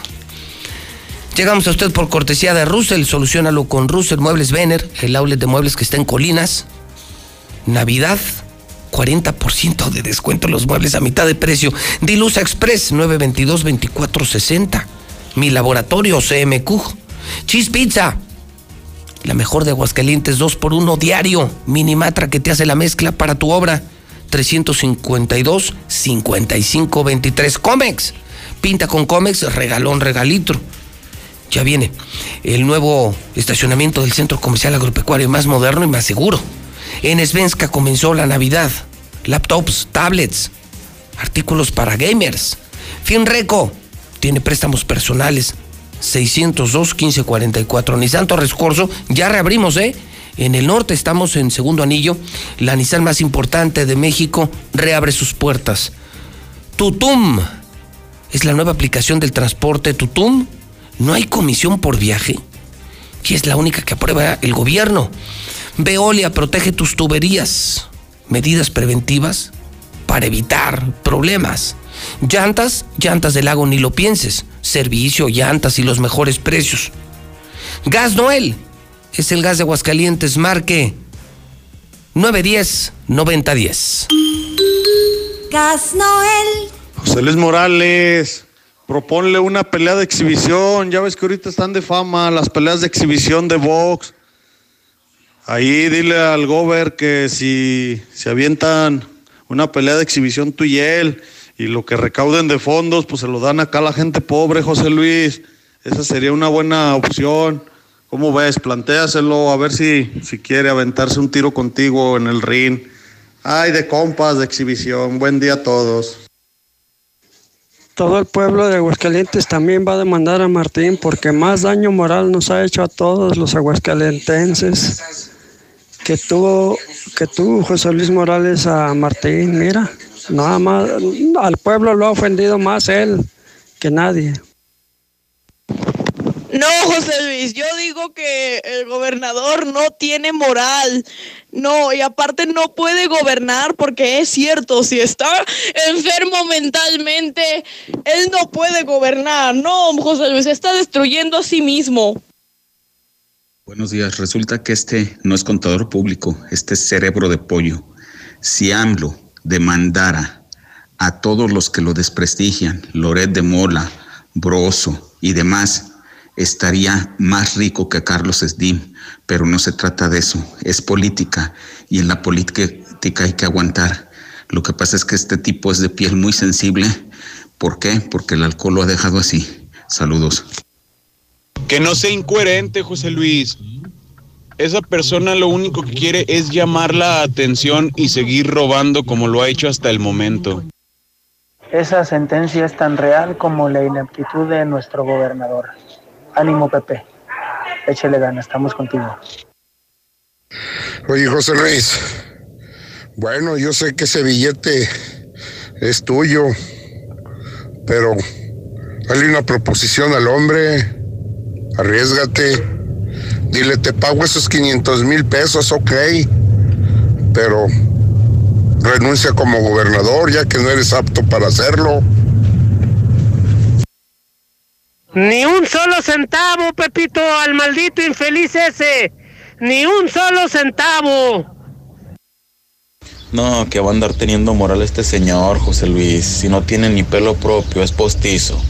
Llegamos a usted por cortesía de Russell, solucionalo con Russell Muebles Vener, el outlet de muebles que está en Colinas. Navidad, 40% de descuento en los muebles a mitad de precio. Dilusa Express, 922-2460. Mi laboratorio, CMQ. Cheese Pizza, la mejor de Aguascalientes, 2 por 1 diario. Minimatra que te hace la mezcla para tu obra. 352-5523. Comex, pinta con Comex, regalón, regalitro ya viene el nuevo estacionamiento del Centro Comercial Agropecuario más moderno y más seguro. En Svenska comenzó la Navidad. Laptops, tablets, artículos para gamers. Finreco tiene préstamos personales. 602-1544. Nissan Torres Corso, ya reabrimos, ¿eh? En el norte estamos en segundo anillo. La Nissan más importante de México reabre sus puertas. Tutum es la nueva aplicación del transporte Tutum no hay comisión por viaje, que es la única que aprueba el gobierno. Veolia protege tus tuberías. Medidas preventivas para evitar problemas. Llantas, llantas del lago, ni lo pienses. Servicio, llantas y los mejores precios. Gas Noel, es el gas de Aguascalientes, marque 910-9010. Gas Noel. José Luis Morales. Proponle una pelea de exhibición. Ya ves que ahorita están de fama las peleas de exhibición de box. Ahí dile al Gober que si se avientan una pelea de exhibición tú y él, y lo que recauden de fondos, pues se lo dan acá a la gente pobre, José Luis. Esa sería una buena opción. ¿Cómo ves? Plantéaselo, a ver si, si quiere aventarse un tiro contigo en el ring. Ay, de compas, de exhibición. Buen día a todos. Todo el pueblo de Aguascalientes también va a demandar a Martín porque más daño moral nos ha hecho a todos los aguascalentenses que tuvo, que tuvo José Luis Morales a Martín. Mira, nada más al pueblo lo ha ofendido más él que nadie. No, José Luis, yo digo que el gobernador no tiene moral. No, y aparte no puede gobernar porque es cierto, si está enfermo mentalmente, él no puede gobernar. No, José Luis, está destruyendo a sí mismo. Buenos días. Resulta que este no es contador público, este es cerebro de pollo. Si AMLO demandara a todos los que lo desprestigian, Loret de Mola, Broso y demás, estaría más rico que Carlos Slim, pero no se trata de eso, es política y en la política hay que aguantar. Lo que pasa es que este tipo es de piel muy sensible. ¿Por qué? Porque el alcohol lo ha dejado así. Saludos. Que no sea incoherente, José Luis. Esa persona lo único que quiere es llamar la atención y seguir robando como lo ha hecho hasta el momento. Esa sentencia es tan real como la ineptitud de nuestro gobernador. Ánimo, Pepe. Échale ganas, estamos contigo. Oye, José Luis. Bueno, yo sé que ese billete es tuyo, pero dale una proposición al hombre. Arriesgate. Dile, te pago esos 500 mil pesos, ok. Pero renuncia como gobernador, ya que no eres apto para hacerlo. Ni un solo centavo, Pepito, al maldito infeliz ese. Ni un solo centavo. No, que va a andar teniendo moral este señor, José Luis. Si no tiene ni pelo propio, es postizo.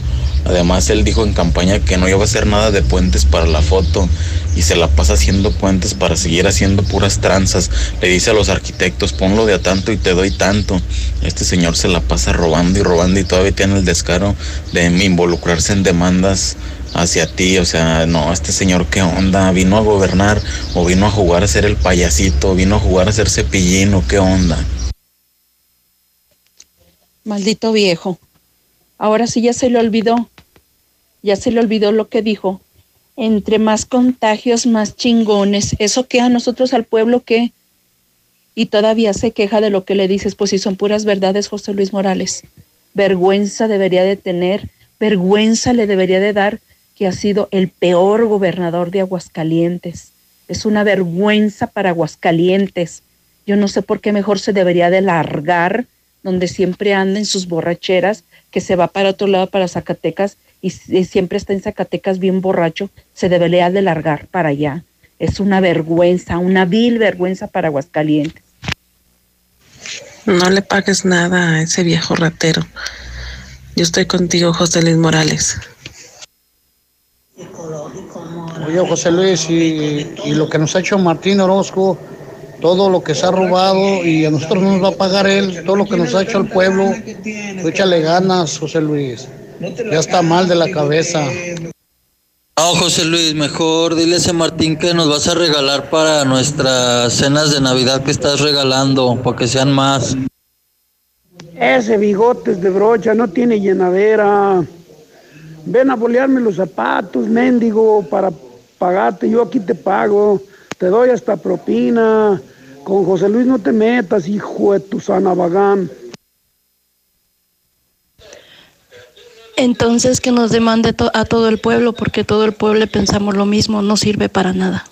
Además, él dijo en campaña que no iba a hacer nada de puentes para la foto y se la pasa haciendo puentes para seguir haciendo puras tranzas. Le dice a los arquitectos, ponlo de a tanto y te doy tanto. Este señor se la pasa robando y robando y todavía tiene el descaro de involucrarse en demandas hacia ti. O sea, no, este señor, ¿qué onda? ¿Vino a gobernar o vino a jugar a ser el payasito? ¿Vino a jugar a ser cepillín o qué onda? Maldito viejo. Ahora sí ya se le olvidó. Ya se le olvidó lo que dijo. Entre más contagios, más chingones. ¿Eso qué a nosotros, al pueblo, qué? Y todavía se queja de lo que le dices, pues si son puras verdades, José Luis Morales. Vergüenza debería de tener, vergüenza le debería de dar que ha sido el peor gobernador de Aguascalientes. Es una vergüenza para Aguascalientes. Yo no sé por qué mejor se debería de largar donde siempre anda en sus borracheras, que se va para otro lado, para Zacatecas, y, y siempre está en Zacatecas bien borracho, se debería de largar para allá. Es una vergüenza, una vil vergüenza para Aguascalientes. No le pagues nada a ese viejo ratero. Yo estoy contigo, José Luis Morales. Oye, José Luis, y, y lo que nos ha hecho Martín Orozco, todo lo que se ha robado y a nosotros no nos va a pagar él, todo lo que nos ha hecho el pueblo, tú échale ganas, José Luis. Ya está mal de la cabeza. No, José Luis, mejor dile a ese Martín que nos vas a regalar para nuestras cenas de Navidad que estás regalando, para que sean más. Ese bigotes de brocha no tiene llenadera. Ven a bolearme los zapatos, mendigo, para pagarte. Yo aquí te pago. Te doy hasta propina. Con José Luis no te metas, hijo de tu sana vagán. Entonces que nos demande to- a todo el pueblo, porque todo el pueblo pensamos lo mismo, no sirve para nada.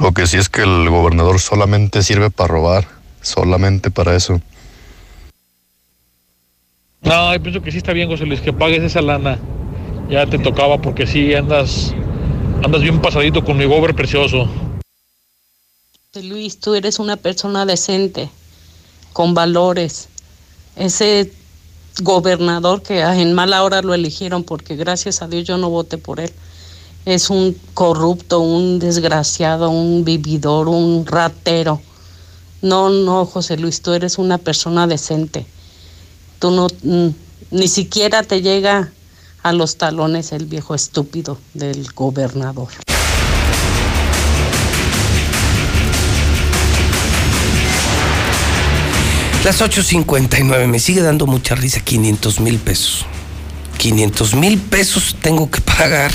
Lo que sí es que el gobernador solamente sirve para robar, solamente para eso. No, yo pienso que sí está bien, José Luis, que pagues esa lana. Ya te tocaba porque sí andas, andas bien pasadito con mi gober precioso. José Luis, tú eres una persona decente, con valores. Ese gobernador que en mala hora lo eligieron, porque gracias a Dios yo no voté por él, es un corrupto, un desgraciado, un vividor, un ratero. No, no, José Luis, tú eres una persona decente. Tú no, mm, ni siquiera te llega a los talones el viejo estúpido del gobernador. Las 8.59, me sigue dando mucha risa, 500 mil pesos. 500 mil pesos tengo que pagar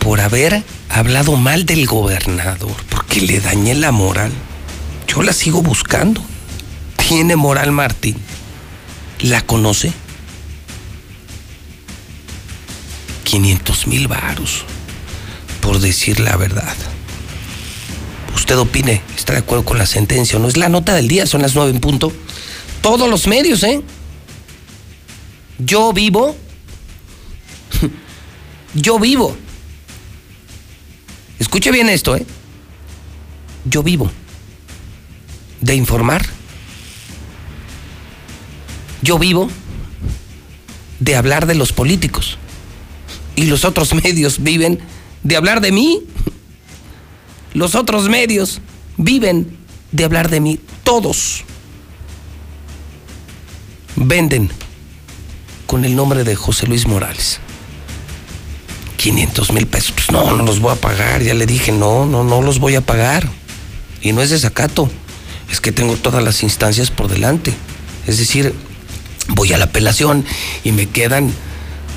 por haber hablado mal del gobernador, porque le dañé la moral. Yo la sigo buscando. Tiene moral Martín. ¿La conoce? 500 mil varos por decir la verdad. Usted opine, está de acuerdo con la sentencia o no. Es la nota del día, son las nueve en punto. Todos los medios, ¿eh? Yo vivo. <laughs> Yo vivo. Escuche bien esto, ¿eh? Yo vivo de informar. Yo vivo de hablar de los políticos. Y los otros <laughs> medios viven de hablar de mí. Los otros medios viven de hablar de mí. Todos venden con el nombre de José Luis Morales. 500 mil pesos. Pues no, no los voy a pagar. Ya le dije, no, no, no los voy a pagar. Y no es desacato. Es que tengo todas las instancias por delante. Es decir, voy a la apelación y me quedan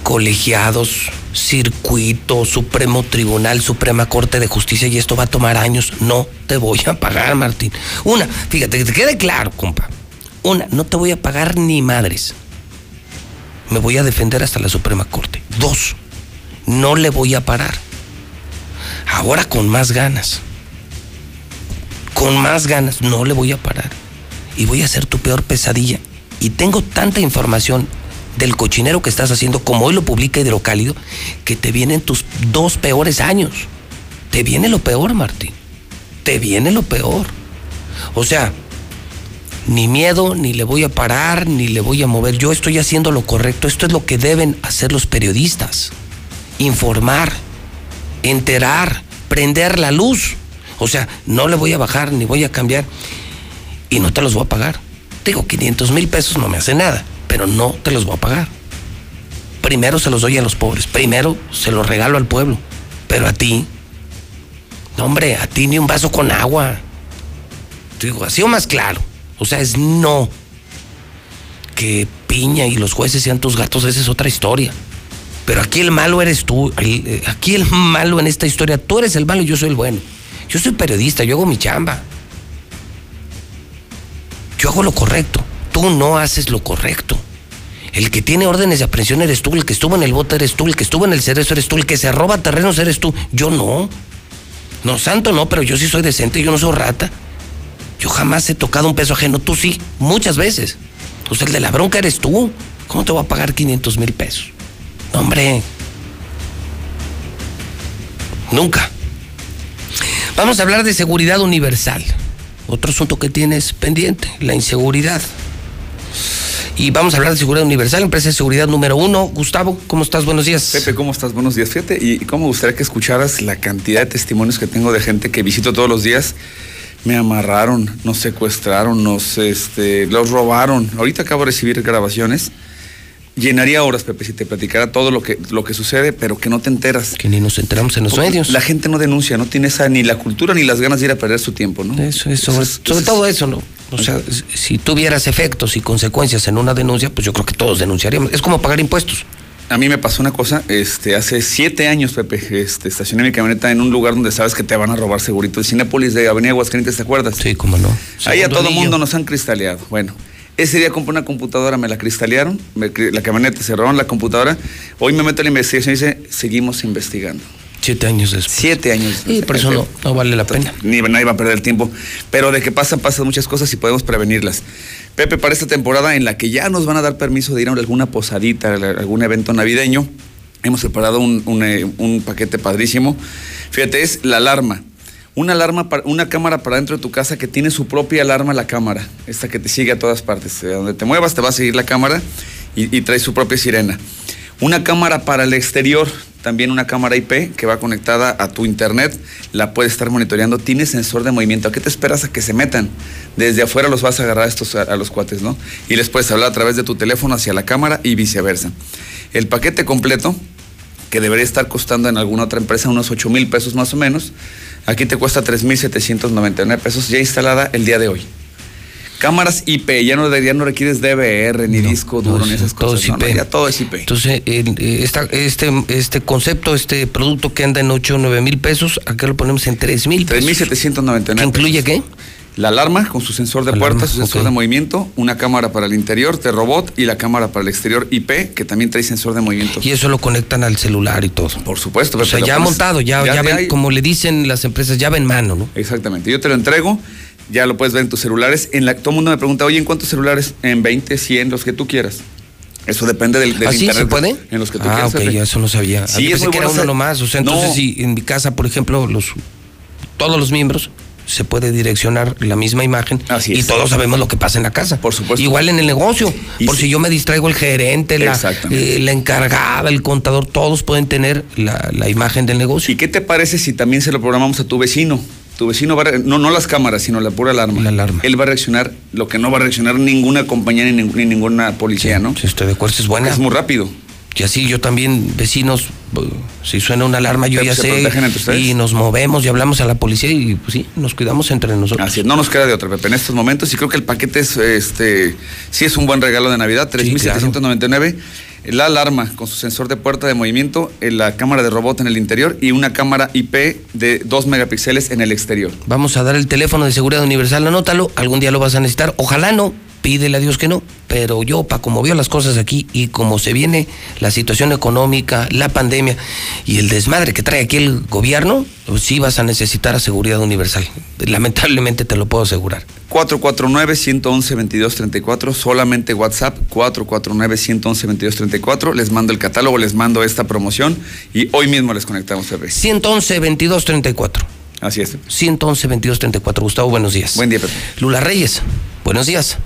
colegiados, circuito, Supremo Tribunal, Suprema Corte de Justicia y esto va a tomar años. No te voy a pagar, Martín. Una, fíjate, que te quede claro, compa. Una, no te voy a pagar ni madres. Me voy a defender hasta la Suprema Corte. Dos, no le voy a parar. Ahora con más ganas. Con más ganas, no le voy a parar. Y voy a ser tu peor pesadilla. Y tengo tanta información del cochinero que estás haciendo, como hoy lo publica Hidrocálido, que te vienen tus dos peores años. Te viene lo peor, Martín. Te viene lo peor. O sea, ni miedo, ni le voy a parar, ni le voy a mover. Yo estoy haciendo lo correcto. Esto es lo que deben hacer los periodistas. Informar, enterar, prender la luz. O sea, no le voy a bajar, ni voy a cambiar. Y no te los voy a pagar. Digo, 500 mil pesos no me hace nada pero no te los voy a pagar. Primero se los doy a los pobres, primero se los regalo al pueblo, pero a ti, no hombre, a ti ni un vaso con agua. Digo, así o más claro. O sea, es no. Que Piña y los jueces sean tus gatos, esa es otra historia. Pero aquí el malo eres tú. Eh, aquí el malo en esta historia, tú eres el malo y yo soy el bueno. Yo soy periodista, yo hago mi chamba. Yo hago lo correcto. Tú no haces lo correcto. El que tiene órdenes de aprehensión eres tú, el que estuvo en el bote eres tú, el que estuvo en el cerezo eres tú, el que se roba terrenos eres tú. Yo no. No, santo no, pero yo sí soy decente, yo no soy rata. Yo jamás he tocado un peso ajeno, tú sí, muchas veces. Pues el de la bronca eres tú. ¿Cómo te voy a pagar 500 mil pesos? hombre. Nunca. Vamos a hablar de seguridad universal. Otro asunto que tienes pendiente, la inseguridad. Y vamos a hablar de seguridad universal, empresa de seguridad número uno. Gustavo, ¿cómo estás? Buenos días. Pepe, ¿cómo estás? Buenos días. Fíjate, y cómo me gustaría que escucharas la cantidad de testimonios que tengo de gente que visito todos los días. Me amarraron, nos secuestraron, nos este, los robaron. Ahorita acabo de recibir grabaciones llenaría horas, Pepe, si te platicara todo lo que, lo que sucede, pero que no te enteras. Que ni nos enteramos en los medios. La gente no denuncia, no tiene esa ni la cultura ni las ganas de ir a perder su tiempo, ¿no? Eso, eso, sobre, todo eso, ¿no? O sea, si tuvieras efectos y consecuencias en una denuncia, pues yo creo que todos denunciaríamos. Es como pagar impuestos. A mí me pasó una cosa, este, hace siete años, Pepe, este, estacioné mi camioneta en un lugar donde sabes que te van a robar segurito. El Cinépolis de Avenida Aguascalientes, ¿te acuerdas? Sí, cómo no. Ahí a todo mundo nos han cristaleado. Bueno, ese día compré una computadora, me la cristalearon, la camioneta cerraron la computadora. Hoy me meto a la investigación y dice, seguimos investigando. Siete años después. Siete años Y por eso no, vale la pena. Ni nadie va a perder el tiempo. Pero de que pasan, pasan muchas cosas y podemos prevenirlas. Pepe, para esta temporada en la que ya nos van a dar permiso de ir a alguna posadita, algún evento navideño, hemos preparado un, un eh, paquete padrísimo. Fíjate, es la alarma una alarma, una cámara para dentro de tu casa que tiene su propia alarma la cámara, esta que te sigue a todas partes. De donde te muevas te va a seguir la cámara y, trae su propia sirena. Una cámara para el exterior, también una cámara IP que va conectada a tu internet, la puedes estar monitoreando, tiene sensor de movimiento. ¿A qué te esperas a que se metan? Desde afuera los vas a agarrar a estos, a, los cuates, ¿no? Y les puedes hablar a través de tu teléfono hacia la cámara y viceversa. El paquete completo, que debería estar costando en alguna otra empresa unos 8 mil pesos más o menos, aquí te cuesta 3.799 pesos ya instalada el día de hoy. Cámaras IP, ya no, ya no requieres DVR, ni disco duro, ni esas todo cosas. es no, IP. ya todo es IP. Entonces, eh, esta- este, este concepto, este producto que anda en 8 o 9 mil pesos, acá lo ponemos en 3 mil pesos. 3.799 ¿Qué incluye qué? La alarma con su sensor de Alarma, puerta, su sensor de movimiento, una cámara para el interior de robot y la cámara para el exterior IP, que también trae sensor de movimiento. Y eso lo conectan al celular y todo. Por supuesto. O sea, ya pones- montado, ya, ya ven, como le dicen las empresas, llave en mano, ¿no? Exactamente. Yo te lo entrego, ya lo puedes ver en tus celulares. En la, todo el mundo me pregunta, oye, ¿en cuántos celulares? En 20, 100, los que tú quieras. Eso depende del, del ¿Ah, sí? internet. ¿Se puede? En los que tú ah, quieras. ok, Pepe. yo eso no sabía. Sí, Yo es pensé que era uno hacer- nomás. O sea, entonces No. si en mi casa, por ejemplo, los todos los miembros se puede direccionar la misma imagen y todos sabemos lo que pasa en la casa. Por supuesto. Igual en el negocio. por si yo me distraigo el gerente, la, eh, la encargada, el contador, todos pueden tener la, la imagen del negocio. ¿Y qué te parece si también se lo programamos a tu vecino? Tu vecino va a no, no las cámaras, sino la pura alarma. La alarma. Él va a reaccionar lo que no va a reaccionar ninguna compañía ni, ni ninguna policía, ¿no? Si estoy de acuerdo, es buena. Es muy rápido. Y así yo también, vecinos, eh, si suena una alarma, yo ya sé. Y nos movemos y hablamos a la policía y pues sí, nos cuidamos entre nosotros. Así es, no nos queda de otra, Pepe, en estos momentos. Y creo que el paquete es, este, sí es un buen regalo de Navidad, 3.799. La alarma con su sensor de puerta de movimiento, la cámara de robot en el interior y una cámara IP de 2 megapíxeles en el exterior. Vamos a dar el teléfono de seguridad universal, anótalo, algún día lo vas a necesitar, ojalá no, pídele a Dios que no, pero yo, para como veo las cosas aquí y como se viene la situación económica, la pandemia y el desmadre que trae aquí el gobierno, pues sí vas a necesitar seguridad universal. Lamentablemente te lo puedo asegurar. 449-111-2234, solamente WhatsApp, 449-111-2234. Les mando el catálogo, les mando esta promoción y hoy mismo les conectamos, Pepe. 111 2234. Así es. 111 2234. Gustavo, buenos días. Buen día, Pepe. Lula Reyes, buenos días.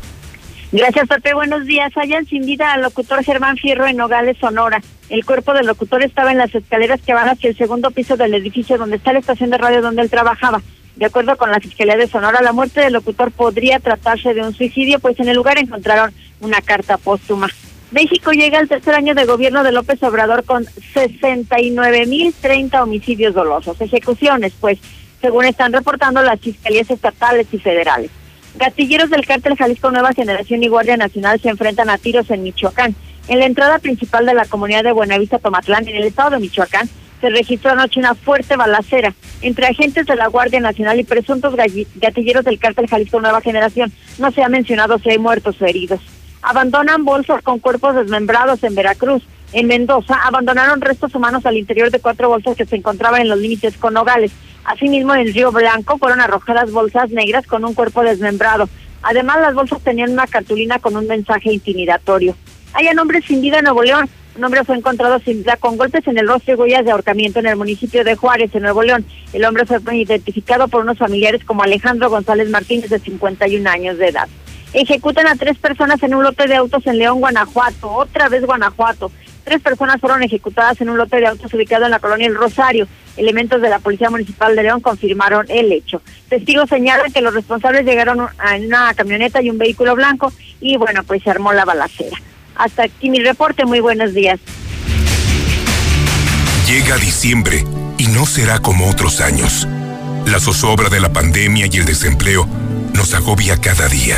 Gracias, Pepe. Buenos días. Hayan sin vida al locutor Germán Fierro en Nogales, Sonora. El cuerpo del locutor estaba en las escaleras que van hacia el segundo piso del edificio donde está la estación de radio donde él trabajaba. De acuerdo con la Fiscalía de Sonora, la muerte del locutor podría tratarse de un suicidio, pues en el lugar encontraron una carta póstuma. México llega al tercer año de gobierno de López Obrador con 69.030 homicidios dolosos, ejecuciones, pues, según están reportando las fiscalías estatales y federales. Gatilleros del cártel Jalisco Nueva Generación y Guardia Nacional se enfrentan a tiros en Michoacán. En la entrada principal de la comunidad de Buenavista Tomatlán, en el estado de Michoacán, se registró anoche una fuerte balacera entre agentes de la Guardia Nacional y presuntos gatilleros del cártel Jalisco Nueva Generación. No se ha mencionado si hay muertos o heridos. Abandonan bolsas con cuerpos desmembrados en Veracruz. En Mendoza abandonaron restos humanos al interior de cuatro bolsas que se encontraban en los límites con Nogales. Asimismo, en el Río Blanco fueron arrojadas bolsas negras con un cuerpo desmembrado. Además, las bolsas tenían una cartulina con un mensaje intimidatorio. Hay un hombre sin vida en Nuevo León. Un hombre fue encontrado sin vida con golpes en el rostro y huellas de ahorcamiento en el municipio de Juárez, en Nuevo León. El hombre fue identificado por unos familiares como Alejandro González Martínez, de 51 años de edad. Ejecutan a tres personas en un lote de autos en León, Guanajuato. Otra vez Guanajuato. Tres personas fueron ejecutadas en un lote de autos ubicado en la colonia El Rosario. Elementos de la Policía Municipal de León confirmaron el hecho. Testigos señalan que los responsables llegaron en una camioneta y un vehículo blanco y bueno, pues se armó la balacera. Hasta aquí mi reporte. Muy buenos días. Llega diciembre y no será como otros años. La zozobra de la pandemia y el desempleo nos agobia cada día.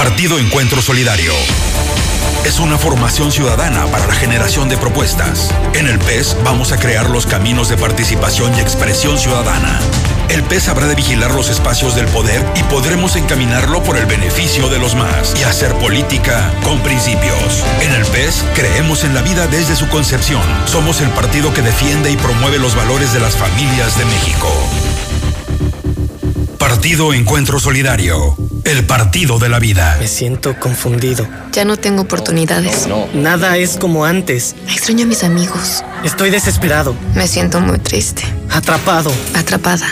Partido Encuentro Solidario. Es una formación ciudadana para la generación de propuestas. En el PES vamos a crear los caminos de participación y expresión ciudadana. El PES habrá de vigilar los espacios del poder y podremos encaminarlo por el beneficio de los más y hacer política con principios. En el PES creemos en la vida desde su concepción. Somos el partido que defiende y promueve los valores de las familias de México. Partido Encuentro Solidario, el partido de la vida. Me siento confundido. Ya no tengo oportunidades. Nada es como antes. Extraño a mis amigos. Estoy desesperado. Me siento muy triste. Atrapado. Atrapada.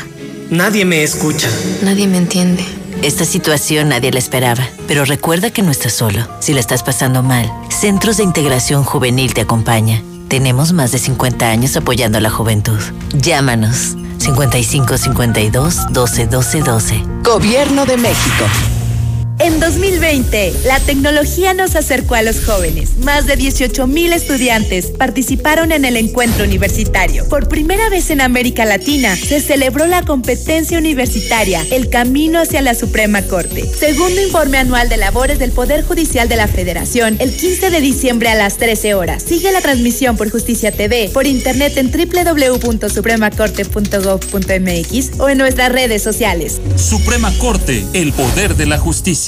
Nadie me escucha. Nadie me entiende. Esta situación nadie la esperaba, pero recuerda que no estás solo. Si la estás pasando mal, Centros de Integración Juvenil te acompaña. Tenemos más de 50 años apoyando a la juventud. Llámanos 55 52 12 12 12. Gobierno de México. En 2020, la tecnología nos acercó a los jóvenes. Más de 18 mil estudiantes participaron en el encuentro universitario. Por primera vez en América Latina, se celebró la competencia universitaria El Camino hacia la Suprema Corte. Segundo informe anual de labores del Poder Judicial de la Federación, el 15 de diciembre a las 13 horas. Sigue la transmisión por Justicia TV, por internet en www.supremacorte.gov.mx o en nuestras redes sociales. Suprema Corte, el poder de la justicia.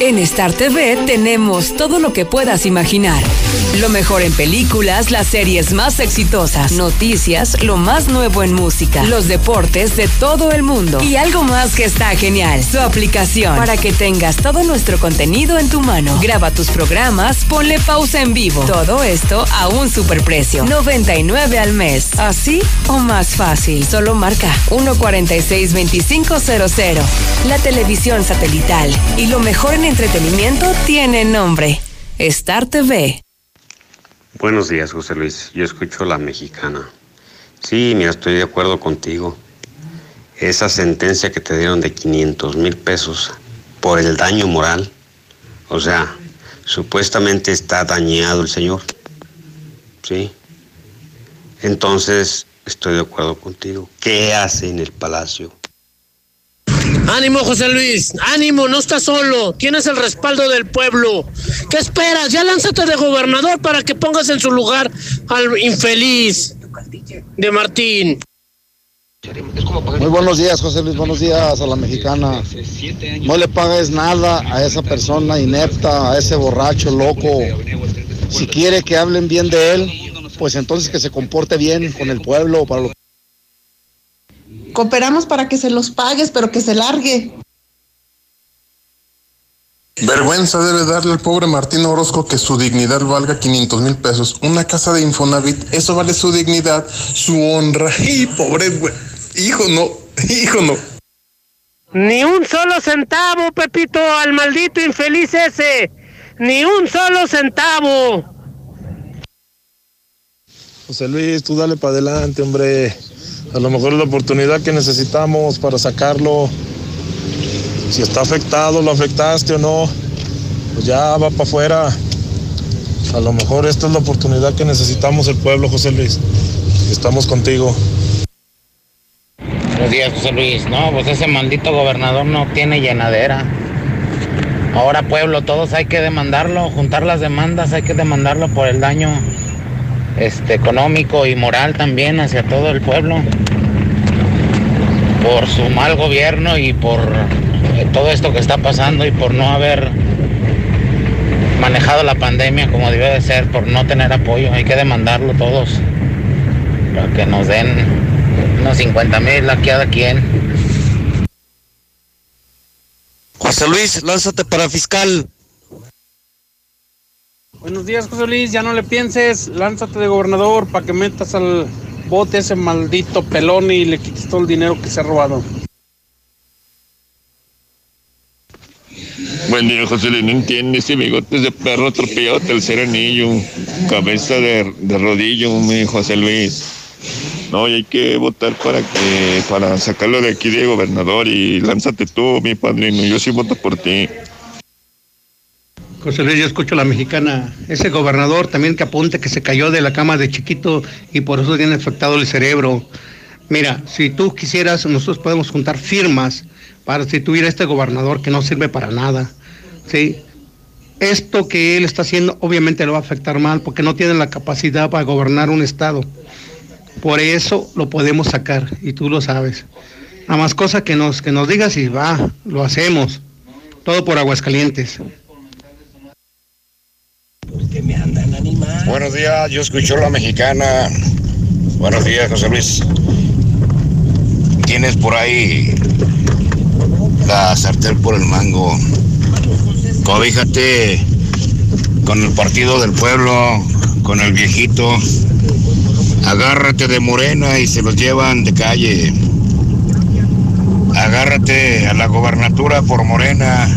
En Star TV tenemos todo lo que puedas imaginar. Lo mejor en películas, las series más exitosas, noticias, lo más nuevo en música, los deportes de todo el mundo y algo más que está genial, su aplicación para que tengas todo nuestro contenido en tu mano. Graba tus programas, ponle pausa en vivo. Todo esto a un superprecio, 99 al mes. ¿Así o más fácil? Solo marca 146-2500. La televisión satelital y lo mejor en entretenimiento tiene nombre. Star TV. Buenos días, José Luis. Yo escucho la mexicana. Sí, mira, estoy de acuerdo contigo. Esa sentencia que te dieron de 500 mil pesos por el daño moral, o sea, supuestamente está dañado el señor. Sí. Entonces, estoy de acuerdo contigo. ¿Qué hace en el palacio? Ánimo, José Luis, ánimo, no estás solo, tienes el respaldo del pueblo. ¿Qué esperas? Ya lánzate de gobernador para que pongas en su lugar al infeliz de Martín. Muy buenos días, José Luis, buenos días a la mexicana. No le pagues nada a esa persona inepta, a ese borracho loco. Si quiere que hablen bien de él, pues entonces que se comporte bien con el pueblo para lo Cooperamos para que se los pagues, pero que se largue. Vergüenza debe darle al pobre Martín Orozco que su dignidad valga 500 mil pesos. Una casa de Infonavit, eso vale su dignidad, su honra. <laughs> Y pobre, güey. hijo no, hijo no. Ni un solo centavo, Pepito, al maldito infeliz ese. Ni un solo centavo. José Luis, tú dale para adelante, hombre. A lo mejor es la oportunidad que necesitamos para sacarlo. Si está afectado, lo afectaste o no, pues ya va para afuera. A lo mejor esta es la oportunidad que necesitamos el pueblo, José Luis. Estamos contigo. Buenos días, José Luis. No, pues ese maldito gobernador no tiene llenadera. Ahora, pueblo, todos hay que demandarlo, juntar las demandas, hay que demandarlo por el daño este, económico y moral también hacia todo el pueblo, por su mal gobierno y por eh, todo esto que está pasando y por no haber manejado la pandemia como debe de ser, por no tener apoyo. Hay que demandarlo todos para que nos den unos 50 mil a cada quien. José Luis, lánzate para fiscal. Buenos días, José Luis. Ya no le pienses. Lánzate de gobernador para que metas al bote ese maldito pelón y le quites todo el dinero que se ha robado. Buen día, José Luis. No entiende ese bigote de perro atropellado tercer anillo. Cabeza de, de rodillo, mi José Luis. No, y hay que votar para que para sacarlo de aquí de gobernador y lánzate tú, mi padrino. Yo sí voto por ti. José yo escucho a la mexicana. Ese gobernador también que apunte que se cayó de la cama de chiquito y por eso tiene afectado el cerebro. Mira, si tú quisieras, nosotros podemos juntar firmas para sustituir a este gobernador que no sirve para nada. ¿sí? Esto que él está haciendo obviamente lo va a afectar mal porque no tiene la capacidad para gobernar un estado. Por eso lo podemos sacar y tú lo sabes. Nada más cosa que nos, que nos digas y va, lo hacemos. Todo por Aguascalientes. Buenos días, yo escucho la mexicana. Buenos días, José Luis. Tienes por ahí la sartén por el mango. Cobíjate con el partido del pueblo, con el viejito. Agárrate de morena y se los llevan de calle. Agárrate a la gobernatura por morena.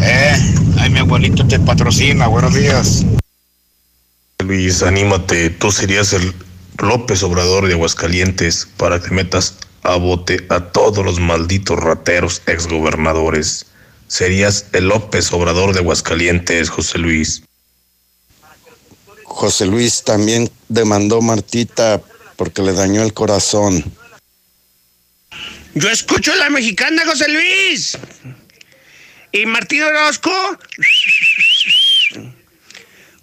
Eh, ay, mi abuelito te patrocina. Buenos días. Luis, anímate. Tú serías el López Obrador de Aguascalientes para que metas a bote a todos los malditos rateros exgobernadores. Serías el López Obrador de Aguascalientes, José Luis. José Luis también demandó a Martita porque le dañó el corazón. Yo escucho la mexicana, José Luis. Y Martín Orozco,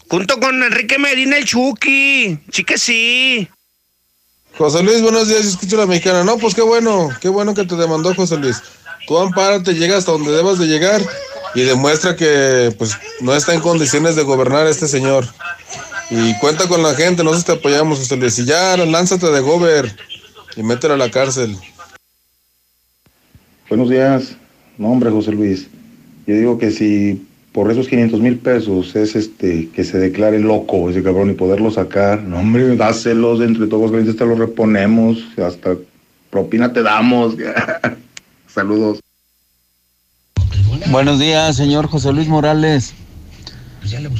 junto con Enrique Medina el Chucky. Sí que sí. José Luis, buenos días, escucho la mexicana. No, pues qué bueno, qué bueno que te demandó José Luis. Tú ampárate, llega hasta donde debas de llegar y demuestra que pues no está en condiciones de gobernar este señor. Y cuenta con la gente, nosotros te apoyamos, José Luis. Y ya, lánzate de gober y mételo a la cárcel. Buenos días. No, hombre, José Luis. Yo digo que si por esos 500 mil pesos es este que se declare loco ese cabrón y poderlo sacar, no, hombre, dáselos entre todos, clientes te lo reponemos, hasta propina te damos. <laughs> Saludos. Buenos días, señor José Luis Morales.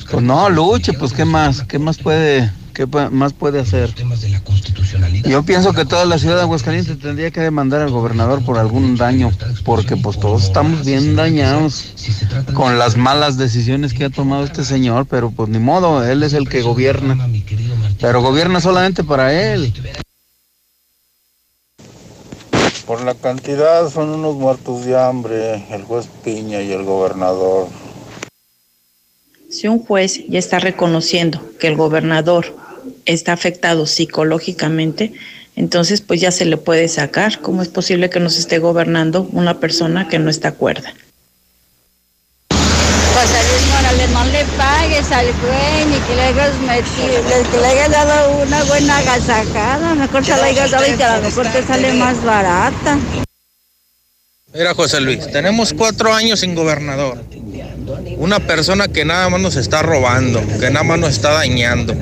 Pues no, luche, pues qué más, qué más puede, qué más puede hacer. Yo pienso que toda la ciudad de Aguascalientes tendría que demandar al gobernador por algún daño, porque pues todos estamos bien dañados con las malas decisiones que ha tomado este señor, pero pues ni modo, él es el que gobierna. Pero gobierna solamente para él. Por la cantidad son unos muertos de hambre, el juez Piña y el gobernador. Si un juez ya está reconociendo que el gobernador está afectado psicológicamente, entonces pues ya se le puede sacar. ¿Cómo es posible que nos esté gobernando una persona que no está cuerda? José Luis Morales, no le pagues al güey ni que le hayas metido, que le hayas dado una buena agasajada. Mejor se la hayas dado y que a lo mejor te sale más barata. Mira, José Luis, tenemos cuatro años sin gobernador. Una persona que nada más nos está robando, que nada más nos está dañando,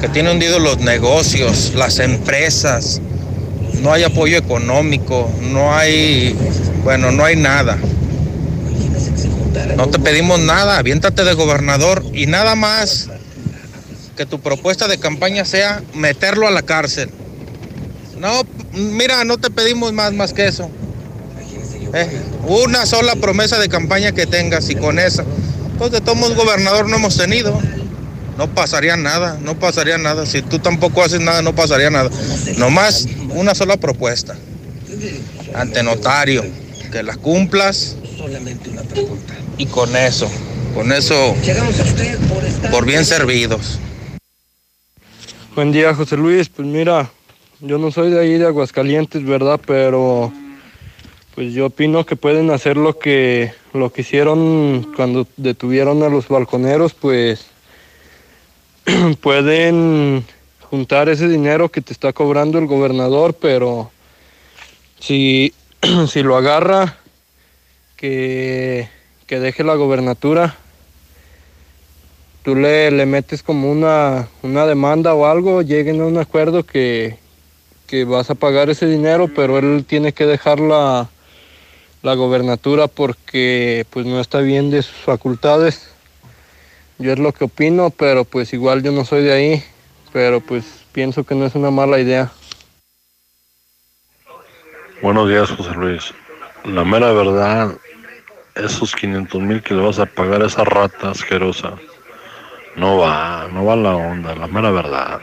que tiene hundido los negocios, las empresas. No hay apoyo económico, no hay, bueno, no hay nada. No te pedimos nada, aviéntate de gobernador y nada más que tu propuesta de campaña sea meterlo a la cárcel. No, mira, no te pedimos más, más que eso. Eh, una sola promesa de campaña que tengas y con esa. Pues de todos gobernador no hemos tenido. No pasaría nada, no pasaría nada. Si tú tampoco haces nada, no pasaría nada. Nomás una sola propuesta. Ante notario, que la cumplas. Y con eso, con eso, por bien servidos. Buen día, José Luis. Pues mira, yo no soy de ahí de Aguascalientes, ¿verdad? Pero pues yo opino que pueden hacer lo que lo que hicieron cuando detuvieron a los balconeros, pues <clears throat> pueden juntar ese dinero que te está cobrando el gobernador, pero si, <clears throat> si lo agarra, que, que deje la gobernatura, tú le, le metes como una, una demanda o algo, lleguen a un acuerdo que, que vas a pagar ese dinero, pero él tiene que dejar la, la gobernatura porque pues no está bien de sus facultades. Yo es lo que opino, pero pues igual yo no soy de ahí, pero pues pienso que no es una mala idea. Buenos días, José Luis. La mera verdad, esos 500 mil que le vas a pagar a esa rata asquerosa, no va, no va la onda, la mera verdad.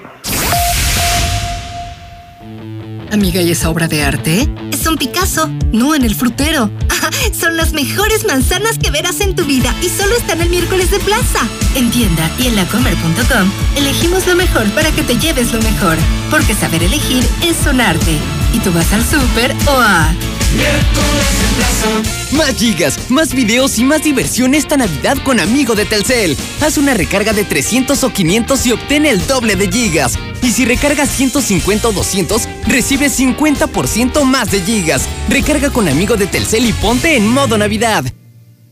Amiga, ¿y esa obra de arte? Es un Picasso, no en el frutero. <laughs> Son las mejores manzanas que verás en tu vida y solo están el miércoles de plaza. En tienda y en lacomer.com elegimos lo mejor para que te lleves lo mejor. Porque saber elegir es un arte. Y tú vas al súper o a... Más gigas, más videos y más diversión esta Navidad con Amigo de Telcel. Haz una recarga de 300 o 500 y obtén el doble de gigas. Y si recargas 150 o 200, recibes 50% más de gigas. Recarga con Amigo de Telcel y ponte en modo Navidad.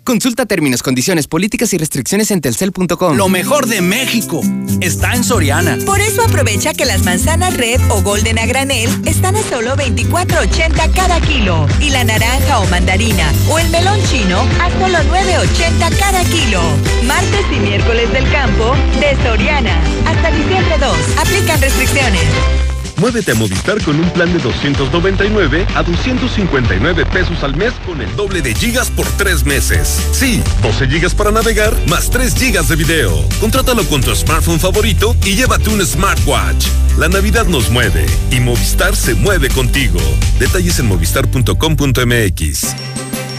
Consulta términos, condiciones, políticas y restricciones en telcel.com. Lo mejor de México está en Soriana. Por eso aprovecha que las manzanas red o golden a granel están a solo 24.80 cada kilo. Y la naranja o mandarina o el melón chino a solo 9.80 cada kilo. Martes y miércoles del campo de Soriana. Hasta diciembre 2. Aplican restricciones. Muévete a Movistar con un plan de 299 a 259 pesos al mes con el doble de gigas por tres meses. Sí, 12 gigas para navegar más 3 gigas de video. Contrátalo con tu smartphone favorito y llévate un smartwatch. La Navidad nos mueve y Movistar se mueve contigo. Detalles en movistar.com.mx.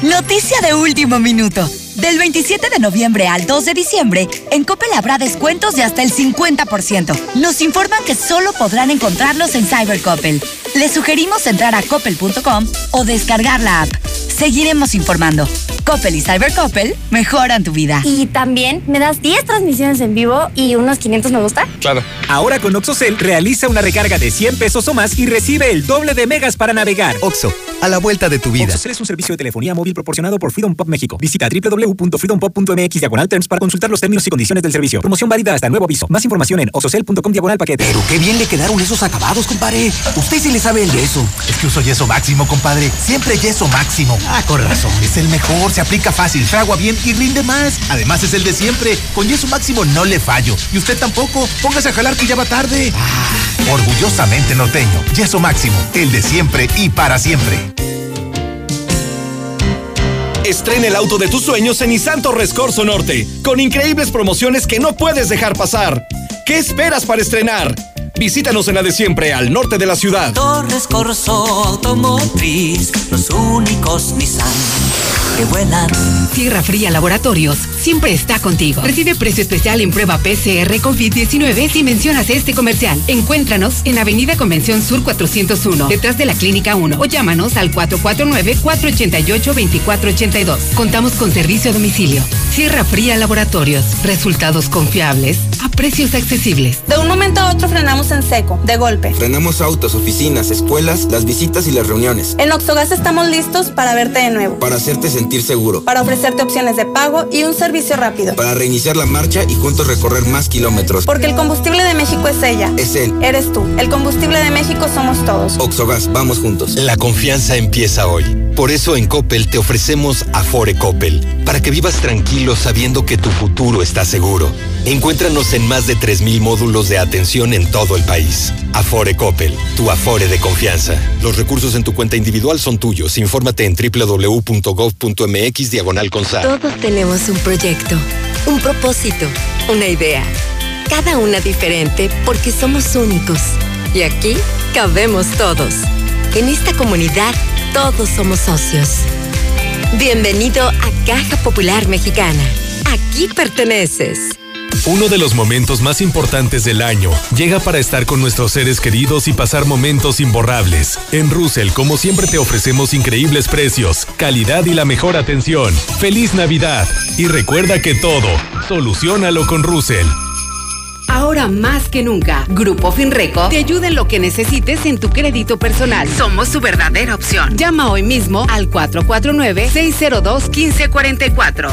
Noticia de último minuto. Del 27 de noviembre al 2 de diciembre, en Coppel habrá descuentos de hasta el 50%. Nos informan que solo podrán encontrarlos en Cybercoppel. Les sugerimos entrar a coppel.com o descargar la app. Seguiremos informando. Coppel y Cybercoppel mejoran tu vida. Y también, ¿me das 10 transmisiones en vivo y unos 500 me gusta? Claro. Ahora con OxoCell realiza una recarga de 100 pesos o más y recibe el doble de megas para navegar. Oxo, a la vuelta de tu vida. OxoCell es un servicio de telefonía móvil proporcionado por Freedom Pop México. Visita www.freedompop.mx diagonal terms para consultar los términos y condiciones del servicio. Promoción válida hasta nuevo aviso. Más información en oxocell.com diagonal paquete. Pero qué bien le quedaron esos acabados, compadre. Usted sí le sabe el yeso. Es que uso yeso máximo, compadre. Siempre yeso máximo. Ah, con razón. Es el mejor, se aplica fácil, fragua bien y rinde más. Además es el de siempre. Con yeso máximo no le fallo. Y usted tampoco. Póngase a jalar que ya va tarde. Ah, orgullosamente norteño. Yeso máximo. El de siempre y para siempre. Estrena el auto de tus sueños en Nissan Torres Corso Norte, con increíbles promociones que no puedes dejar pasar. ¿Qué esperas para estrenar? Visítanos en la de siempre, al norte de la ciudad. Torres Corso Automotriz, los únicos Nissan que vuelan. Tierra Fría Laboratorios siempre está contigo. Recibe precio especial en prueba PCR COVID-19 si mencionas este comercial. Encuéntranos en Avenida Convención Sur 401, detrás de la Clínica 1, o llámanos al 449-488-2482. Contamos con servicio a domicilio. Tierra Fría Laboratorios, resultados confiables a precios accesibles. De un momento a otro frenamos en seco, de golpe. Frenamos autos, oficinas, escuelas, las visitas y las reuniones. En Oxogas estamos listos para verte de nuevo. Para hacerte sentir seguro. Para ofrecerte opciones de pago y un servicio rápido. Para reiniciar la marcha y juntos recorrer más kilómetros. Porque el combustible de México es ella. Es él. Eres tú. El combustible de México somos todos. Oxogas, vamos juntos. La confianza empieza hoy. Por eso en Coppel te ofrecemos Afore Coppel, para que vivas tranquilo sabiendo que tu futuro está seguro. Encuéntranos en más de 3.000 módulos de atención en todo el país. Afore Coppel, tu Afore de confianza. Los recursos en tu cuenta individual son tuyos. Infórmate en www.gov.mx diagonal Todos tenemos un proyecto, un propósito, una idea. Cada una diferente porque somos únicos. Y aquí cabemos todos. En esta comunidad todos somos socios. Bienvenido a Caja Popular Mexicana. Aquí perteneces. Uno de los momentos más importantes del año llega para estar con nuestros seres queridos y pasar momentos imborrables. En Russell, como siempre, te ofrecemos increíbles precios, calidad y la mejor atención. ¡Feliz Navidad! Y recuerda que todo, solucionalo con Russell. Ahora más que nunca, Grupo Finreco te ayuda en lo que necesites en tu crédito personal. Somos su verdadera opción. Llama hoy mismo al 449-602-1544.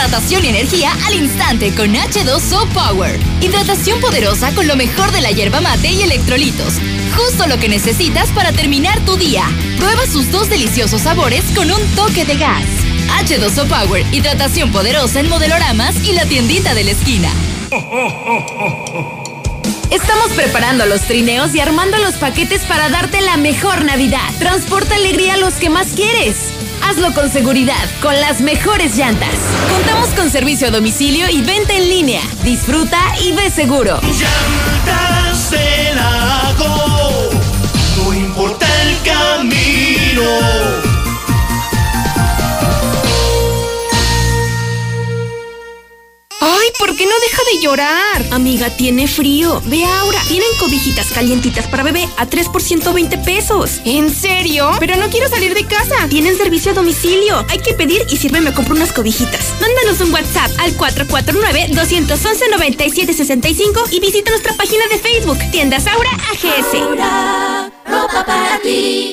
Hidratación y energía al instante con H2O Power. Hidratación poderosa con lo mejor de la hierba mate y electrolitos. Justo lo que necesitas para terminar tu día. Prueba sus dos deliciosos sabores con un toque de gas. H2O Power, hidratación poderosa en modeloramas y la tiendita de la esquina. Estamos preparando los trineos y armando los paquetes para darte la mejor Navidad. Transporta alegría a los que más quieres. Hazlo con seguridad, con las mejores llantas. Contamos con servicio a domicilio y venta en línea. Disfruta y ve seguro. Llantas no importa el camino. Ay, ¿por qué no deja de llorar? Amiga, tiene frío. Ve a Aura. Tienen cobijitas calientitas para bebé a 3 por 120 pesos. ¿En serio? Pero no quiero salir de casa. Tienen servicio a domicilio. Hay que pedir y sirve me compro unas cobijitas. Mándanos un WhatsApp al 449-211-9765 y visita nuestra página de Facebook. Tiendas Aura AGS. Aura, ropa para ti.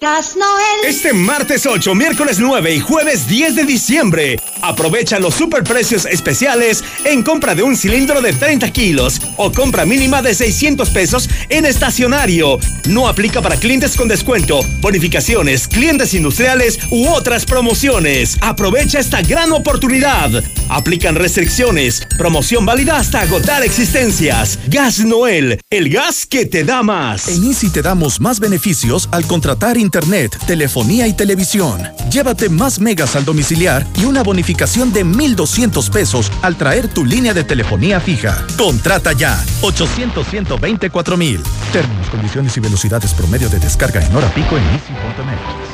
Gas Noel. Este martes 8, miércoles 9 y jueves 10 de diciembre, aprovecha los superprecios especiales en compra de un cilindro de 30 kilos o compra mínima de 600 pesos en estacionario. No aplica para clientes con descuento, bonificaciones, clientes industriales u otras promociones. Aprovecha esta gran oportunidad. Aplican restricciones. Promoción válida hasta agotar existencias. Gas Noel, el gas que te da más. En Easy te damos más beneficios al contratar internet, telefonía y televisión. Llévate más megas al domiciliar y una bonificación de 1,200 pesos al traer tu línea de telefonía fija. Contrata ya. 800 124 mil. Términos, condiciones y velocidades promedio de descarga en hora pico en easy.mx.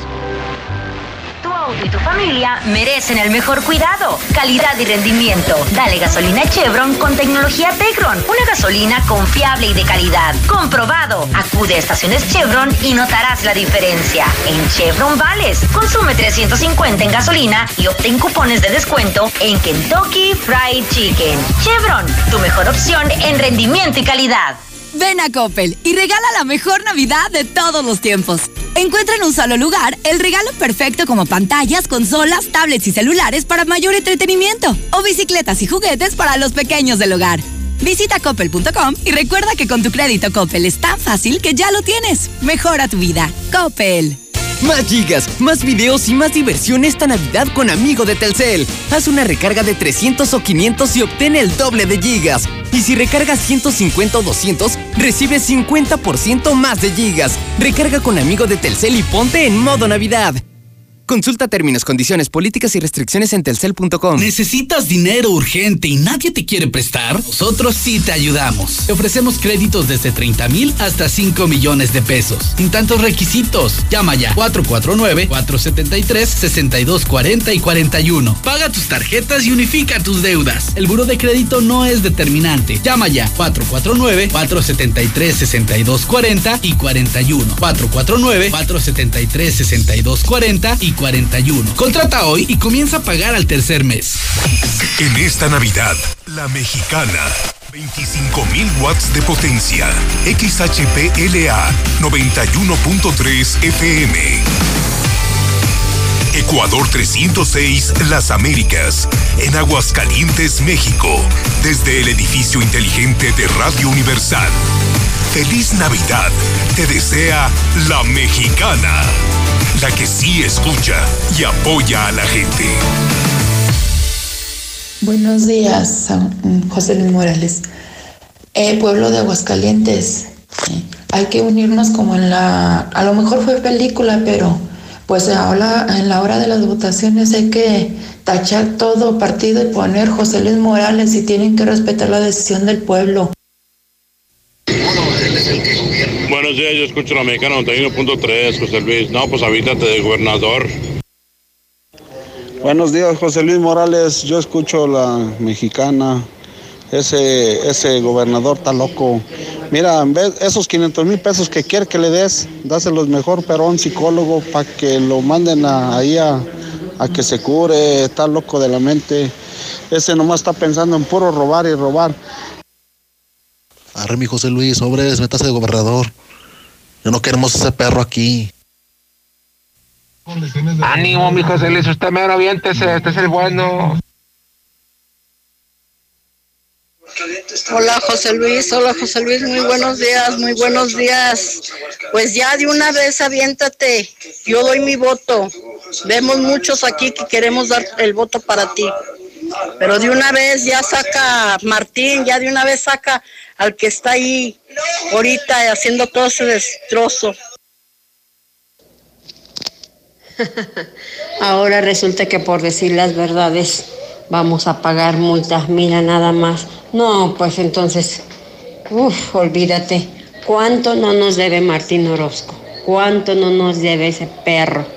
Y tu familia merecen el mejor cuidado, calidad y rendimiento. Dale gasolina Chevron con tecnología Tecron. Una gasolina confiable y de calidad. Comprobado. Acude a estaciones Chevron y notarás la diferencia. En Chevron Vales, consume 350 en gasolina y obtén cupones de descuento en Kentucky Fried Chicken. Chevron, tu mejor opción en rendimiento y calidad. Ven a Coppel y regala la mejor Navidad de todos los tiempos. Encuentra en un solo lugar el regalo perfecto como pantallas, consolas, tablets y celulares para mayor entretenimiento o bicicletas y juguetes para los pequeños del hogar. Visita coppel.com y recuerda que con tu crédito Coppel es tan fácil que ya lo tienes. Mejora tu vida. Coppel. Más gigas, más videos y más diversión esta Navidad con Amigo de Telcel. Haz una recarga de 300 o 500 y obtén el doble de gigas. Y si recargas 150 o 200, recibes 50% más de gigas. Recarga con Amigo de Telcel y ponte en modo Navidad. Consulta términos, condiciones, políticas y restricciones en telcel.com. ¿Necesitas dinero urgente y nadie te quiere prestar? Nosotros sí te ayudamos. Te ofrecemos créditos desde 30 mil hasta 5 millones de pesos. Sin tantos requisitos. Llama ya 449-473-6240 y 41. Paga tus tarjetas y unifica tus deudas. El buro de crédito no es determinante. Llama ya 449-473-6240 y 41. 449-473-6240 y 41. Contrata hoy y comienza a pagar al tercer mes. En esta Navidad, la mexicana. 25.000 watts de potencia. XHPLA 91.3 FM. Ecuador 306 Las Américas, en Aguascalientes, México, desde el edificio inteligente de Radio Universal. Feliz Navidad, te desea la mexicana, la que sí escucha y apoya a la gente. Buenos días, José Luis Morales. Eh, pueblo de Aguascalientes. Hay que unirnos como en la, a lo mejor fue película, pero pues ahora en la hora de las votaciones hay que tachar todo partido y poner José Luis Morales y tienen que respetar la decisión del pueblo. Buenos días, yo escucho la mexicana 91.3, José Luis. No, pues avítate de gobernador. Buenos días, José Luis Morales. Yo escucho la mexicana. Ese, ese gobernador está loco. Mira, en vez esos 500 mil pesos que quiere que le des, dáselos mejor, pero a un psicólogo para que lo manden a- ahí a, a que se cure. Está loco de la mente. Ese nomás está pensando en puro robar y robar. Arre, mi José Luis, sobres, métase de gobernador. Yo no queremos ese perro aquí. Ánimo, mi José Luis, usted mero aviéntese, este es el bueno. Hola José Luis, hola José Luis, muy buenos días, muy buenos días. Pues ya de una vez aviéntate, yo doy mi voto. Vemos muchos aquí que queremos dar el voto para ti. Pero de una vez ya saca Martín, ya de una vez saca al que está ahí ahorita haciendo todo ese destrozo. <laughs> Ahora resulta que por decir las verdades vamos a pagar multas, mira nada más. No, pues entonces, uff, olvídate. ¿Cuánto no nos debe Martín Orozco? ¿Cuánto no nos debe ese perro?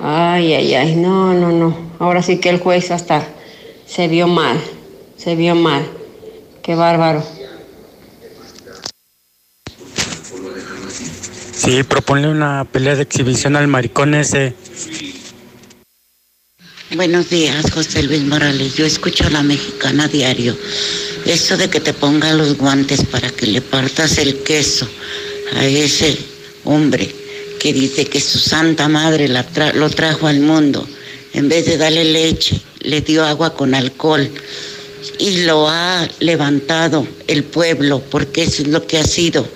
Ay, ay, ay, no, no, no. Ahora sí que el juez hasta se vio mal, se vio mal. Qué bárbaro. Sí, propone una pelea de exhibición al maricón ese. Buenos días, José Luis Morales. Yo escucho a la mexicana diario. Eso de que te ponga los guantes para que le partas el queso a ese hombre que dice que su santa madre lo trajo al mundo. En vez de darle leche, le dio agua con alcohol. Y lo ha levantado el pueblo, porque eso es lo que ha sido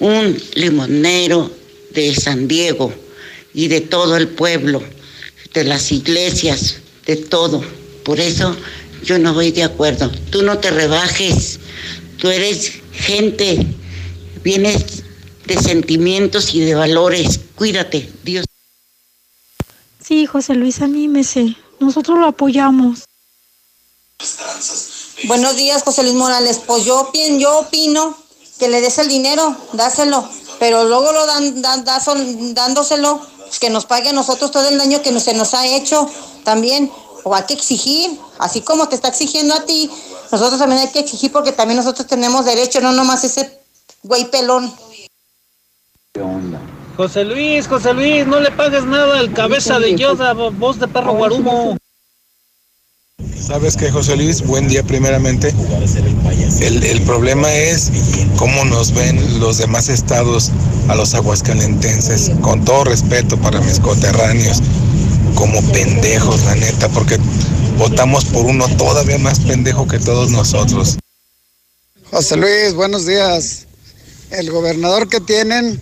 un limonero de San Diego y de todo el pueblo de las iglesias, de todo. Por eso yo no voy de acuerdo. Tú no te rebajes. Tú eres gente, vienes de sentimientos y de valores. Cuídate, Dios. Sí, José Luis, anímese. Nosotros lo apoyamos. Buenos días, José Luis Morales. Pues yo, yo opino que le des el dinero, dáselo, pero luego lo dan, dan- daso- dándoselo, pues que nos pague a nosotros todo el daño que nos- se nos ha hecho también. O hay que exigir, así como te está exigiendo a ti, nosotros también hay que exigir porque también nosotros tenemos derecho, no nomás ese güey pelón. José Luis, José Luis, no le pagues nada al cabeza de Yoda, voz de perro guarumo. Sabes que José Luis, buen día primeramente. El, el problema es cómo nos ven los demás estados a los aguascalentenses, con todo respeto para mis coterráneos, como pendejos, la neta, porque votamos por uno todavía más pendejo que todos nosotros. José Luis, buenos días. El gobernador que tienen,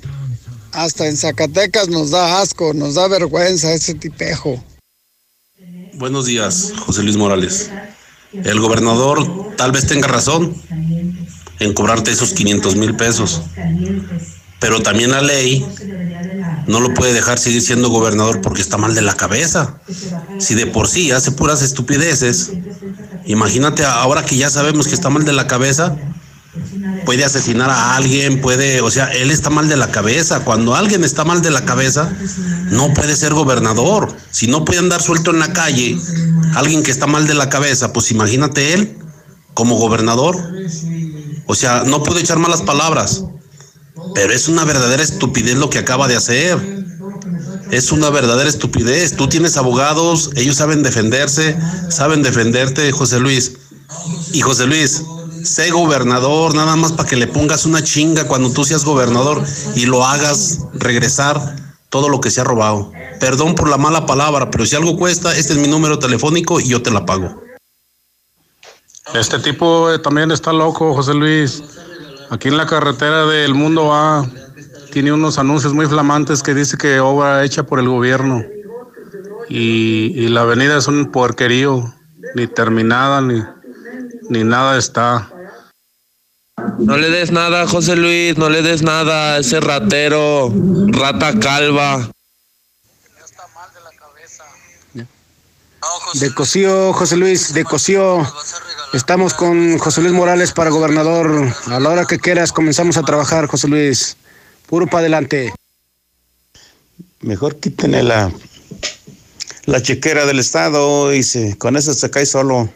hasta en Zacatecas nos da asco, nos da vergüenza ese tipejo. Buenos días, José Luis Morales. El gobernador tal vez tenga razón en cobrarte esos 500 mil pesos, pero también la ley no lo puede dejar seguir siendo gobernador porque está mal de la cabeza. Si de por sí hace puras estupideces, imagínate ahora que ya sabemos que está mal de la cabeza, puede asesinar a alguien, puede, o sea, él está mal de la cabeza. Cuando alguien está mal de la cabeza, no puede ser gobernador. Si no puede andar suelto en la calle, alguien que está mal de la cabeza, pues imagínate él como gobernador. O sea, no puedo echar malas palabras, pero es una verdadera estupidez lo que acaba de hacer. Es una verdadera estupidez. Tú tienes abogados, ellos saben defenderse, saben defenderte, José Luis. Y José Luis, sé gobernador, nada más para que le pongas una chinga cuando tú seas gobernador y lo hagas regresar todo lo que se ha robado. Perdón por la mala palabra, pero si algo cuesta, este es mi número telefónico y yo te la pago. Este tipo eh, también está loco, José Luis. Aquí en la carretera del Mundo A tiene unos anuncios muy flamantes que dice que obra hecha por el gobierno. Y, la avenida es un porquerío, ni terminada, ni, ni nada está. No le des nada, José Luis, no le des nada a ese ratero, rata calva. De Cosío, José Luis, de Cosío. Estamos con José Luis Morales para gobernador. A la hora que quieras comenzamos a trabajar, José Luis. Puro para adelante. Mejor quítenle la, la chequera del Estado y se, con eso se cae solo.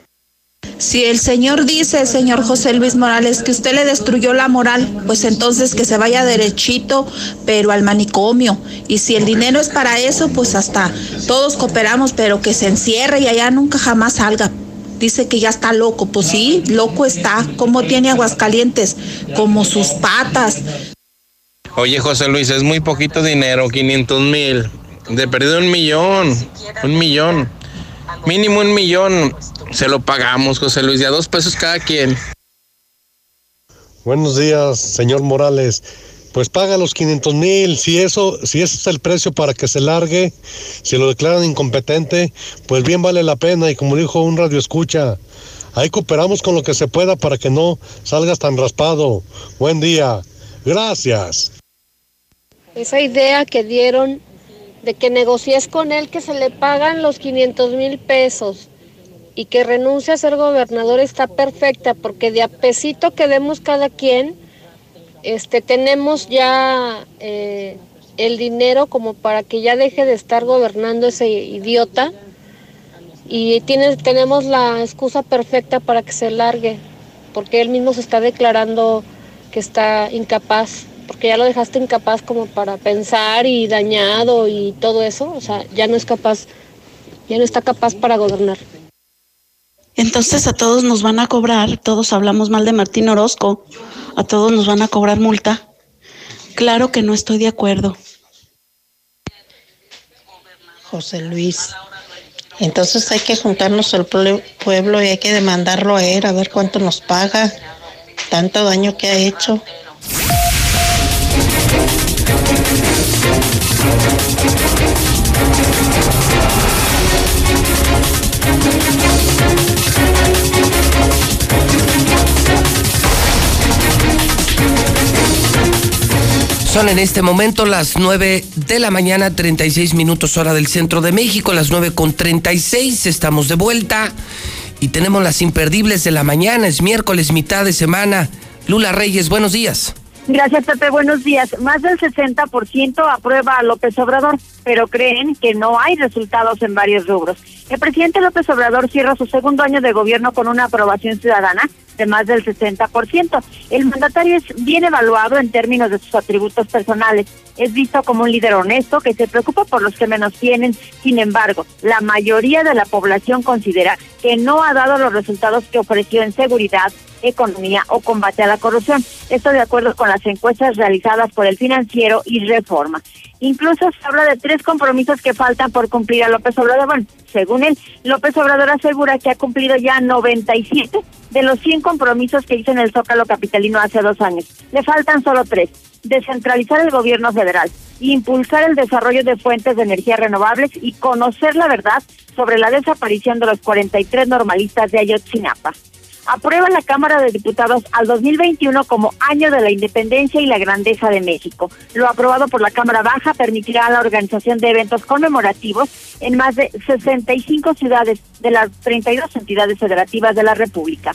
Si el señor dice, señor José Luis Morales, que usted le destruyó la moral, pues entonces que se vaya derechito, pero al manicomio. Y si el dinero es para eso, pues hasta todos cooperamos, pero que se encierre y allá nunca jamás salga. Dice que ya está loco, pues sí, loco está. ¿Cómo tiene Aguascalientes? Como sus patas. Oye, José Luis, es muy poquito dinero, 500 mil. De perdido un millón, un millón. Mínimo un millón. Se lo pagamos, José Luis, y a dos pesos cada quien. Buenos días, señor Morales. Pues paga los 500 mil. Si eso, si ese es el precio para que se largue, si lo declaran incompetente, pues bien vale la pena. Y como dijo un radio escucha, ahí cooperamos con lo que se pueda para que no salgas tan raspado. Buen día. Gracias. Esa idea que dieron de que negocies con él que se le pagan los 500 mil pesos y que renuncie a ser gobernador está perfecta porque de a pesito que demos cada quien, este, tenemos ya eh, el dinero como para que ya deje de estar gobernando ese idiota y tiene, tenemos la excusa perfecta para que se largue porque él mismo se está declarando que está incapaz porque ya lo dejaste incapaz como para pensar y dañado y todo eso, o sea, ya no es capaz, ya no está capaz para gobernar. Entonces a todos nos van a cobrar, todos hablamos mal de Martín Orozco, a todos nos van a cobrar multa. Claro que no estoy de acuerdo. José Luis, entonces hay que juntarnos al pueblo y hay que demandarlo a él a ver cuánto nos paga, tanto daño que ha hecho. Son en este momento las 9 de la mañana, 36 minutos hora del centro de México, las 9 con 36, estamos de vuelta y tenemos las imperdibles de la mañana, es miércoles, mitad de semana. Lula Reyes, buenos días. Gracias, Pepe. Buenos días. Más del 60% aprueba a López Obrador, pero creen que no hay resultados en varios rubros. El presidente López Obrador cierra su segundo año de gobierno con una aprobación ciudadana de más del 60%. El mandatario es bien evaluado en términos de sus atributos personales. Es visto como un líder honesto que se preocupa por los que menos tienen. Sin embargo, la mayoría de la población considera que no ha dado los resultados que ofreció en seguridad, economía o combate a la corrupción. Esto de acuerdo con las encuestas realizadas por el financiero y reforma. Incluso se habla de tres compromisos que faltan por cumplir a López Obrador. Bueno, según él, López Obrador asegura que ha cumplido ya 97 de los 100 compromisos que hizo en el Zócalo Capitalino hace dos años. Le faltan solo tres. Descentralizar el gobierno federal, impulsar el desarrollo de fuentes de energía renovables y conocer la verdad sobre la desaparición de los 43 normalistas de Ayotzinapa aprueba la Cámara de Diputados al 2021 como año de la independencia y la grandeza de México. Lo aprobado por la Cámara Baja permitirá la organización de eventos conmemorativos en más de 65 ciudades de las 32 entidades federativas de la República.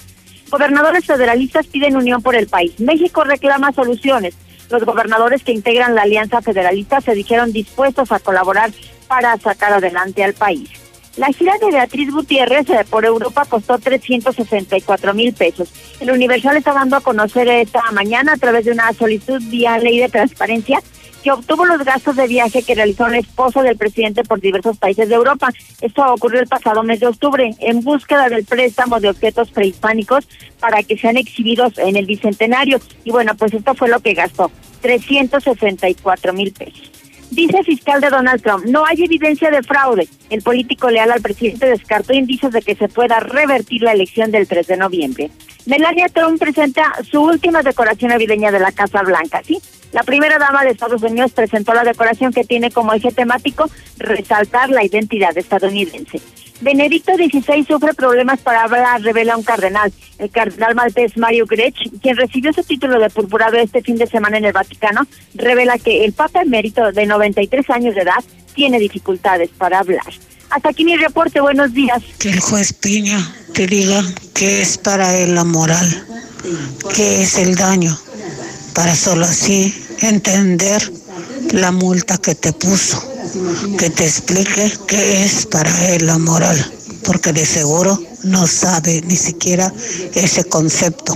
Gobernadores federalistas piden unión por el país. México reclama soluciones. Los gobernadores que integran la Alianza Federalista se dijeron dispuestos a colaborar para sacar adelante al país. La gira de Beatriz Gutiérrez eh, por Europa costó 364 mil pesos. El Universal está dando a conocer esta mañana a través de una solicitud vía ley de transparencia que obtuvo los gastos de viaje que realizó el esposo del presidente por diversos países de Europa. Esto ocurrió el pasado mes de octubre en búsqueda del préstamo de objetos prehispánicos para que sean exhibidos en el Bicentenario. Y bueno, pues esto fue lo que gastó, 364 mil pesos. Dice fiscal de Donald Trump, no hay evidencia de fraude. El político leal al presidente descartó indicios de que se pueda revertir la elección del 3 de noviembre. Melania Trump presenta su última decoración navideña de la Casa Blanca, ¿sí? La primera dama de Estados Unidos presentó la decoración que tiene como eje temático resaltar la identidad estadounidense. Benedicto XVI sufre problemas para hablar, revela un cardenal. El cardenal maltés Mario Grech, quien recibió su título de purpurado este fin de semana en el Vaticano, revela que el Papa emérito de 93 años de edad tiene dificultades para hablar. Hasta aquí mi reporte, buenos días. Que el juez Piña te diga qué es para él la moral, qué es el daño, para solo así entender la multa que te puso, que te explique qué es para él la moral, porque de seguro no sabe ni siquiera ese concepto.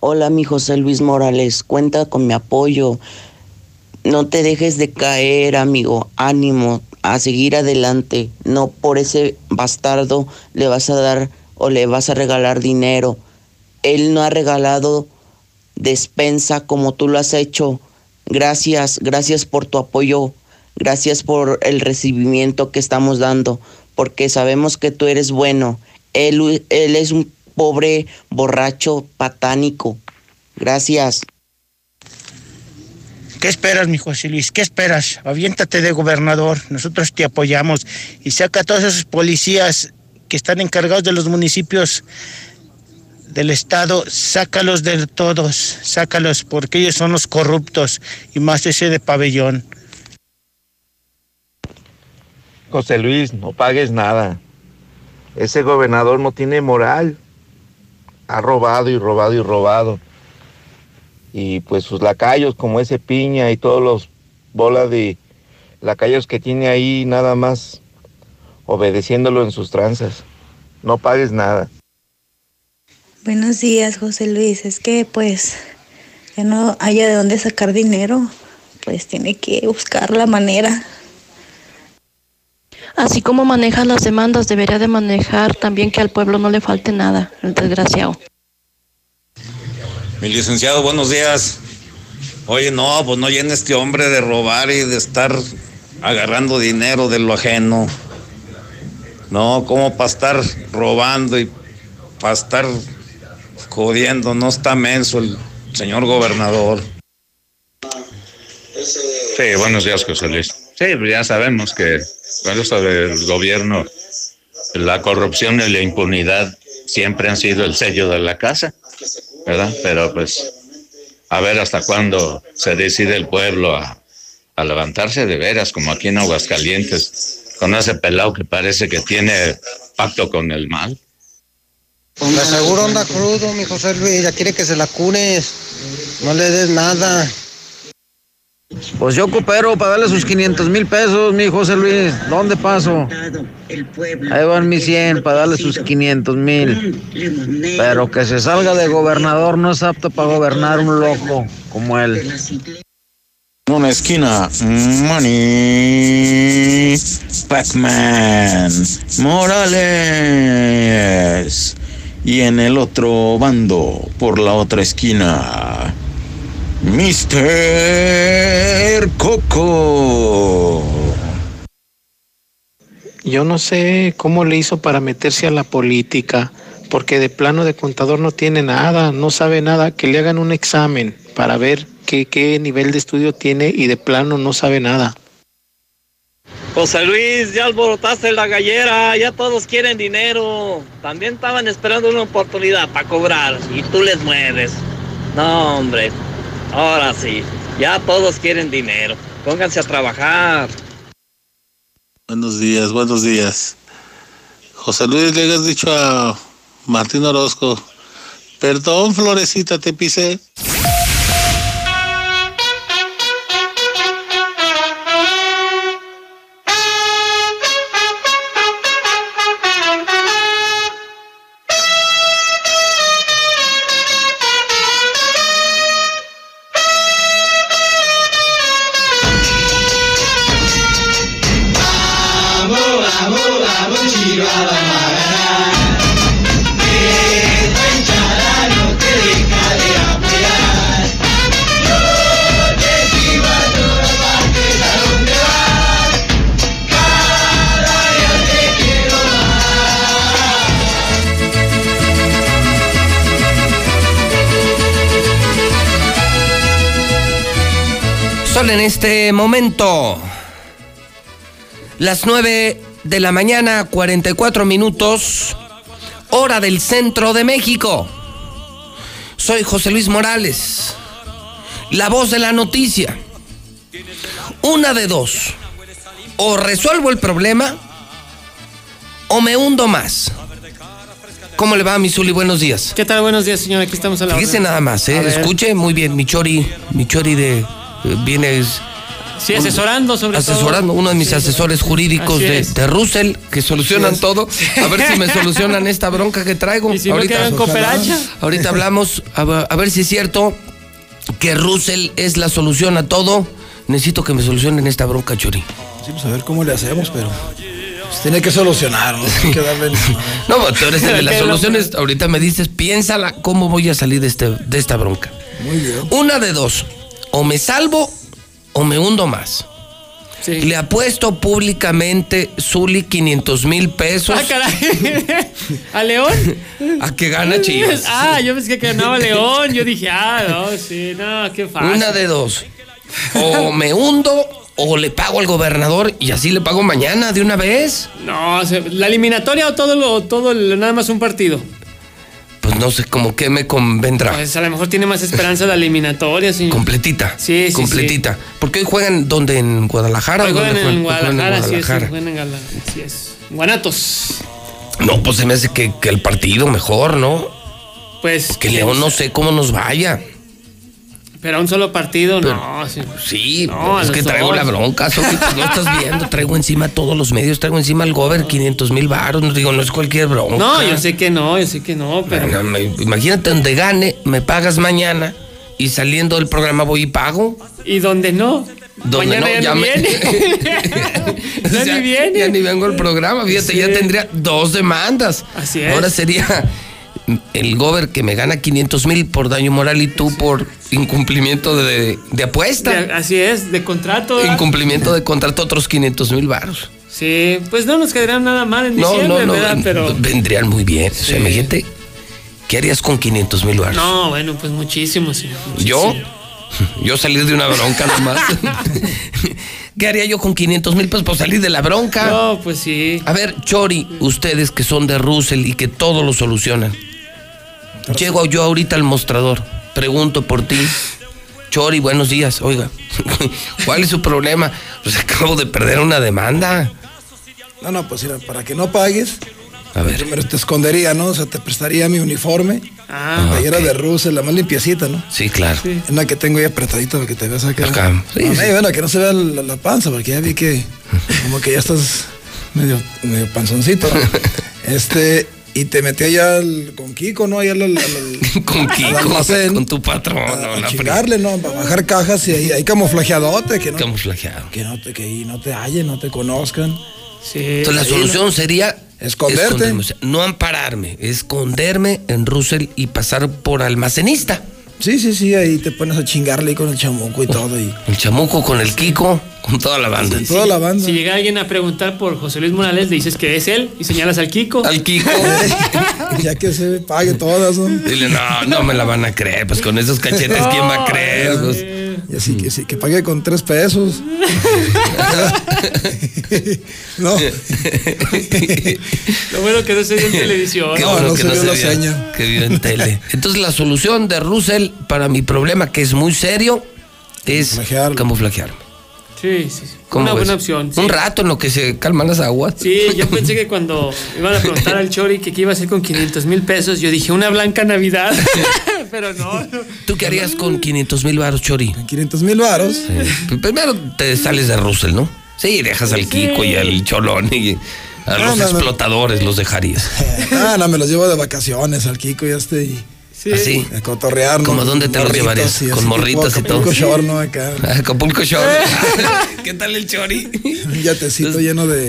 Hola, mi José Luis Morales, cuenta con mi apoyo. No te dejes de caer, amigo. Ánimo a seguir adelante. No por ese bastardo le vas a dar o le vas a regalar dinero. Él no ha regalado despensa como tú lo has hecho. Gracias, gracias por tu apoyo. Gracias por el recibimiento que estamos dando, porque sabemos que tú eres bueno. Él, él es un pobre borracho patánico. Gracias. ¿Qué esperas, mi José Luis? ¿Qué esperas? Aviéntate de gobernador, nosotros te apoyamos y saca a todos esos policías que están encargados de los municipios del Estado, sácalos de todos, sácalos porque ellos son los corruptos y más ese de pabellón. José Luis, no pagues nada. Ese gobernador no tiene moral. Ha robado y robado y robado y pues sus lacayos como ese piña y todos los bolas de lacayos que tiene ahí nada más obedeciéndolo en sus tranzas. No pagues nada. Buenos días, José Luis. Es que pues ya no haya de dónde sacar dinero, pues tiene que buscar la manera. Así como maneja las demandas, debería de manejar también que al pueblo no le falte nada, el desgraciado. Mi licenciado, buenos días. Oye, no, pues no llena este hombre de robar y de estar agarrando dinero de lo ajeno. No, como para estar robando y para estar jodiendo, no está menso el señor gobernador. Sí, buenos días, José Luis. Sí, pues ya sabemos que con esto del gobierno, la corrupción y la impunidad siempre han sido el sello de la casa. Pero pues a ver hasta cuándo se decide el pueblo a, levantarse de veras, como aquí en Aguascalientes, con ese pelado que parece que tiene pacto con el mal. Me aseguro anda crudo, mi José Luis, ya quiere que se la cures, no le des nada. Pues yo coopero para darle sus 500 mil pesos, mi José Luis. ¿Dónde paso? Ahí van mis 100 para darle sus 500 mil. Pero que se salga de gobernador no es apto para gobernar un loco como él. En una esquina, Money, Pac-Man, Morales. Y en el otro bando, por la otra esquina, Mr. Coco. Yo no sé cómo le hizo para meterse a la política, porque de plano de contador no tiene nada, no sabe nada, que le hagan un examen para ver qué, qué nivel de estudio tiene y de plano no sabe nada. José Luis, ya alborotaste la gallera, ya todos quieren dinero. También estaban esperando una oportunidad para cobrar y tú les mueves. No, hombre, ahora sí, ya todos quieren dinero. Pónganse a trabajar. Buenos días, buenos días. José Luis, le has dicho a Martín Orozco, perdón, Florecita, te pisé. Este momento Las 9 de la mañana, 44 minutos, hora del centro de México. Soy José Luis Morales, la voz de la noticia. Una de dos. O resuelvo el problema o me hundo más. ¿Cómo le va, Misuli? Buenos días. ¿Qué tal? Buenos días, señor. Aquí estamos a la Fíjese nada más, ¿eh? Escuche muy bien, mi chori, mi chori de... eh, viene... Sí, asesorando sobre asesorando, todo. uno de mis Sí, asesores jurídicos de, Russell, que solucionan todo. A ver si me <laughs> solucionan esta bronca que traigo. Y si no queda en cooperacha. ahorita hablamos, a, ver- a ver si es cierto que Russell es la solución a todo. Necesito que me solucionen esta bronca, Chori. Sí, pues a ver cómo le hacemos, pero pues, tiene que solucionar, ¿no? Hay que darle. <laughs> No, pero tú eres el de <laughs> las soluciones. Ahorita me dices, piénsala, ¿cómo voy a salir de, este, de esta bronca? Muy bien. Una de dos. O me salvo o me hundo más. Le apuesto públicamente, Zuli, 500 mil pesos. Ah, caray. <laughs> ¿A León? A que gana Chivas. Ah, yo pensé que ganaba León. Yo dije, ah, no, sí, no, qué fácil. Una de dos. O me hundo o le pago al gobernador y así le pago mañana de una vez. No, la eliminatoria o todo lo, todo nada más un partido. Pues no sé cómo que me convendrá. Pues a lo mejor tiene más esperanza la eliminatoria, sí. Completita. Sí, sí, Completita. Porque hoy juegan donde en Guadalajara. Hoy ¿o juegan en Guadalajara, sí, sí, Guadalajara. juegan en Guadalajara, así es. Guanatos. No, pues se me hace que, que el partido mejor, ¿no? Pues. Que León no sé cómo nos vaya. Pero a un solo partido, no. Sí, Sí, No, es que traigo dos. la bronca, no estás viendo, traigo encima todos los medios, traigo encima el gober 500 mil baros, no digo, no es cualquier bronca. No, yo sé que no, yo sé que no, pero. Me- imagínate donde gane, me pagas mañana y saliendo del programa voy y pago. ¿Y dónde no? Donde no, ya, <laughs> <laughs> ya ni me- viene. ya Ya- ni viene. Ya ni vengo al programa, fíjate, Sí. ya tendría dos demandas. Así es. Ahora sería el gober que me gana 500 mil por daño moral y tú por incumplimiento de, de apuesta. De- así es, de contrato. ¿verdad? Incumplimiento de contrato otros 500 mil baros. Sí, pues no nos quedarían nada mal en No, diciembre, no, no, ¿verdad? Pero. vendrían muy bien. O sea, Sí. imagínate, ¿qué harías con 500 mil baros? No, bueno, pues muchísimo, señor. ¿Yo? <laughs> Yo salir de una bronca nomás. <laughs> ¿Qué haría yo con 500 mil pesos por salir de la bronca? No, pues sí. A ver, Chori, ustedes que son de Russell y que todo lo solucionan. Llego yo ahorita al mostrador, pregunto por ti. Chori, buenos días. Oiga, <laughs> ¿cuál es su problema? Pues acabo de perder una demanda. No, no, pues mira, para que no pagues, A ver. primero te escondería, ¿no? O sea, te prestaría mi uniforme. Ah, la playera de Russell, la más limpiecita, ¿no? Sí, claro. Una que tengo ahí apretadita para que te veas acá. Acá. Sí, No, sí. bueno, que no se vea la, la panza, porque ya vi que <laughs> como que ya estás medio, medio panzoncito, ¿no? <laughs> Este, y te metí allá al- con Kiko, ¿no? Allá al, al- al- <laughs> Con al Kiko, almacén. con tu patrón. a, no, a la chingarle, ¿no? Para bajar cajas y ahí, ahí camuflajeadote, que no, Camuflajeado. que no te, que ahí no te hallen, no te conozcan. Sí. Entonces la solución ¿no? sería Esconderte. esconderme, o sea, no ampararme, esconderme en Russell y pasar por almacenista. Sí, sí, sí, ahí te pones a chingarle con el chamuco y todo. Y El chamuco con el Kiko, con toda la banda. toda la banda. Si llega alguien a preguntar por José Luis Morales, le dices que es él y señalas al Kiko. Al Kiko. <laughs> ya que se pague todas, ¿no? Dile, no, no me la van a creer, pues con esos cachetes, ¿quién va a creer? Pues, Y así que sí, que pague con tres pesos. <laughs> no. Lo bueno que no se vio en televisión. Qué No, bueno no que se no vio la seña. que vio en tele. <laughs> Entonces la solución de Russell para mi problema, que es muy serio, es camuflajearme. Sí, sí. sí. ¿Cómo Una ves? buena opción. sí. Un rato en lo que se calman las aguas. Sí, yo pensé que cuando iban a preguntar al Chori que qué iba a hacer con 500 mil pesos, yo dije una blanca Navidad. <laughs> Pero no. ¿Tú qué harías con 500 mil baros, Chori? 500 mil varos. Sí. Primero te sales de Russell, ¿no? Sí, dejas al Kiko y al Cholón y a No, los no, no. explotadores los dejarías. <laughs> Ah, no, me los llevo de vacaciones al Kiko y a este. Y Así. a cotorrear, ¿no? ¿Cómo a dónde te los Morritos llevarías? y Con tipo y todo. Acapulco Shore, ¿no? Acá. Acapulco Shore. <laughs> ¿Qué tal el Chori? Un yatecito lleno de,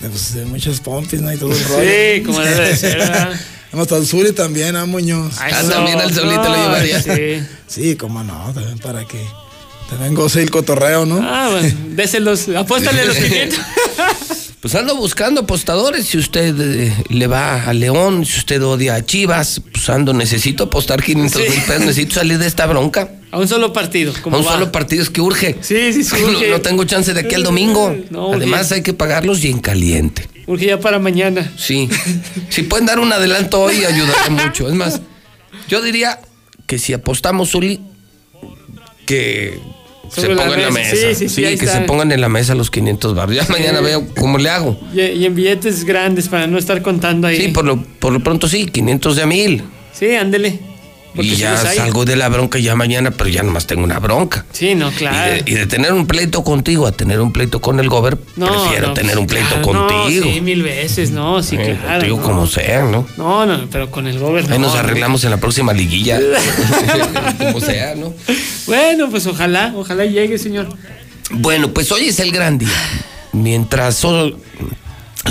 de, pues, de muchas pompis, ¿no? Y todo el rollo. Sí, como debe de ser, ¿verdad? <laughs> Vamos al sur y también, ah, Muñoz. Ah, también al Zuli te lo llevarías. sí. Sí, cómo no, también para que también goce el cotorreo, ¿no? Ah, bueno, déselos, apóstale los <laughs> 500. Pues ando buscando apostadores. Si usted eh, le va a León, si usted odia a Chivas, pues abusando. Necesito apostar 500 mil pesos. Necesito salir de esta bronca. A un solo partido. A un va. solo partido es que urge. Sí, sí, sí. <laughs> No, no tengo chance de aquí al domingo. No, Además, hay que pagarlos y en caliente. Urge ya para mañana. Sí. <laughs> Si pueden dar un adelanto hoy, ayudaría mucho. Es más, yo diría que si apostamos, Uli, que se pongan en la mesa. Sí, sí, sí, ahí que está. se pongan en la mesa los 500 barros. Ya mañana veo cómo le hago. Y, y en billetes grandes para no estar contando ahí. Sí, por lo, por lo pronto sí, 500 de a mil. Sí, ándele. Porque Y ya salgo de la bronca ya mañana, pero ya nomás tengo una bronca. Sí, no, claro. Y de, y de tener un pleito contigo a tener un pleito con el gober, No, prefiero no, tener pues, un pleito claro, contigo. No, sí, mil veces, no, sí, Eh, claro. contigo como sea, ¿no? No, no, pero con el gobierno. Ahí nos arreglamos en la próxima liguilla. <laughs> <laughs> como sea, ¿no? Bueno, pues ojalá, ojalá llegue, señor. Bueno, pues hoy es el gran día. Mientras son,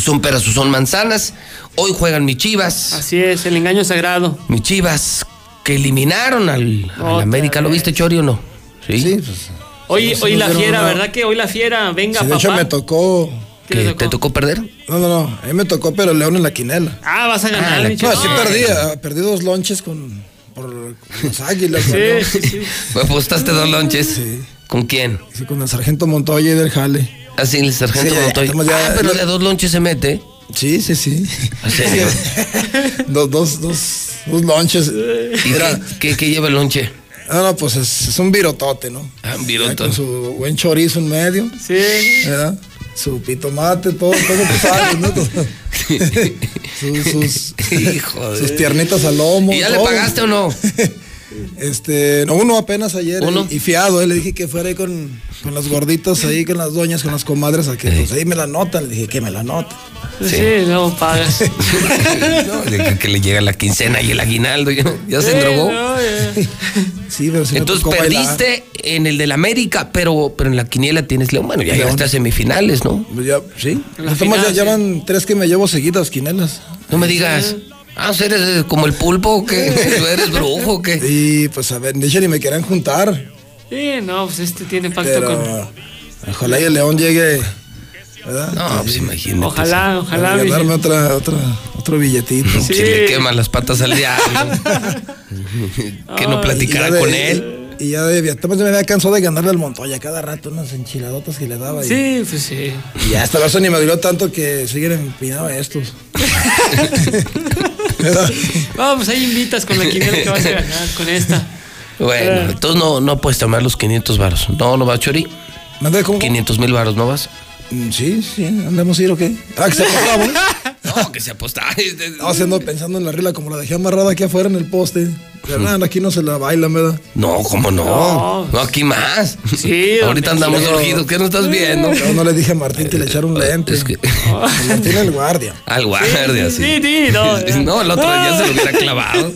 son peras o son manzanas, hoy juegan mis chivas. Así es, el engaño sagrado. Mis chivas que eliminaron al, al América. ¿Lo viste, Chori, o no? Sí. Hoy, Sí, hoy nos la fiera, una- ¿verdad que hoy la fiera? Venga, Sí, de papá. hecho me tocó. ¿Qué le ¿Te tocó perder? No, no, no. A mí me tocó, pero León en la quinela. Ah, vas a ganar, No, mi sí perdí. ah, Perdí dos lonches con, por las águilas. Sí, ¿no? sí, sí. ¿Apostaste dos lonches? ¿Con quién? Sí, con el sargento Montoya y del Jale. Así, el sargento Sí, ya, Montoya. ya- ah, pero de dos lonches se mete. Sí, sí, sí. ¿En serio? dos, dos, dos, dos lonches. ¿Y Era- qué, qué- qué lleva el lonche? No, no, pues es, es un virotote, ¿no? Ah, un virotote. Con su buen chorizo en medio. Sí. ¿Verdad? Su pitomate, todo, todo sabes, ¿no? <laughs> Sus, sus, Hijo de- sus piernitas al lomo. ¿Y ya le pagaste o no? <laughs> Este, no, uno apenas ayer. ¿Uno? Y, y fiado, eh, le dije que fuera ahí con, con las gorditas ahí, con las doñas, con las comadres, a que pues ahí me la notan. Le dije que me la noten. Sí, no pagas. <laughs> No, que, que le llega la quincena y el aguinaldo. Ya, ya se Sí, drogó. no, ya. Sí, pero sí me Entonces bailar. perdiste en el del América, pero, pero en la quiniela tienes León. Bueno, ya León. llegaste a semifinales, ¿no? Pues ya, sí. Estamos ya final, llevan tres que me llevo seguidas, quinelas. No me digas. Ah, eres eh, como el pulpo o qué? <laughs> ¿Tú eres brujo o qué? Y pues a ver, de hecho ni me querían juntar. Sí, no, pues este tiene pacto Pero con. ojalá y el León llegue. ¿Verdad? No, pues imagínate. Ojalá, ojalá. Para otra, otra, otro billetito. Sí. Si le quema las patas al diablo. <laughs> que no de- con él. Y ya de, ya me había cansado de ganarle al Montoya cada rato unas enchiladotas que le daba. y- Sí, pues sí. Y ya hasta eso ni me duró tanto que siguen empinados estos. <laughs> Pues ahí invitas con la quiniela que vas a ganar con esta. Bueno, Eh. entonces no, no puedes tomar los 500 varos. No, no va, Chori. ¿Mande cómo? 500 mil varos, ¿no vas? Mm, Sí, sí, andamos a ir o qué. Ah, que se apostaba. No, <laughs> que se aposta. No, haciendo pensando en la regla como la dejé amarrada aquí afuera en el poste. ¿Verdad? Aquí no se la baila, ¿verdad? No, ¿cómo no? No, aquí más. Sí, <laughs> Ahorita andamos urgidos. ¿Qué no estás viendo? Yo no le dije a Martín que le echara un <laughs> lente. Es que. Martín el guardia. Al guardia, sí. Sí, sí, no. No, el otro día se lo hubiera clavado.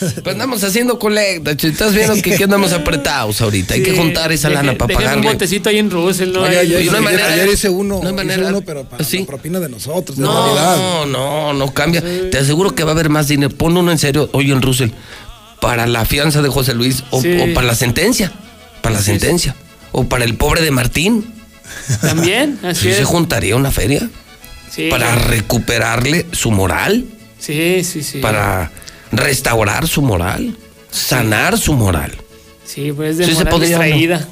<laughs> Pues andamos haciendo colecta, estás viendo que, que andamos apretados ahorita. Hay que juntar esa deje- lana para dejen un botecito ahí en Russell, ¿no? Oye, ayer, no hay ayer- manera- ayer hice uno, no hay hice manera- uno, pero para ¿Sí? la propina de nosotros, de Navidad. No, no, no cambia. Te aseguro que va a haber más dinero. Pon uno en serio, oye, en Russell, para la fianza de José Luis o, Sí. o para la sentencia. Para la sentencia. O para el pobre de Martín. También, <laughs> así Sí es. se juntaría una feria Sí, para recuperarle su moral, sí, sí, sí. para restaurar su moral, sanar su moral. Sí, pues de Sí se moral podría, ¿no? distraída.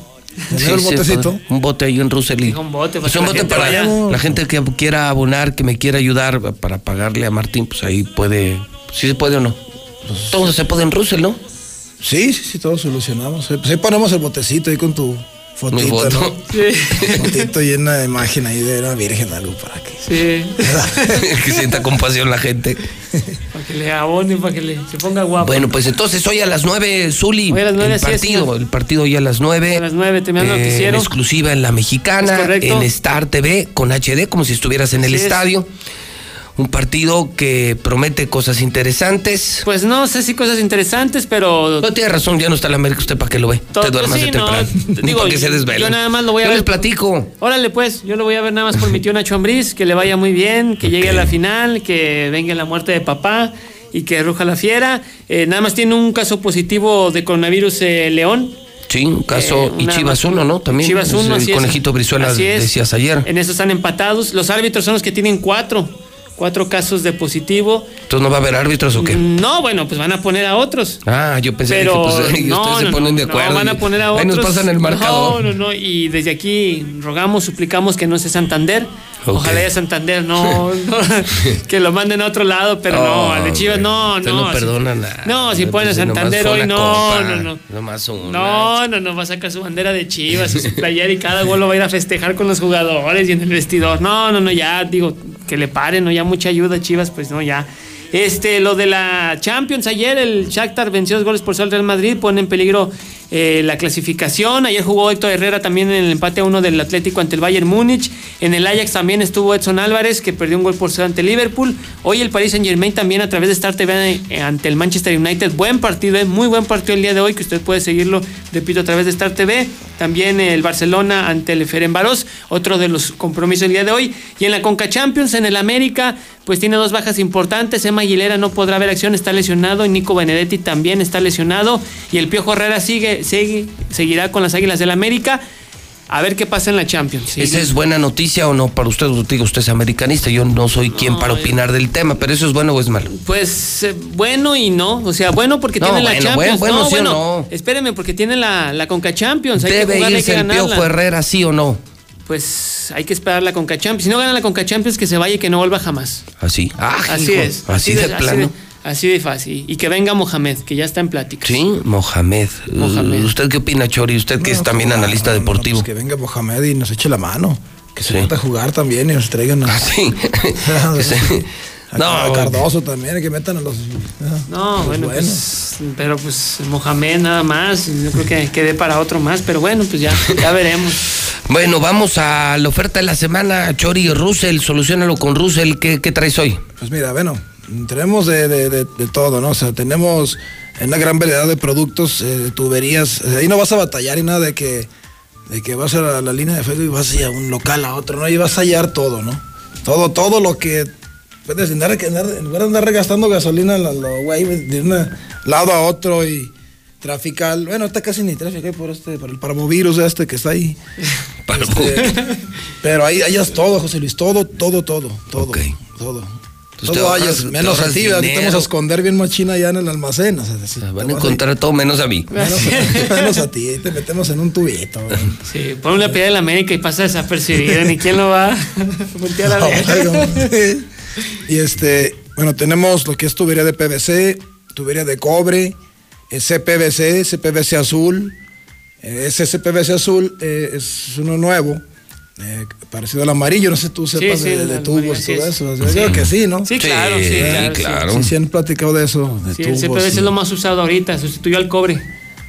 ¿Tener el sí, botecito? un bote ahí en Russell. y- un bote, que un la bote gente para vaya. la gente que quiera abonar, que me quiera ayudar para pagarle a Martín, pues ahí puede. ¿Sí se puede o no? Todo se puede en Russell, ¿no? Sí, sí, sí, todos solucionamos. Pues ahí ponemos el botecito ahí con tu fotito, Mi foto. ¿no? Sí, <laughs> Fotito y una imagen ahí de una virgen, algo para que. sí. <laughs> que sienta compasión la gente. Para que le abone, para que le, se ponga guapo. Bueno, pues entonces hoy a las 9, Zuli. Hoy a las nueve, el así es, partido, señor. el partido hoy a las 9. A las nueve, terminando el en noticiero. exclusiva en la Es mexicana, correcto. en Star TV, con HD, como si estuvieras en el Así es. estadio. Un partido que promete cosas interesantes. Pues no sé si cosas interesantes, pero. No tiene razón, ya no está la América, usted para qué lo ve. Te duermas pues sí, de no, temprano. <laughs> digo, para que se desvele. yo nada más lo voy a Yo ver. les platico. Órale, pues, yo lo voy a ver nada más por mi tío Nacho Ambriz, que le vaya muy bien, que llegue a la final, que venga la muerte de papá y que ruja la fiera. Eh, nada más tiene un caso positivo de coronavirus eh, León. Sí, un caso. Eh, y Chivas 1, ¿no? También. Chivas Es 1, El así es. conejito Brizuela Así es. decías ayer. En eso están empatados. Los árbitros son los que tienen cuatro. Cuatro casos de positivo. ¿Entonces no va a haber árbitros o qué? No, bueno, pues van a poner a otros. Ah, yo pensé Pero que pues, <laughs> no, ustedes se no, ponen de no, acuerdo. van a poner a Ahí otros. nos pasan el marcador. No, no, no. Y desde aquí rogamos, suplicamos que no sea Santander. Ok. Ojalá ya Santander no, <laughs> no, que lo manden a otro lado, pero no, al de Chivas no, no. no si- perdonan nada. No, si ponen a Santander hoy, no, copa, no, no. Nomás una. No, no, no, va a sacar su bandera de Chivas y su <laughs> playera y cada gol lo va a ir a festejar con los jugadores y en el vestidor. No, no, no, ya digo que le paren, no, ya mucha ayuda Chivas, pues no, ya. Este, lo de la Champions ayer, el Shakhtar venció dos goles por al Real Madrid, pone en peligro eh, la clasificación. Ayer jugó Héctor Herrera también en el empate a uno del Atlético ante el Bayern Múnich. En el Ajax también estuvo Edson Álvarez, que perdió un gol por cero ante Liverpool. Hoy el Paris Saint Germain también a través de Star TV eh, ante el Manchester United. Buen partido, eh, muy buen partido el día de hoy, que usted puede seguirlo, repito, a través de Star TV. También el Barcelona ante el Ferenbaros, otro de los compromisos del día de hoy. Y en la Conca Champions, en el América, pues tiene dos bajas importantes. Emma Aguilera no podrá ver acción, está lesionado. Y Nico Benedetti también está lesionado. Y el Piojo Herrera sigue, sigue seguirá con las Águilas del América. A ver qué pasa en la Champions. Sí, ¿Esa es buena noticia o no para usted? Digo, usted es americanista, yo no soy quien para opinar del tema, pero ¿eso es bueno o es malo? Pues eh, bueno y no. O sea, bueno porque No, tiene la Champions. bueno, bueno, no, sí o bueno, no. espéreme, porque tiene la, la Conca Champions. Hay que ¿Debe jugarla, hay que irse el. Piojo Herrera, sí o no? Pues hay que esperar la Conca Champions. Si no gana la Conca Champions, que se vaya y que no vuelva jamás. Así. Ah, así hijo, es. Así de plano. Así de fácil. Y que venga Mohamed, que ya está en plática. Sí, Mohamed. Mohamed. ¿Usted qué opina, Chori? Usted que es también analista deportivo. Que venga Mohamed y nos eche la mano. Que se meta a jugar también y nos traigan a. sí. <laughs> <laughs> A, No, a Cardoso también, que metan a los. No, los bueno, pues, pero pues Mohamed nada más. Yo creo que quede para otro más, pero bueno, pues ya, ya veremos. <laughs> Bueno, vamos a la oferta de la semana, Chori Russell, solucionalo con Russell. ¿Qué, qué traes hoy? Pues mira, bueno, tenemos de, de- de- de todo, ¿no? O sea, tenemos una gran variedad de productos, eh, tuberías. Eh, Ahí no vas a batallar y nada de que, de que vas a la, la línea de Facebook y vas a un local a otro, ¿no? Ahí vas a hallar todo, ¿no? Todo, todo lo que puedes andar, andar- en lugar de andar gastando gasolina, lo, lo- güey, de un lado a otro y trafical. Bueno, está casi ni tráfico hay por este, por el parvovirus este que está ahí. <laughs> Este, pero ahí hayas todo, José Luis, todo, todo, todo, todo, todo. Entonces ahorras- hayas, te menos a ti, dinero. vamos a esconder bien machina allá en el almacén. O sea, sí, Van a encontrar todo menos a mí. <laughs> menos, menos a ti, ahí te metemos en un tubito. güey. Sí, pon una piedra de la América y pasa desapercibida, ni quién lo va a <laughs> voltear a ver. y este, bueno, tenemos lo que es tubería de PVC, tubería de cobre, eh, CPVC, CPVC azul. Eh, ese CPVC azul eh, es uno nuevo, eh, parecido al amarillo. No sé si tú sepas sí, de, tubos, sí todo es. eso. Yo Sí. creo que sí, ¿no? Sí, claro, sí, claro, sí. claro. Sí, sí han platicado de eso, de Sí, el tubos. CPVC y- es lo más usado ahorita, sustituyó al cobre.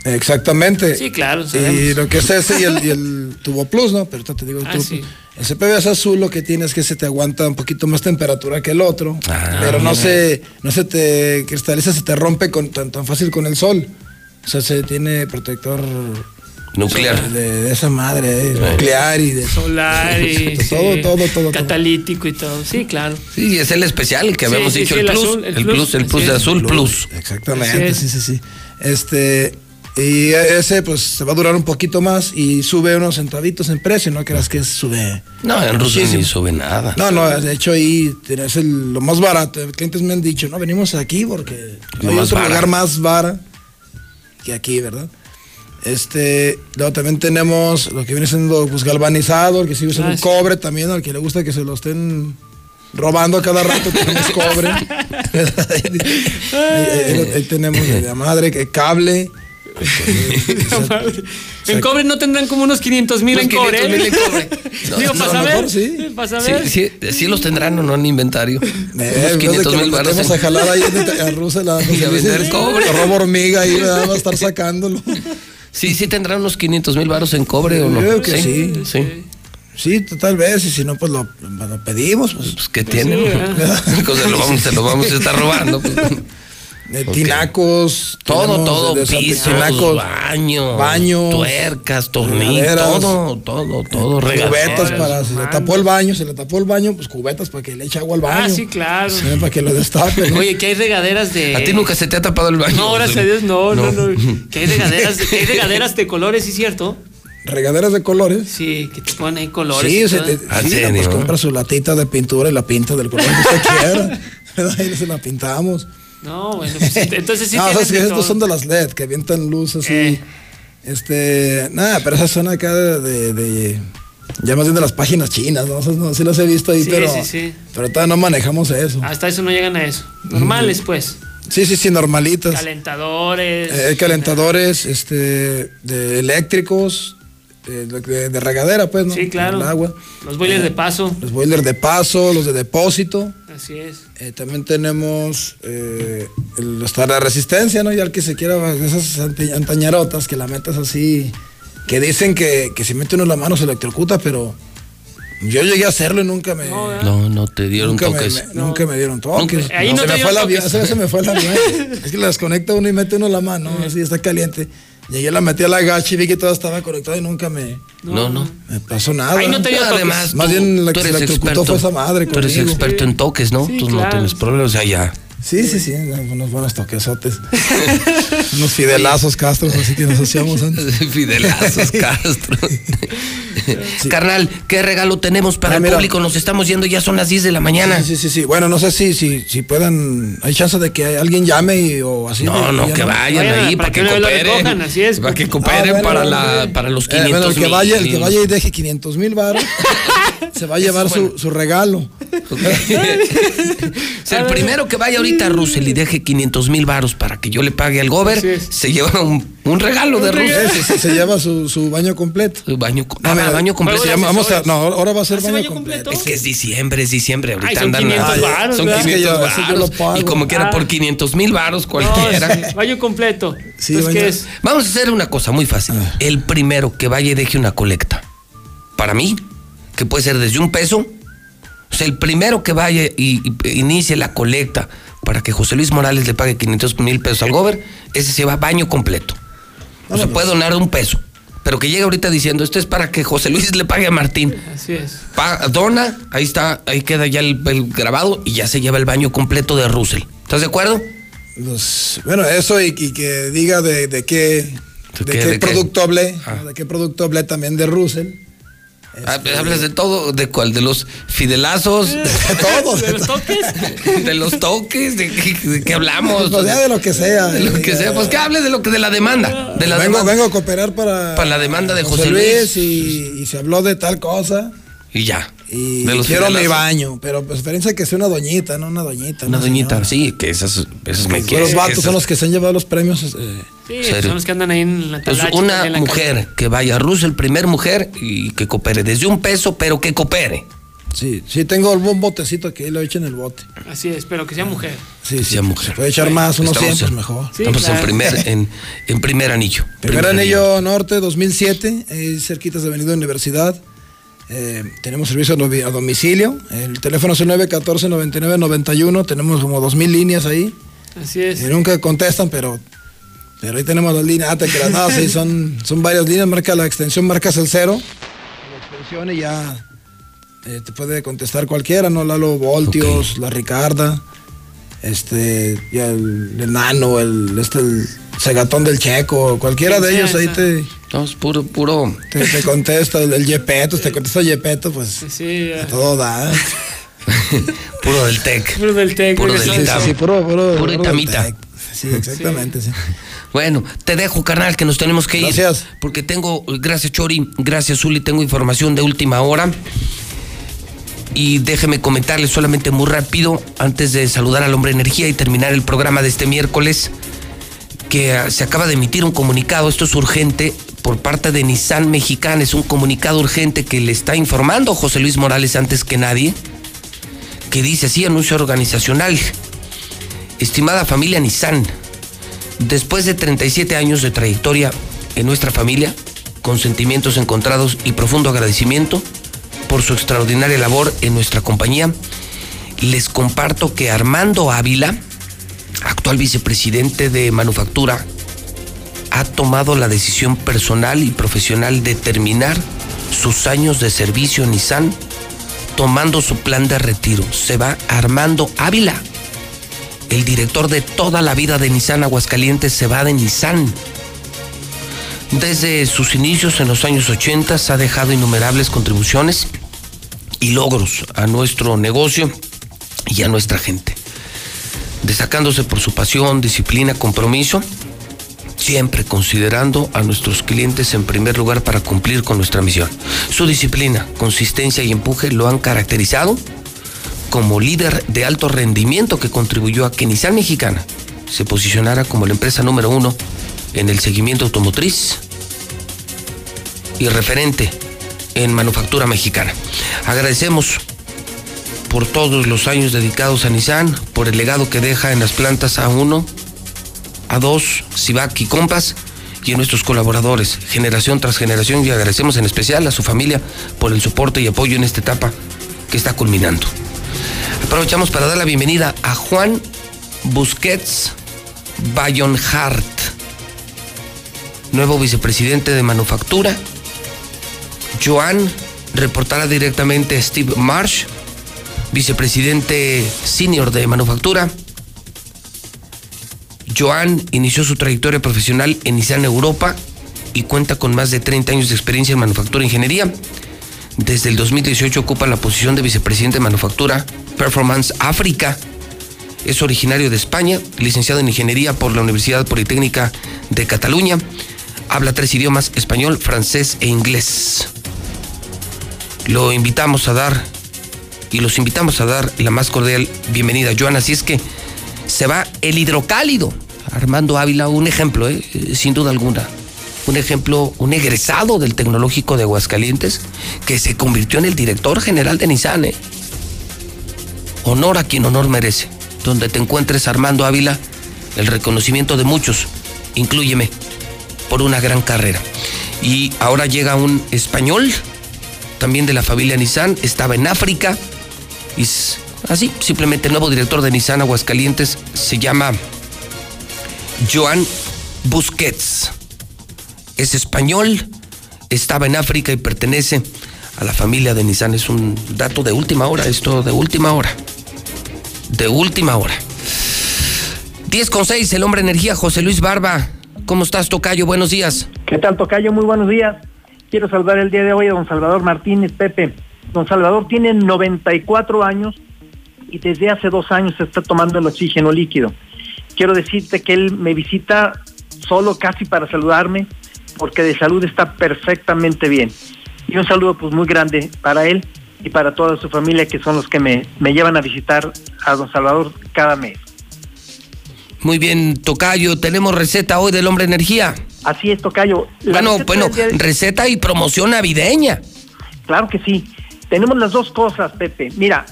Exactamente. Sí, claro, Y sabemos. lo que es ese y el, y el tubo plus, ¿no? Pero te digo el Ah, tubo sí. El CPVC azul lo que tiene es que se te aguanta un poquito más temperatura que el otro, pero no mira. se, no se te cristaliza, se te rompe con, tan, tan fácil con el sol. O sea, se tiene protector Nuclear. de, de esa madre, eh, nuclear y de Solar y <laughs> todo, sí, todo, todo, todo. catalítico y todo. Sí, claro. Sí, es el especial que Sí, habíamos sí, dicho, sí, el, el plus, azul, el el plus, plus, el plus de es. azul plus. Exactamente, sí, sí, sí. Este, y ese pues se va a durar un poquito más y sube unos centavitos en precio, no creas que sube. No, en Rusia ni sube nada. No, no, de hecho ahí tienes el- lo más barato. Clientes me han dicho, no, venimos aquí porque Lo no hay otro vara. lugar más vara que aquí, ¿verdad? Este, luego también tenemos lo que viene siendo pues galvanizado, el que sigue usando Ah, sí. cobre también, al que le gusta que se lo estén robando a cada rato, tenemos cobre. <laughs> ahí, ahí- ahí tenemos la madre, que cable. En cobre no tendrán como unos 500 mil en cobre. 500,000 en cobre. Digo, No, para saber. mejor sí. Para saber. Sí, sí, sí los tendrán o no en inventario. Eh, Unos en vez de 500 que mil metemos a jalar ahí en- a Rusia la <laughs> Y a vender cobre. robo hormiga ahí ¿verdad? va a estar sacándolo. <laughs> Sí, sí tendrán unos 500 mil baros en cobre o no. Yo creo que sí. Sí. Sí, tal vez, y si no, pues lo, lo pedimos. Pues, Pues que tienen. Pues, se lo vamos, se lo vamos a estar robando. pues. De tinacos. Todo, todo, de- de pisos, tinacos, baños, baños, tuercas, tornillos, todo, todo, todo, Cubetas regaderas. para, si le tapó el baño, se le tapó el baño, pues cubetas para que le eche agua al baño. Ah, sí, claro. Sí, para que lo destape. ¿no? Oye, que hay regaderas de. A ti nunca se te ha tapado el baño. No, gracias a Dios, no, no, no. Que hay regaderas, que hay <laughs> regaderas de colores, ¿sí cierto? regaderas de colores. Sí, que te ponen ahí colores. Sí, se te- ¿Ah, sí, serio? pues compra su latita de pintura y la pinta del color que usted <laughs> quiera. Ahí se la pintamos. No, bueno, pues entonces sí <laughs> no, tienen que de estos todo. son de las LED que avientan luz así. Eh. Este, nada, pero esa zona acá de, de, de- ya más bien de las páginas chinas, ¿no? Esas no sí las he visto ahí, Sí, pero, sí, sí. pero todavía no manejamos eso. Hasta eso no llegan a eso. Normales, pues. Sí, sí, sí, normalitas. Calentadores. Eh, calentadores, este, de eléctricos, eh, de, de- de regadera, pues, ¿no? Sí, claro. El agua. Los boilers de paso. Los boilers de paso, los de depósito. Así es. Eh, también tenemos eh, el, hasta la resistencia, ¿no? Ya el que se quiera, esas antañarotas que la metas así, que dicen que, que si mete uno la mano se electrocuta, pero yo llegué a hacerlo y nunca me... No, no te dieron Nunca me, toques. me- nunca me dieron toques. Nunca. Ahí no se te me fue vez se me fue avión. <laughs> es que la desconecta uno y mete uno la mano, así está caliente. Llegué, la metí a la gacha y vi que todo estaba conectado y nunca me, No, no. me pasó nada. Ahí no te dio. Además, Más tú- bien la que se electrocutó fue esa madre Tú eres conmigo. experto en toques, ¿no? Sí, Tú no claro. tienes problemas, o sea, ya. Sí, sí, sí, unos buenos toquesotes. <laughs> unos fidelazos castros, así que nos hacíamos antes. <laughs> Fidelazos, Castro. Carnal, ¿qué regalo tenemos para Ah, el mira. público? Nos estamos yendo, ya son las 10 de la mañana. Sí, sí, sí, sí. Bueno, no sé si, si, si puedan. Hay chance de que alguien llame y, o así. No, no, que vayan ahí para para que cooperen. recojan, así es. Para que Ah, cooperen bueno, para, bueno, la, para los Eh, 500 bueno, el que mil. vaya, el que vaya y deje 500 mil baros, <laughs> se va a llevar su, su regalo. O sea, el primero que vaya ahorita a Russell y deje 500 mil varos para que yo le pague al gober, se lleva un, un regalo de Russell. se, lleva su, su baño completo. Su baño, No, ah, mira, baño completo. se llama- vamos a, no, ahora va a ser ¿Hace baño, baño completo. completo? Es que es diciembre, es diciembre. Ahorita Ay, son andan 500 Ay, varos, Son ¿verdad? 500 Es que yo- eso yo lo varos. Y como quiera Ah. por 500 mil varos No, cualquiera. sí, baño completo. Sí, Entonces, baño- ¿qué es? Vamos a hacer una cosa muy fácil. Ah. El primero que vaya y deje una colecta. Para mí, que puede ser desde un peso. O sea, el primero que vaya y, y inicie la colecta para que José Luis Morales le pague 500 mil pesos al gober, ese se va baño completo. O sea, puede donar de un peso. Pero que llegue ahorita diciendo, esto es para que José Luis le pague a Martín. Así es. Pa- dona, ahí está, ahí queda ya el, el grabado y ya se lleva el baño completo de Russell. ¿Estás de acuerdo? Pues, bueno, eso y, y que diga de, de qué, de qué? qué, ¿De qué? producto hablé, Ah. ¿no? de qué producto hablé también de Russell. Ah, Hablas de todo, ¿de cuál? ¿De los fidelazos? <laughs> <laughs> De todo, ¿De los toques? <laughs> ¿De los toques? ¿De qué, de qué hablamos? Pues de lo que sea. De lo que sea. Pues que hable de lo que de la demanda. De la vengo, demanda. vengo a cooperar para, Para la demanda de José Luis. y, y se habló de tal cosa Y ya. Y De los quiero mi baño, pero preferencia que sea una doñita, no una doñita. Una no, doñita, señora. sí, que esas, esas me Los quieren. vatos esas- son los que se han llevado los premios. eh, Sí, Serio. son los que andan ahí en la Pues talacha, una en la mujer que vaya a Russell, primer mujer, y que coopere desde un peso, pero que coopere. sí, sí, tengo un botecito que lo echen en el bote. Así es, pero que sea mujer. Sí, sí. Ya, mujer. Puede echar más, unos 100, Estamos pues en- mejor. Sí, Estamos en claro. primer, <laughs> en, en primer anillo. Primer anillo norte 2007, ahí cerquitas de Avenida Universidad. Eh, tenemos servicio a domi- a domicilio. El teléfono es el 914-9991. Tenemos como 2.000 líneas ahí. Así es. Y nunca contestan, pero, pero ahí tenemos las líneas. Ah, te creas, <laughs> no, sí, son, son varias líneas. Marca la extensión, marcas el cero. La extensión y ya eh, te puede contestar cualquiera, ¿no? Lalo Voltios, la Ricarda, este, ya el, el Nano, el, este, el Segatón del Checo, cualquiera de ellos ahí esa. te, No, es puro, puro. te, te contesta. El, Yepeto, te contesta Yepeto, pues Sí, a todo da. <laughs> Puro del TEC. puro del TEC. Puro del Sí, sí, puro, puro, Puro puro Itamita. del. Sí, exactamente, sí. <laughs> Bueno, te dejo, carnal, que nos tenemos que ir. Gracias. Porque tengo, gracias Chori, gracias Zuli, tengo información de última hora. Y déjeme comentarles solamente muy rápido, antes de saludar al hombre energía y terminar el programa de este miércoles, que ah, se acaba de emitir un comunicado, esto es urgente, por parte de Nissan Mexicana, es un comunicado urgente que le está informando José Luis Morales antes que nadie, que dice así, anuncio organizacional. Estimada familia Nissan, después de 37 años de trayectoria en nuestra familia, con sentimientos encontrados y profundo agradecimiento por su extraordinaria labor en nuestra compañía, les comparto que Armando Ávila, actual vicepresidente de manufactura, ha tomado la decisión personal y profesional de terminar sus años de servicio en Nissan, tomando su plan de retiro. Se va Armando Ávila. El director de toda la vida de Nissan Aguascalientes se va de Nissan. Desde sus inicios en los años 80 ha dejado innumerables contribuciones y logros a nuestro negocio y a nuestra gente. Destacándose por su pasión, disciplina, compromiso, siempre considerando a nuestros clientes en primer lugar para cumplir con nuestra misión. Su disciplina, consistencia y empuje lo han caracterizado como líder de alto rendimiento que contribuyó a que Nissan Mexicana se posicionara como la empresa número uno en el seguimiento automotriz y referente en manufactura mexicana. Agradecemos por todos los años dedicados a Nissan, por el legado que deja en las plantas A1, A2, Civac y Compas y a nuestros colaboradores, generación tras generación, y agradecemos en especial a su familia por el soporte y apoyo en esta etapa que está culminando. Aprovechamos para dar la bienvenida a Juan Busquets Bayonhart, nuevo vicepresidente de Manufactura. Joan reportará directamente a Steve Marsh, vicepresidente senior de Manufactura. Joan inició su trayectoria profesional en Nissan Europa y cuenta con más de 30 años de experiencia en manufactura e ingeniería. Desde el 2018 ocupa la posición de vicepresidente de Manufactura Performance África. Es originario de España, licenciado en Ingeniería por la Universidad Politécnica de Cataluña. Habla tres idiomas, español, francés e inglés. Lo invitamos a dar y los invitamos a dar la más cordial bienvenida, Joan. Así es que se va el hidrocálido. Armando Ávila, un ejemplo, ¿eh? sin duda alguna. Un ejemplo, un egresado del Tecnológico de Aguascalientes que se convirtió en el director general de Nissan. ¿eh? Honor a quien honor merece. Donde te encuentres, Armando Ávila, el reconocimiento de muchos, incluyeme, por una gran carrera. Y ahora llega un español, también de la familia Nissan, estaba en África, y así, simplemente el nuevo director de Nissan Aguascalientes se llama Joan Busquets. Es español, estaba en África y pertenece a la familia de Nissan. Es un dato de última hora, esto de última hora. De última hora. 10 con 6, el hombre energía, José Luis Barba. ¿Cómo estás, Tocayo? Buenos días. ¿Qué tal, Tocayo? Muy buenos días. Quiero saludar el día de hoy a don Salvador Martínez Pepe. Don Salvador tiene 94 años y desde hace dos años está tomando el oxígeno líquido. Quiero decirte que él me visita solo casi para saludarme porque de salud está perfectamente bien. Y un saludo pues muy grande para él y para toda su familia que son los que me, me llevan a visitar a don Salvador cada mes. Muy bien, Tocayo, tenemos receta hoy del hombre energía. Así es, Tocayo. La bueno, receta bueno, de- receta y promoción navideña. Claro que sí. Tenemos las dos cosas, Pepe. Mira,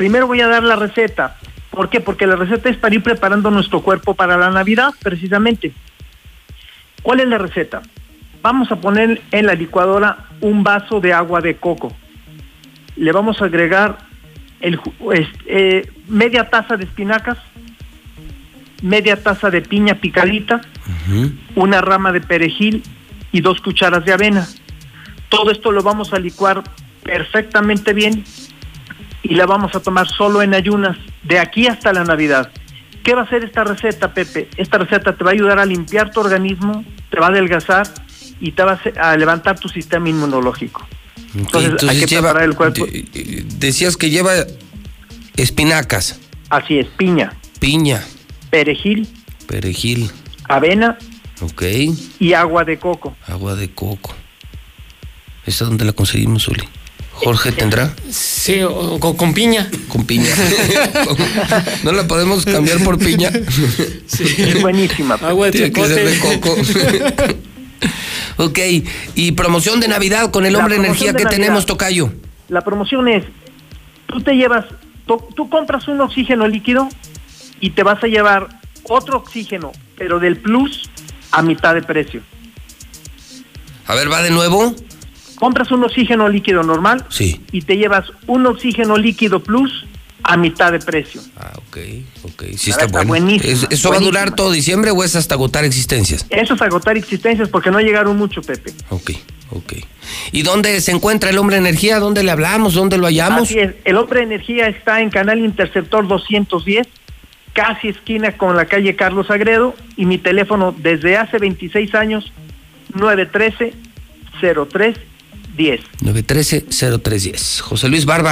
primero voy a dar la receta. ¿Por qué? Porque la receta es para ir preparando nuestro cuerpo para la Navidad, precisamente. ¿Cuál es la receta? Vamos a poner en la licuadora un vaso de agua de coco. Le vamos a agregar el, eh, media taza de espinacas, media taza de piña picadita, una rama de perejil y dos cucharas de avena. Todo esto lo vamos a licuar perfectamente bien y la vamos a tomar solo en ayunas de aquí hasta la Navidad. ¿Qué va a hacer esta receta, Pepe? Esta receta te va a ayudar a limpiar tu organismo, te va a adelgazar y te va a, levantar tu sistema inmunológico. Entonces, hay que lleva- preparar el cuerpo. de- decías que lleva espinacas, Así es, piña, piña, perejil, perejil, avena ok, y agua de coco. agua de coco. ¿Esa dónde la conseguimos, Uli? ¿Jorge tendrá? Sí, o- con, con piña. Con piña. <laughs> ¿No la podemos cambiar por piña? Es buenísima. Pepe. Agua de Tiene que ser de coco. <laughs> ok, y promoción de Navidad con el hombre energía que Navidad. tenemos, Tocayo. La promoción es, tú te llevas, tú, tú compras un oxígeno líquido y te vas a llevar otro oxígeno, pero del plus a mitad de precio. A ver, va de nuevo. Compras un oxígeno líquido normal Sí. y te llevas un oxígeno líquido plus a mitad de precio. Ah, ok, ok. Sí, está, está bueno. buenísima, ¿Es- ¿Eso va a durar todo diciembre o es hasta agotar existencias? Eso es agotar existencias porque no llegaron mucho, Pepe. Ok, ok. ¿Y dónde se encuentra el hombre energía? ¿Dónde le hablamos? ¿Dónde lo hallamos? Así es, el Hombre de Energía está en Canal Interceptor 210, casi esquina con la calle Carlos Agredo, y mi teléfono desde hace 26 años 913-0310. 913-0310. José Luis Barba.